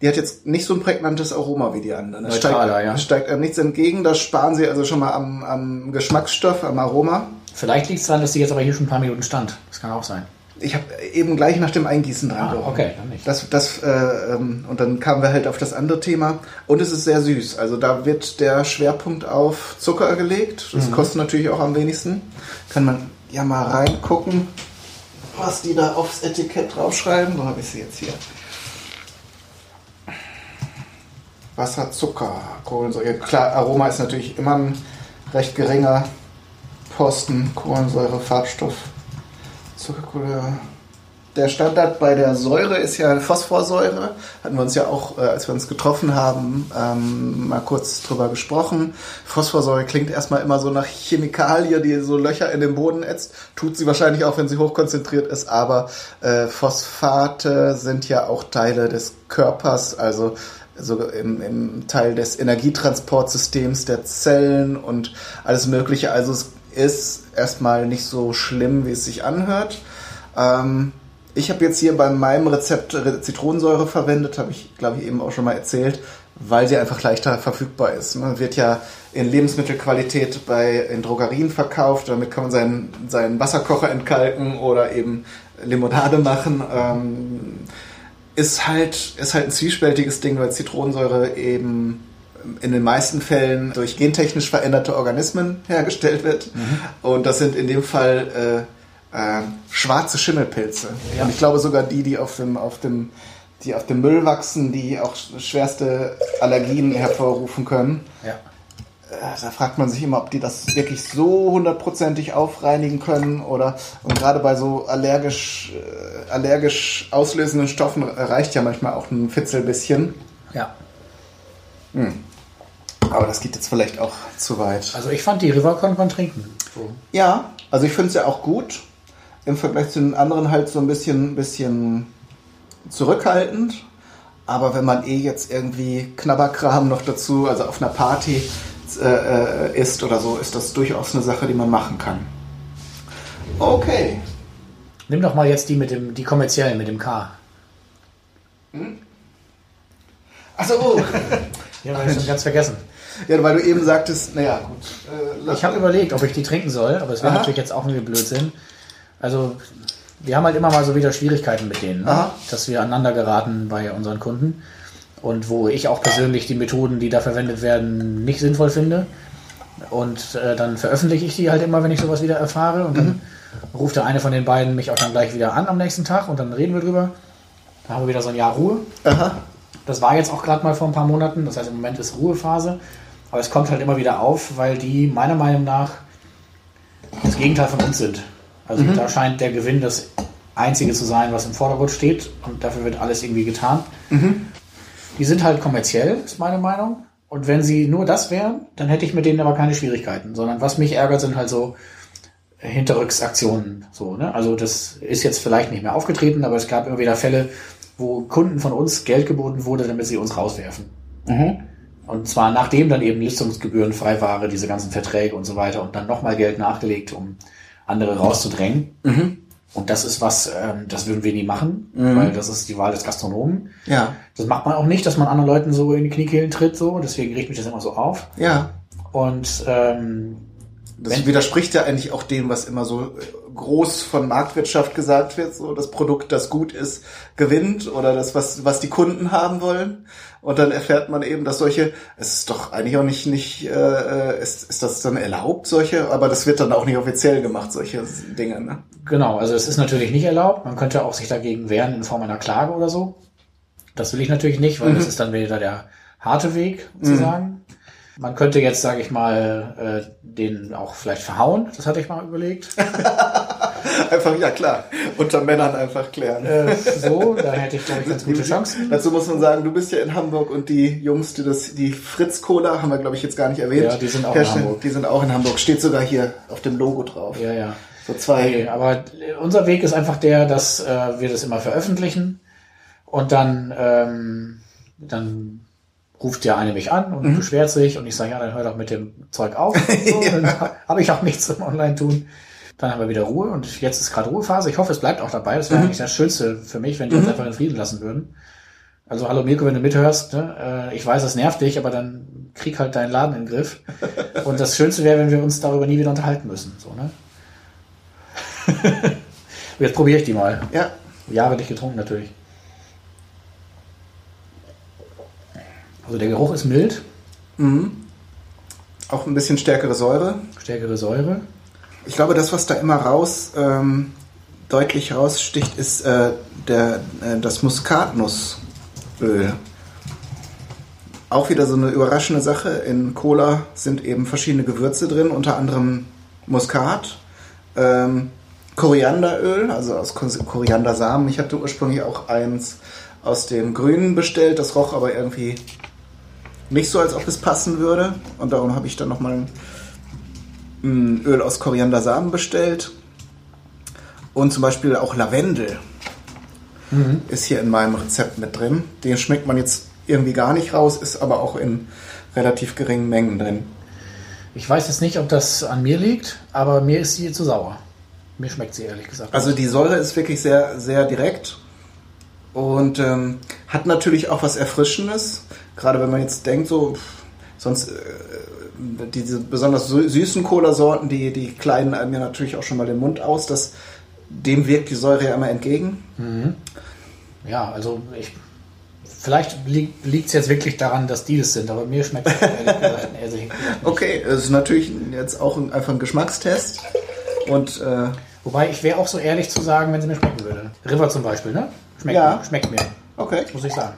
die hat jetzt nicht so ein prägnantes Aroma wie die anderen. Es steigt, ja. steigt einem nichts entgegen, da sparen sie also schon mal am, am Geschmacksstoff, am Aroma. Vielleicht liegt es daran, dass sie jetzt aber hier schon ein paar Minuten stand. Das kann auch sein ich habe eben gleich nach dem Eingießen dran ah, okay, dann nicht. Das, das, äh, ähm, und dann kamen wir halt auf das andere Thema. Und es ist sehr süß. Also da wird der Schwerpunkt auf Zucker gelegt. Das mhm. kostet natürlich auch am wenigsten. Kann man ja mal reingucken, was die da aufs Etikett draufschreiben. Wo habe ich sie jetzt hier? Wasser, Zucker, Kohlensäure. Klar, Aroma ist natürlich immer ein recht geringer Posten. Kohlensäure, Farbstoff, Zuckerkohle. Der Standard bei der Säure ist ja Phosphorsäure. Hatten wir uns ja auch, äh, als wir uns getroffen haben, ähm, mal kurz drüber gesprochen. Phosphorsäure klingt erstmal immer so nach Chemikalie, die so Löcher in den Boden ätzt. Tut sie wahrscheinlich auch, wenn sie hochkonzentriert ist, aber äh, Phosphate sind ja auch Teile des Körpers, also so im, im Teil des Energietransportsystems der Zellen und alles Mögliche. Also es ist erstmal nicht so schlimm, wie es sich anhört. Ähm, ich habe jetzt hier bei meinem Rezept Zitronensäure verwendet, habe ich, glaube ich, eben auch schon mal erzählt, weil sie einfach leichter verfügbar ist. Man wird ja in Lebensmittelqualität bei in Drogerien verkauft, damit kann man seinen, seinen Wasserkocher entkalken oder eben Limonade machen. Ähm, ist halt, ist halt ein zwiespältiges Ding, weil Zitronensäure eben in den meisten Fällen durch gentechnisch veränderte Organismen hergestellt wird. Mhm. Und das sind in dem Fall äh, äh, schwarze Schimmelpilze. Ja. Und ich glaube sogar die, die auf dem, auf dem, die auf dem Müll wachsen, die auch schwerste Allergien hervorrufen können. Ja. Äh, da fragt man sich immer, ob die das wirklich so hundertprozentig aufreinigen können oder und gerade bei so allergisch, äh, allergisch auslösenden Stoffen reicht ja manchmal auch ein Fitzelbisschen. Ja. Hm. Aber das geht jetzt vielleicht auch zu weit. Also ich fand die River konnte man trinken. So. Ja, also ich finde es ja auch gut. Im Vergleich zu den anderen halt so ein bisschen, bisschen zurückhaltend. Aber wenn man eh jetzt irgendwie Knabberkram noch dazu, also auf einer Party äh, äh, isst oder so, ist das durchaus eine Sache, die man machen kann. Okay. Nimm doch mal jetzt die mit dem, die kommerziellen mit dem K. Hm? Achso, oh. ja, habe ich schon ganz vergessen. Ja, weil du eben sagtest, naja, gut. Äh, ich habe überlegt, ob ich die trinken soll, aber es wäre natürlich jetzt auch ein Blödsinn. Also, wir haben halt immer mal so wieder Schwierigkeiten mit denen, ne? dass wir aneinander geraten bei unseren Kunden. Und wo ich auch persönlich die Methoden, die da verwendet werden, nicht sinnvoll finde. Und äh, dann veröffentliche ich die halt immer, wenn ich sowas wieder erfahre. Und dann mhm. ruft der eine von den beiden mich auch dann gleich wieder an am nächsten Tag und dann reden wir drüber. Da haben wir wieder so ein Jahr Ruhe. Aha. Das war jetzt auch gerade mal vor ein paar Monaten. Das heißt, im Moment ist Ruhephase. Aber es kommt halt immer wieder auf, weil die meiner Meinung nach das Gegenteil von uns sind. Also da scheint der Gewinn das Einzige zu sein, was im Vordergrund steht und dafür wird alles irgendwie getan. Die sind halt kommerziell, ist meine Meinung. Und wenn sie nur das wären, dann hätte ich mit denen aber keine Schwierigkeiten. Sondern was mich ärgert, sind halt so Hinterrücksaktionen. So, ne? Also das ist jetzt vielleicht nicht mehr aufgetreten, aber es gab immer wieder Fälle, wo Kunden von uns Geld geboten wurde, damit sie uns rauswerfen. Und zwar nachdem dann eben Listungsgebühren frei waren, diese ganzen Verträge und so weiter und dann nochmal Geld nachgelegt, um andere rauszudrängen. Und das ist was, ähm, das würden wir nie machen, weil das ist die Wahl des Gastronomen. Ja, Das macht man auch nicht, dass man anderen Leuten so in die Kniekehlen tritt, so. Deswegen riecht mich das immer so auf. ja. Und ähm, Das widerspricht ja eigentlich auch dem, was immer so äh, groß von Marktwirtschaft gesagt wird, so das Produkt, das gut ist, gewinnt oder das, was, was die Kunden haben wollen. Und dann erfährt man eben, dass solche, es ist doch eigentlich auch nicht, nicht, äh, ist, ist das dann erlaubt, solche, aber das wird dann auch nicht offiziell gemacht, solche Dinge, ne? Genau, also es ist natürlich nicht erlaubt. Man könnte auch sich dagegen wehren in Form einer Klage oder so. Das will ich natürlich nicht, weil das ist dann wieder der harte Weg, sozusagen. Man könnte jetzt, sage ich mal, äh, den auch vielleicht verhauen. Das hatte ich mal überlegt. Einfach, ja klar, unter Männern einfach klären. äh, so, da hätte ich, glaube ich, ganz gute Chancen. Dazu muss man sagen, du bist ja in Hamburg und die Jungs, die das, die Fritz Cola, haben wir glaube ich jetzt gar nicht erwähnt. Ja, die sind auch in herstellen. Hamburg. Die sind auch in Hamburg. Steht sogar hier auf dem Logo drauf. Ja, ja. So zwei. Nee, aber unser Weg ist einfach der, dass äh, wir das immer veröffentlichen und dann, ähm, dann ruft der eine mich an und beschwert sich und ich sage, ja, dann hör doch mit dem Zeug auf. So, Dann habe ich auch nichts zum Online-Tun. Dann haben wir wieder Ruhe und jetzt ist gerade Ruhephase. Ich hoffe, es bleibt auch dabei. Das wäre eigentlich das Schönste für mich, wenn die uns einfach in Frieden lassen würden. Also hallo Mirko, wenn du mithörst, ne? äh, ich weiß, es nervt dich, aber dann krieg halt deinen Laden in den Griff. Und das Schönste wäre, wenn wir uns darüber nie wieder unterhalten müssen. So, ne? Jetzt probiere ich die mal. Ja. Jahre nicht getrunken natürlich. Also der Geruch ist mild, Auch ein bisschen stärkere Säure. stärkere Säure. Ich glaube, das, was da immer raus, ähm, deutlich raussticht, ist äh, der, äh, das Muskatnussöl. Auch wieder so eine überraschende Sache. In Cola sind eben verschiedene Gewürze drin, unter anderem Muskat, ähm, Korianderöl, also aus Ko- Koriandersamen. Ich hatte ursprünglich auch eins aus dem Grünen bestellt, das roch aber irgendwie nicht so, als ob es passen würde. Und darum habe ich dann nochmal ein Öl aus Koriandersamen bestellt. Und zum Beispiel auch Lavendel ist hier in meinem Rezept mit drin. Den schmeckt man jetzt irgendwie gar nicht raus, ist aber auch in relativ geringen Mengen drin. Ich weiß jetzt nicht, ob das an mir liegt, aber mir ist sie zu sauer. Mir schmeckt sie ehrlich gesagt. Also die Säure ist wirklich sehr, sehr direkt und ähm, hat natürlich auch was Erfrischendes. Gerade wenn man jetzt denkt, so, pff, sonst äh, diese besonders sü- süßen Cola-Sorten, die, die kleiden einem ja natürlich auch schon mal den Mund aus. Das, dem wirkt die Säure ja immer entgegen. ja, also ich. Vielleicht liegt es jetzt wirklich daran, dass die das sind, aber mir schmeckt es ehrlich gesagt, ehrlich gesagt. Okay, es ist natürlich jetzt auch ein, einfach ein Geschmackstest. Und äh, Wobei ich wäre auch so ehrlich zu sagen, wenn sie mir schmecken würde. River zum Beispiel, ne? Schmeckt, Ja. mir, schmeckt mir, okay. muss ich sagen.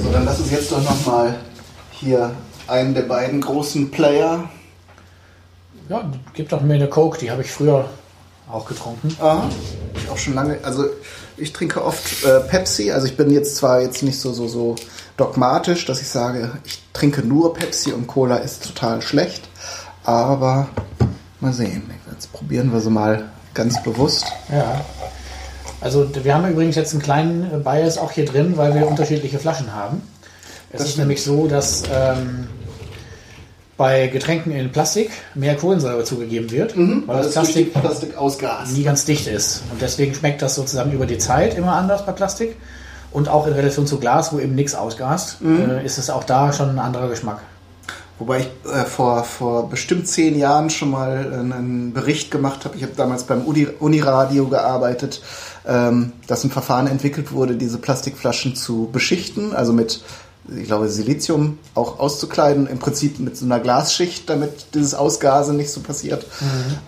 So, dann lass uns jetzt doch nochmal hier einen der beiden großen Player. Ja, gib doch mir eine Coke, die habe ich früher auch getrunken. Aha. Ich auch schon lange. Also ich trinke oft äh, Pepsi. Also ich bin jetzt zwar jetzt nicht so so so dogmatisch, dass ich sage, ich trinke nur Pepsi und Cola ist total schlecht. Aber mal sehen. Jetzt probieren wir sie mal ganz bewusst. Ja. Also wir haben übrigens jetzt einen kleinen äh, Bias auch hier drin, weil wir unterschiedliche Flaschen haben. Es Das ist stimmt. nämlich so, dass ähm, bei Getränken in Plastik mehr Kohlensäure zugegeben wird, weil das Plastik Plastik nie ganz dicht ist. Und deswegen schmeckt das sozusagen über die Zeit immer anders bei Plastik. Und auch in Relation zu Glas, wo eben nichts ausgast, äh, ist es auch da schon ein anderer Geschmack. Wobei ich äh, vor, vor bestimmt zehn Jahren schon mal einen Bericht gemacht habe. Ich habe damals beim Uni, Uniradio gearbeitet, ähm, dass ein Verfahren entwickelt wurde, diese Plastikflaschen zu beschichten, also mit, ich glaube, Silizium auch auszukleiden, im Prinzip mit so einer Glasschicht, damit dieses Ausgase nicht so passiert.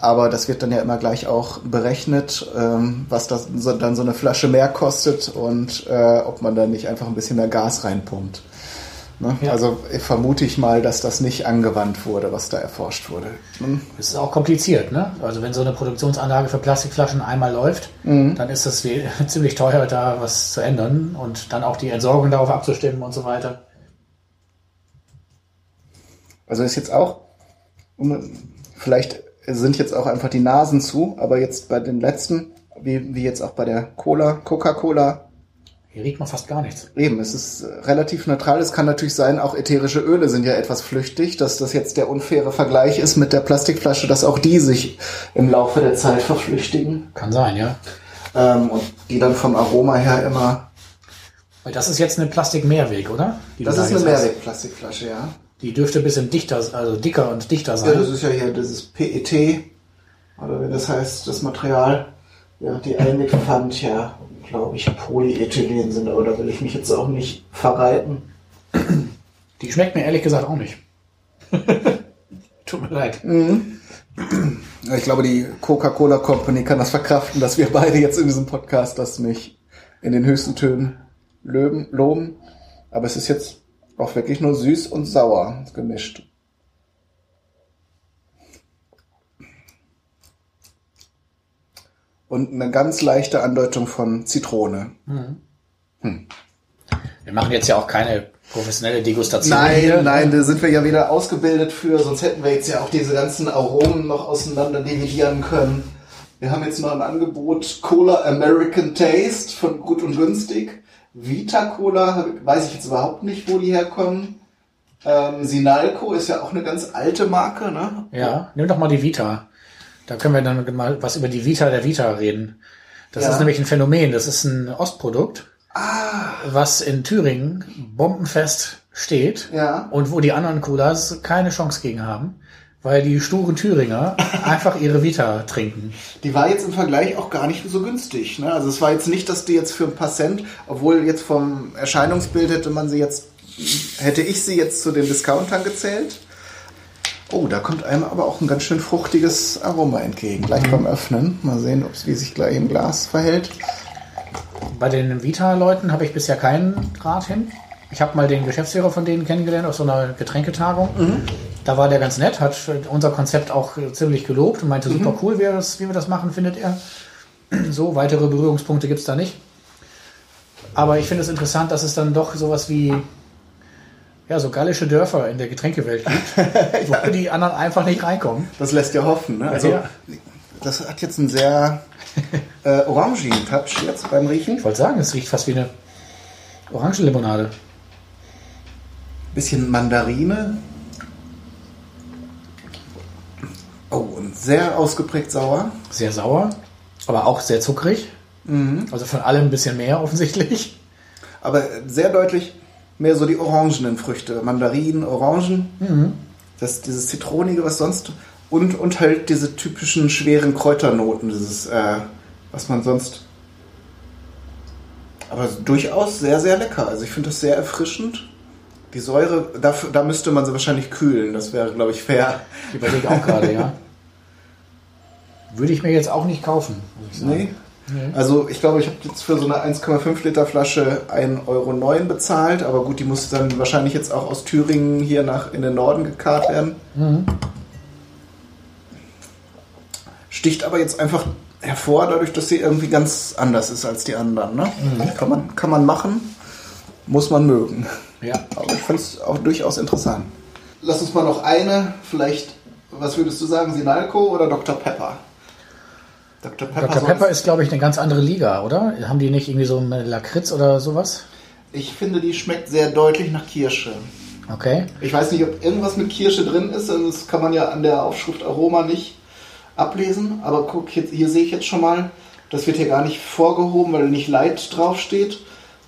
Aber das wird dann ja immer gleich auch berechnet, ähm, was das so, dann so eine Flasche mehr kostet und äh, ob man da nicht einfach ein bisschen mehr Gas reinpumpt. Ne? Ja. Also äh, vermute ich mal, dass das nicht angewandt wurde, was da erforscht wurde. Hm? Es ist auch kompliziert, ne? Also wenn so eine Produktionsanlage für Plastikflaschen einmal läuft, dann ist es ziemlich teuer, da was zu ändern und dann auch die Entsorgung darauf abzustimmen und so weiter. Also ist jetzt auch, vielleicht sind jetzt auch einfach die Nasen zu, aber jetzt bei den letzten, wie, wie jetzt auch bei der Cola, Coca-Cola, Hier riecht man fast gar nichts. Eben, es ist äh, relativ neutral. Es kann natürlich sein, auch ätherische Öle sind ja etwas flüchtig, dass das jetzt der unfaire Vergleich ist mit der Plastikflasche, dass auch die sich im Laufe der Zeit verflüchtigen Kann sein, ja. ähm, und die dann vom Aroma her immer. Weil das ist jetzt eine Plastik-Mehrweg, oder? Die Das da ist eine. Mehrwegplastikflasche, ja. Die dürfte ein bisschen dichter, also dicker und dichter ja. sein. Das ist ja hier dieses PET, oder wie das heißt, das Material. Während die Einwegpfand ja, glaube ich, Polyethylen sind, aber da will ich mich jetzt auch nicht verreiten. Die schmeckt mir ehrlich gesagt auch nicht. Tut mir leid. Ja, Ich glaube, die Coca-Cola Company kann das verkraften, dass wir beide jetzt in diesem Podcast das nicht in den höchsten Tönen löben, loben. Aber es ist jetzt auch wirklich nur süß und sauer gemischt. Und eine ganz leichte Andeutung von Zitrone. Wir machen jetzt ja auch keine professionelle Degustation Nein, hier. nein, da sind wir ja wieder ausgebildet für, sonst hätten wir jetzt ja auch diese ganzen Aromen noch auseinander dividieren können. Wir haben jetzt noch ein Angebot Cola American Taste von Gut und Günstig. Vita Cola, weiß ich jetzt überhaupt nicht, wo die herkommen. Ähm, Sinalco ist ja auch eine ganz alte Marke, ne? Ja, nimm doch mal die Vita. Da können wir dann mal was über die Vita der Vita reden. Das Ja. ist nämlich ein Phänomen. Das ist ein Ostprodukt, Ah, was in Thüringen bombenfest steht Ja. und wo die anderen Colas keine Chance gegen haben, weil die sturen Thüringer einfach ihre Vita trinken. die war jetzt im Vergleich auch gar nicht so günstig. Ne? Also es war jetzt nicht, dass die jetzt für ein paar Cent, obwohl jetzt vom Erscheinungsbild hätte man sie jetzt, hätte ich sie jetzt zu den Discountern gezählt. Oh, da kommt einem aber auch ein ganz schön fruchtiges Aroma entgegen. Gleich beim Öffnen. Mal sehen, ob es wie sich gleich im Glas verhält. Bei den Vita-Leuten habe ich bisher keinen Draht hin. Ich habe mal den Geschäftsführer von denen kennengelernt auf so einer Getränketagung. Da war der ganz nett, hat unser Konzept auch ziemlich gelobt und meinte, super cool, wie wir, das, wie wir das machen, findet er. So, weitere Berührungspunkte gibt's da nicht. Aber ich finde es interessant, dass es dann doch sowas wie ja, so gallische Dörfer in der Getränkewelt gibt, wo die anderen einfach nicht reinkommen. Das lässt ja hoffen. Ne? Also, Ja. Das hat jetzt einen sehr äh, orangigen Touch jetzt beim Riechen. Ich wollte sagen, es riecht fast wie eine Orangenlimonade. Bisschen Mandarine. Oh, und sehr ausgeprägt sauer. Sehr sauer, aber auch sehr zuckrig. Also von allem ein bisschen mehr offensichtlich. Aber sehr deutlich mehr so die orangenen Früchte. Mandarinen, Orangen. Das, dieses Zitronige, was sonst. Und, und halt diese typischen schweren Kräuternoten, dieses, äh, was man sonst. Aber durchaus sehr, sehr lecker. Also ich finde das sehr erfrischend. Die Säure, dafür, da müsste man sie wahrscheinlich kühlen. Das wäre, glaube ich, fair. Ich überlege auch gerade, ja. Würde ich mir jetzt auch nicht kaufen, muss ich sagen. Nee. Also ich glaube, ich habe jetzt für so eine 1,5 Liter Flasche 1,09 Euro bezahlt, aber gut, die muss dann wahrscheinlich jetzt auch aus Thüringen hier nach in den Norden gekarrt werden. Sticht aber jetzt einfach hervor, dadurch, dass sie irgendwie ganz anders ist als die anderen. Ne? Kann, man, kann man machen, muss man mögen. Ja. Aber ich finde es auch durchaus interessant. Lass uns mal noch eine, vielleicht, was würdest du sagen, Sinalco oder Dr. Pepper? Dr. Pepper, Dr. Pepper ist, glaube ich, eine ganz andere Liga, oder? Haben die nicht irgendwie so eine Lakritz oder sowas? Ich finde, die schmeckt sehr deutlich nach Kirsche. Okay. Ich weiß nicht, ob irgendwas mit Kirsche drin ist. also Das kann man ja an der Aufschrift Aroma nicht ablesen. Aber guck, jetzt, hier sehe ich jetzt schon mal, das wird hier gar nicht vorgehoben, weil nicht Light draufsteht,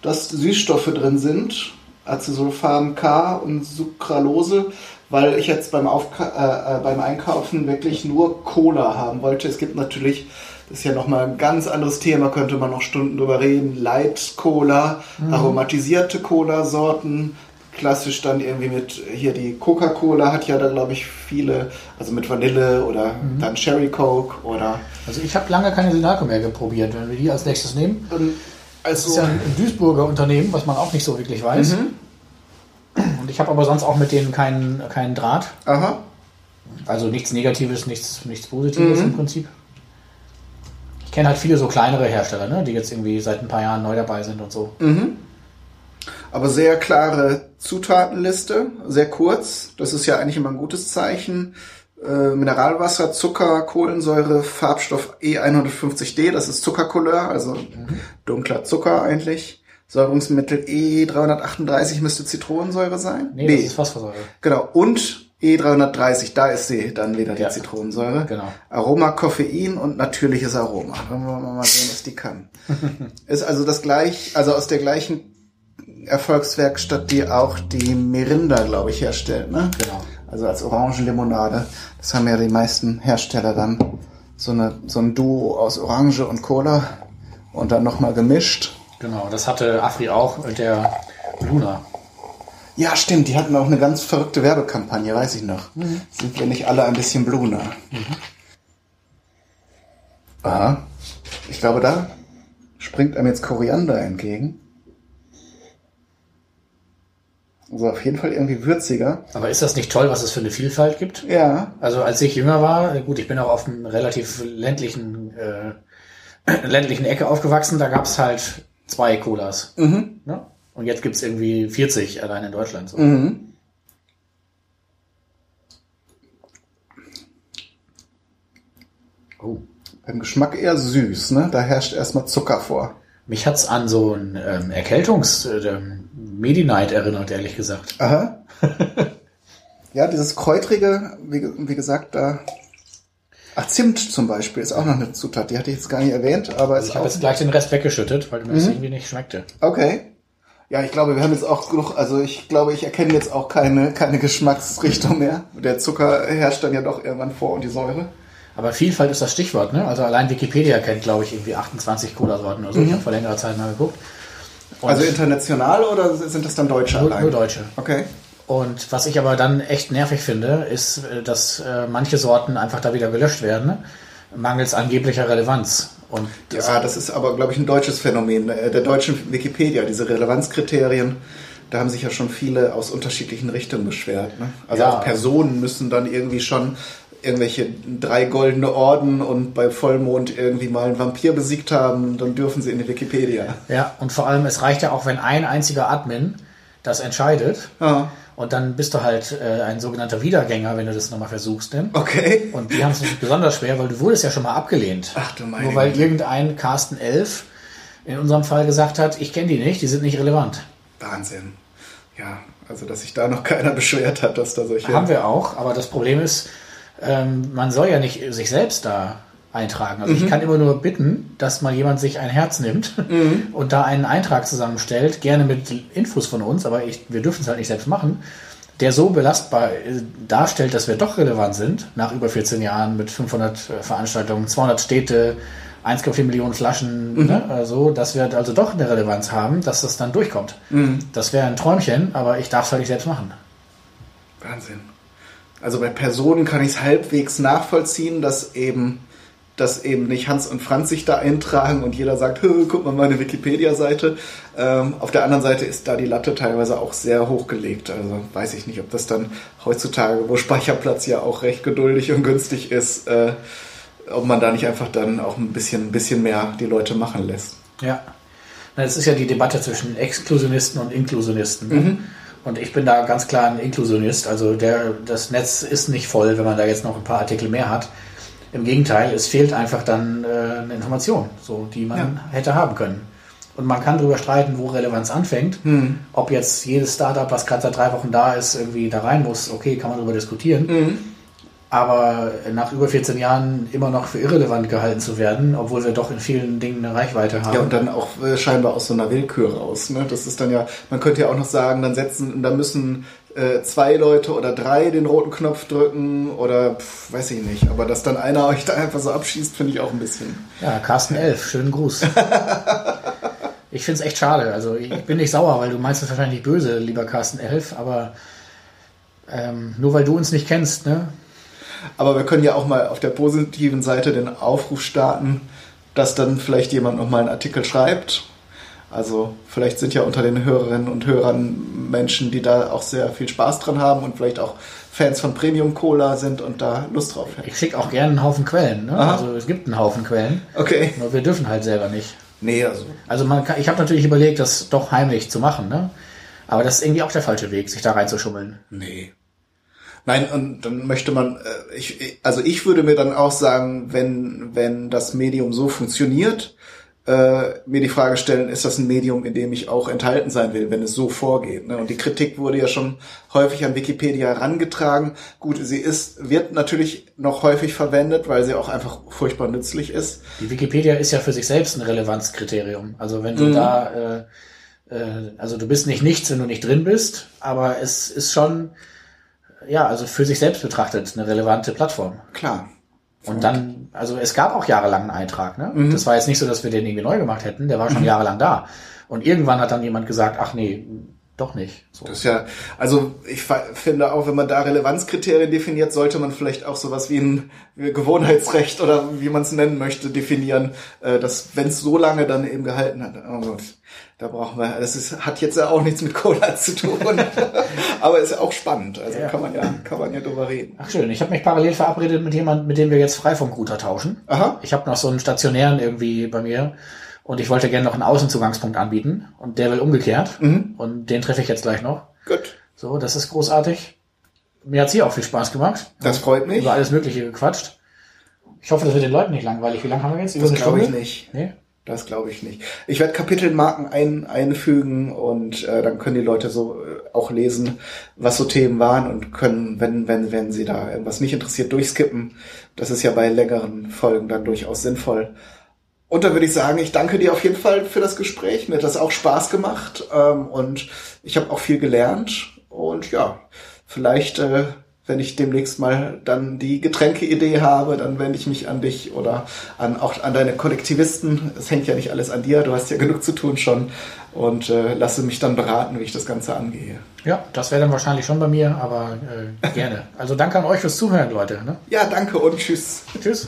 dass Süßstoffe drin sind. Acesulfam K und Sucralose, weil ich jetzt beim, Aufka äh, äh, beim Einkaufen wirklich nur Cola haben wollte. Es gibt natürlich, das ist ja nochmal ein ganz anderes Thema, könnte man noch Stunden drüber reden, Light Cola, aromatisierte Cola-Sorten, klassisch dann irgendwie mit, hier die Coca-Cola hat ja da glaube ich viele, also mit Vanille oder dann Cherry Coke oder Also ich habe lange keine Sinalco mehr probiert. Wenn wir die als nächstes nehmen. ähm, Das ist also ja ein Duisburger Unternehmen, was man auch nicht so wirklich weiß. Und ich habe aber sonst auch mit denen keinen keinen Draht. Aha. Also nichts Negatives, nichts, nichts Positives im Prinzip. Ich kenne halt viele so kleinere Hersteller, ne, die jetzt irgendwie seit ein paar Jahren neu dabei sind und so. Aber sehr klare Zutatenliste, sehr kurz. Das ist ja eigentlich immer ein gutes Zeichen. Äh, Mineralwasser, Zucker, Kohlensäure, Farbstoff E150D, das ist Zuckercouleur, also dunkler Zucker eigentlich. Säurungsmittel E338 müsste Zitronensäure sein. Nee, das ist Phosphorsäure. Genau. Und E330, da ist sie dann wieder die Ja. Zitronensäure. Genau. Aroma, Koffein und natürliches Aroma. Wollen wir mal sehen, was die kann. ist also das gleich, also aus der gleichen Erfolgswerkstatt, die auch die Mirinda, glaube ich, herstellt, ne? Genau. Also als Orangenlimonade. Das haben ja die meisten Hersteller dann so eine, so ein Duo aus Orange und Cola und dann nochmal gemischt. Genau, das hatte Afri auch mit der Luna. Ja, stimmt, die hatten auch eine ganz verrückte Werbekampagne, weiß ich noch. Sind wir nicht alle ein bisschen Bluna? Aha. Ich glaube, da springt einem jetzt Koriander entgegen. Also auf jeden Fall irgendwie würziger. Aber ist das nicht toll, was es für eine Vielfalt gibt? Ja. Also als ich jünger war, gut, ich bin auch auf einem relativ ländlichen, äh, ländlichen Ecke aufgewachsen, da gab's halt zwei Colas. Ne? Und jetzt gibt's irgendwie 40 allein in Deutschland. So. Oh. Beim Geschmack eher süß, ne? Da herrscht erstmal Zucker vor. Mich hat's an so ein ähm, Erkältungs- äh, ähm, Medi-Night erinnert, ehrlich gesagt. Aha. ja, dieses Kräutrige, wie, wie gesagt, da. Ach, Zimt zum Beispiel ist auch noch eine Zutat. Die hatte ich jetzt gar nicht erwähnt, aber ist Ich habe jetzt gleich den Rest weggeschüttet, weil mir das irgendwie nicht schmeckte. Okay. Ja, ich glaube, wir haben jetzt auch genug, also ich glaube, ich erkenne jetzt auch keine, keine Geschmacksrichtung mehr. Der Zucker herrscht dann ja doch irgendwann vor und die Säure. Aber Vielfalt ist das Stichwort, ne? Also allein Wikipedia kennt, glaube ich, irgendwie 28 Cola-Sorten oder so. Ich habe vor längerer Zeit mal geguckt. Und Also international oder sind das dann Deutsche nur, allein? nur Deutsche. Okay. Und was ich aber dann echt nervig finde, ist, äh, dass äh, manche Sorten einfach da wieder gelöscht werden, ne? mangels angeblicher Relevanz. Und das, Ja, das ist aber, glaube ich, ein deutsches Phänomen, äh, der deutschen Wikipedia, diese Relevanzkriterien. Da haben sich ja schon viele aus unterschiedlichen Richtungen beschwert. Ne? Also Ja. auch Personen müssen dann irgendwie schon irgendwelche drei goldene Orden und bei Vollmond irgendwie mal einen Vampir besiegt haben, dann dürfen sie in die Wikipedia. ja, und vor allem, es reicht ja auch, wenn ein einziger Admin das entscheidet. Ja. Und dann bist du halt äh, ein sogenannter Wiedergänger, wenn du das nochmal versuchst. Ne? Okay. Und die haben es nicht besonders schwer, weil du wurdest ja schon mal abgelehnt. Ach du meine Nur weil Güte. irgendein Carsten Elf in unserem Fall gesagt hat, ich kenne die nicht, die sind nicht relevant. Wahnsinn. Ja, also dass sich da noch keiner beschwert hat, dass da solche... Haben wir auch, aber das Problem ist, ähm, man soll ja nicht sich selbst da eintragen. Also ich kann immer nur bitten, dass mal jemand sich ein Herz nimmt und da einen Eintrag zusammenstellt, gerne mit Infos von uns, aber ich, wir dürfen es halt nicht selbst machen, der so belastbar äh, darstellt, dass wir doch relevant sind, nach über 14 Jahren mit 500 äh, Veranstaltungen, 200 Städte, 1,4 Millionen Flaschen, ne, also, dass wir also doch eine Relevanz haben, dass das dann durchkommt. Das wäre ein Träumchen, aber ich darf es halt nicht selbst machen. Wahnsinn. Also bei Personen kann ich es halbwegs nachvollziehen, dass eben, dass eben nicht Hans und Franz sich da eintragen und jeder sagt, "Hö, guck mal meine Wikipedia-Seite. Ähm, auf der anderen Seite ist da die Latte teilweise auch sehr hochgelegt. Also weiß ich nicht, ob das dann heutzutage, wo Speicherplatz ja auch recht geduldig und günstig ist, äh, ob man da nicht einfach dann auch ein bisschen, ein bisschen mehr die Leute machen lässt. Ja. Das ist ja die Debatte zwischen Exklusionisten und Inklusionisten. ne? Und ich bin da ganz klar ein Inklusionist. Also der, das Netz ist nicht voll, wenn man da jetzt noch ein paar Artikel mehr hat. Im Gegenteil, es fehlt einfach dann äh, eine Information, so, die man hätte haben können. Und man kann darüber streiten, wo Relevanz anfängt. Ob jetzt jedes Startup, was gerade seit drei Wochen da ist, irgendwie da rein muss, okay, kann man darüber diskutieren. Aber nach über 14 Jahren immer noch für irrelevant gehalten zu werden, obwohl wir doch in vielen Dingen eine Reichweite haben. Ja, und dann auch äh, scheinbar aus so einer Willkür raus. Ne? Das ist dann ja, man könnte ja auch noch sagen, dann setzen, da müssen äh, zwei Leute oder drei den roten Knopf drücken oder pf, weiß ich nicht. Aber dass dann einer euch da einfach so abschießt, finde ich auch ein bisschen. Ja, Carsten Elf, schönen Gruß. ich finde es echt schade. Also ich bin nicht sauer, weil du meinst es wahrscheinlich böse, lieber Carsten Elf, aber ähm, nur weil du uns nicht kennst, ne? Aber wir können ja auch mal auf der positiven Seite den Aufruf starten, dass dann vielleicht jemand nochmal einen Artikel schreibt. Also vielleicht sind ja unter den Hörerinnen und Hörern Menschen, die da auch sehr viel Spaß dran haben und vielleicht auch Fans von Premium Cola sind und da Lust drauf hätten. Ich schicke auch gerne einen Haufen Quellen. Ne? Also es gibt einen Haufen Quellen. Okay. Nur wir dürfen halt selber nicht. Nee, also. Also man kann, ich habe natürlich überlegt, das doch heimlich zu machen, ne? Aber das ist irgendwie auch der falsche Weg, sich da reinzuschummeln. Nee. Nein, und dann möchte man, äh, ich, also ich würde mir dann auch sagen, wenn, wenn das Medium so funktioniert, äh, mir die Frage stellen, ist das ein Medium, in dem ich auch enthalten sein will, wenn es so vorgeht. Ne? Und die Kritik wurde ja schon häufig an Wikipedia herangetragen. Gut, sie ist, wird natürlich noch häufig verwendet, weil sie auch einfach furchtbar nützlich ist. Die Wikipedia ist ja für sich selbst ein Relevanzkriterium. Also wenn du Mhm. da, äh, äh, also du bist nicht nichts, wenn du nicht drin bist, aber es ist schon, ja, also für sich selbst betrachtet eine relevante Plattform. Klar. Und dann, also es gab auch jahrelang einen Eintrag. Ne? Mhm. Das war jetzt nicht so, dass wir den irgendwie neu gemacht hätten. Der war schon jahrelang da. Und irgendwann hat dann jemand gesagt, ach nee, doch nicht. So. Das ist ja, also ich finde auch, wenn man da Relevanzkriterien definiert, sollte man vielleicht auch sowas wie ein Gewohnheitsrecht oder wie man es nennen möchte, definieren, äh, dass wenn es so lange dann eben gehalten hat. Oh Gott, da brauchen wir, das ist, hat jetzt ja auch nichts mit Cola zu tun, aber ist ja auch spannend. Also Ja. kann man ja, kann man ja drüber reden. Ach schön, ich habe mich parallel verabredet mit jemandem, mit dem wir jetzt Freifunkrouter tauschen. Aha. Ich habe noch so einen stationären irgendwie bei mir und ich wollte gerne noch einen Außenzugangspunkt anbieten und der will umgekehrt Mhm. und den treffe ich jetzt gleich noch. Gut, So, das ist großartig. Mir hat's hier auch viel Spaß gemacht. das freut mich. Über alles Mögliche gequatscht. Ich hoffe, das wird den Leuten nicht langweilig. Wie lange haben wir jetzt? Über Das glaube ich nicht. Nee? Das glaube ich nicht. Ich werde Kapitelmarken ein, einfügen und äh, dann können die Leute so äh, auch lesen, was so Themen waren und können, wenn, wenn, wenn sie da irgendwas nicht interessiert, durchskippen. Das ist ja bei längeren Folgen dann durchaus sinnvoll. Und dann würde ich sagen, ich danke dir auf jeden Fall für das Gespräch. Mir hat das auch Spaß gemacht ähm, und ich habe auch viel gelernt. Und ja, vielleicht, äh, wenn ich demnächst mal dann die Getränkeidee habe, dann wende ich mich an dich oder an auch an deine Kollektivisten. Es hängt ja nicht alles an dir, du hast ja genug zu tun schon und äh, lasse mich dann beraten, wie ich das Ganze angehe. Ja, das wäre dann wahrscheinlich schon bei mir, aber äh, gerne. Also danke an euch fürs Zuhören, Leute. Ne? Ja, danke und tschüss. Tschüss.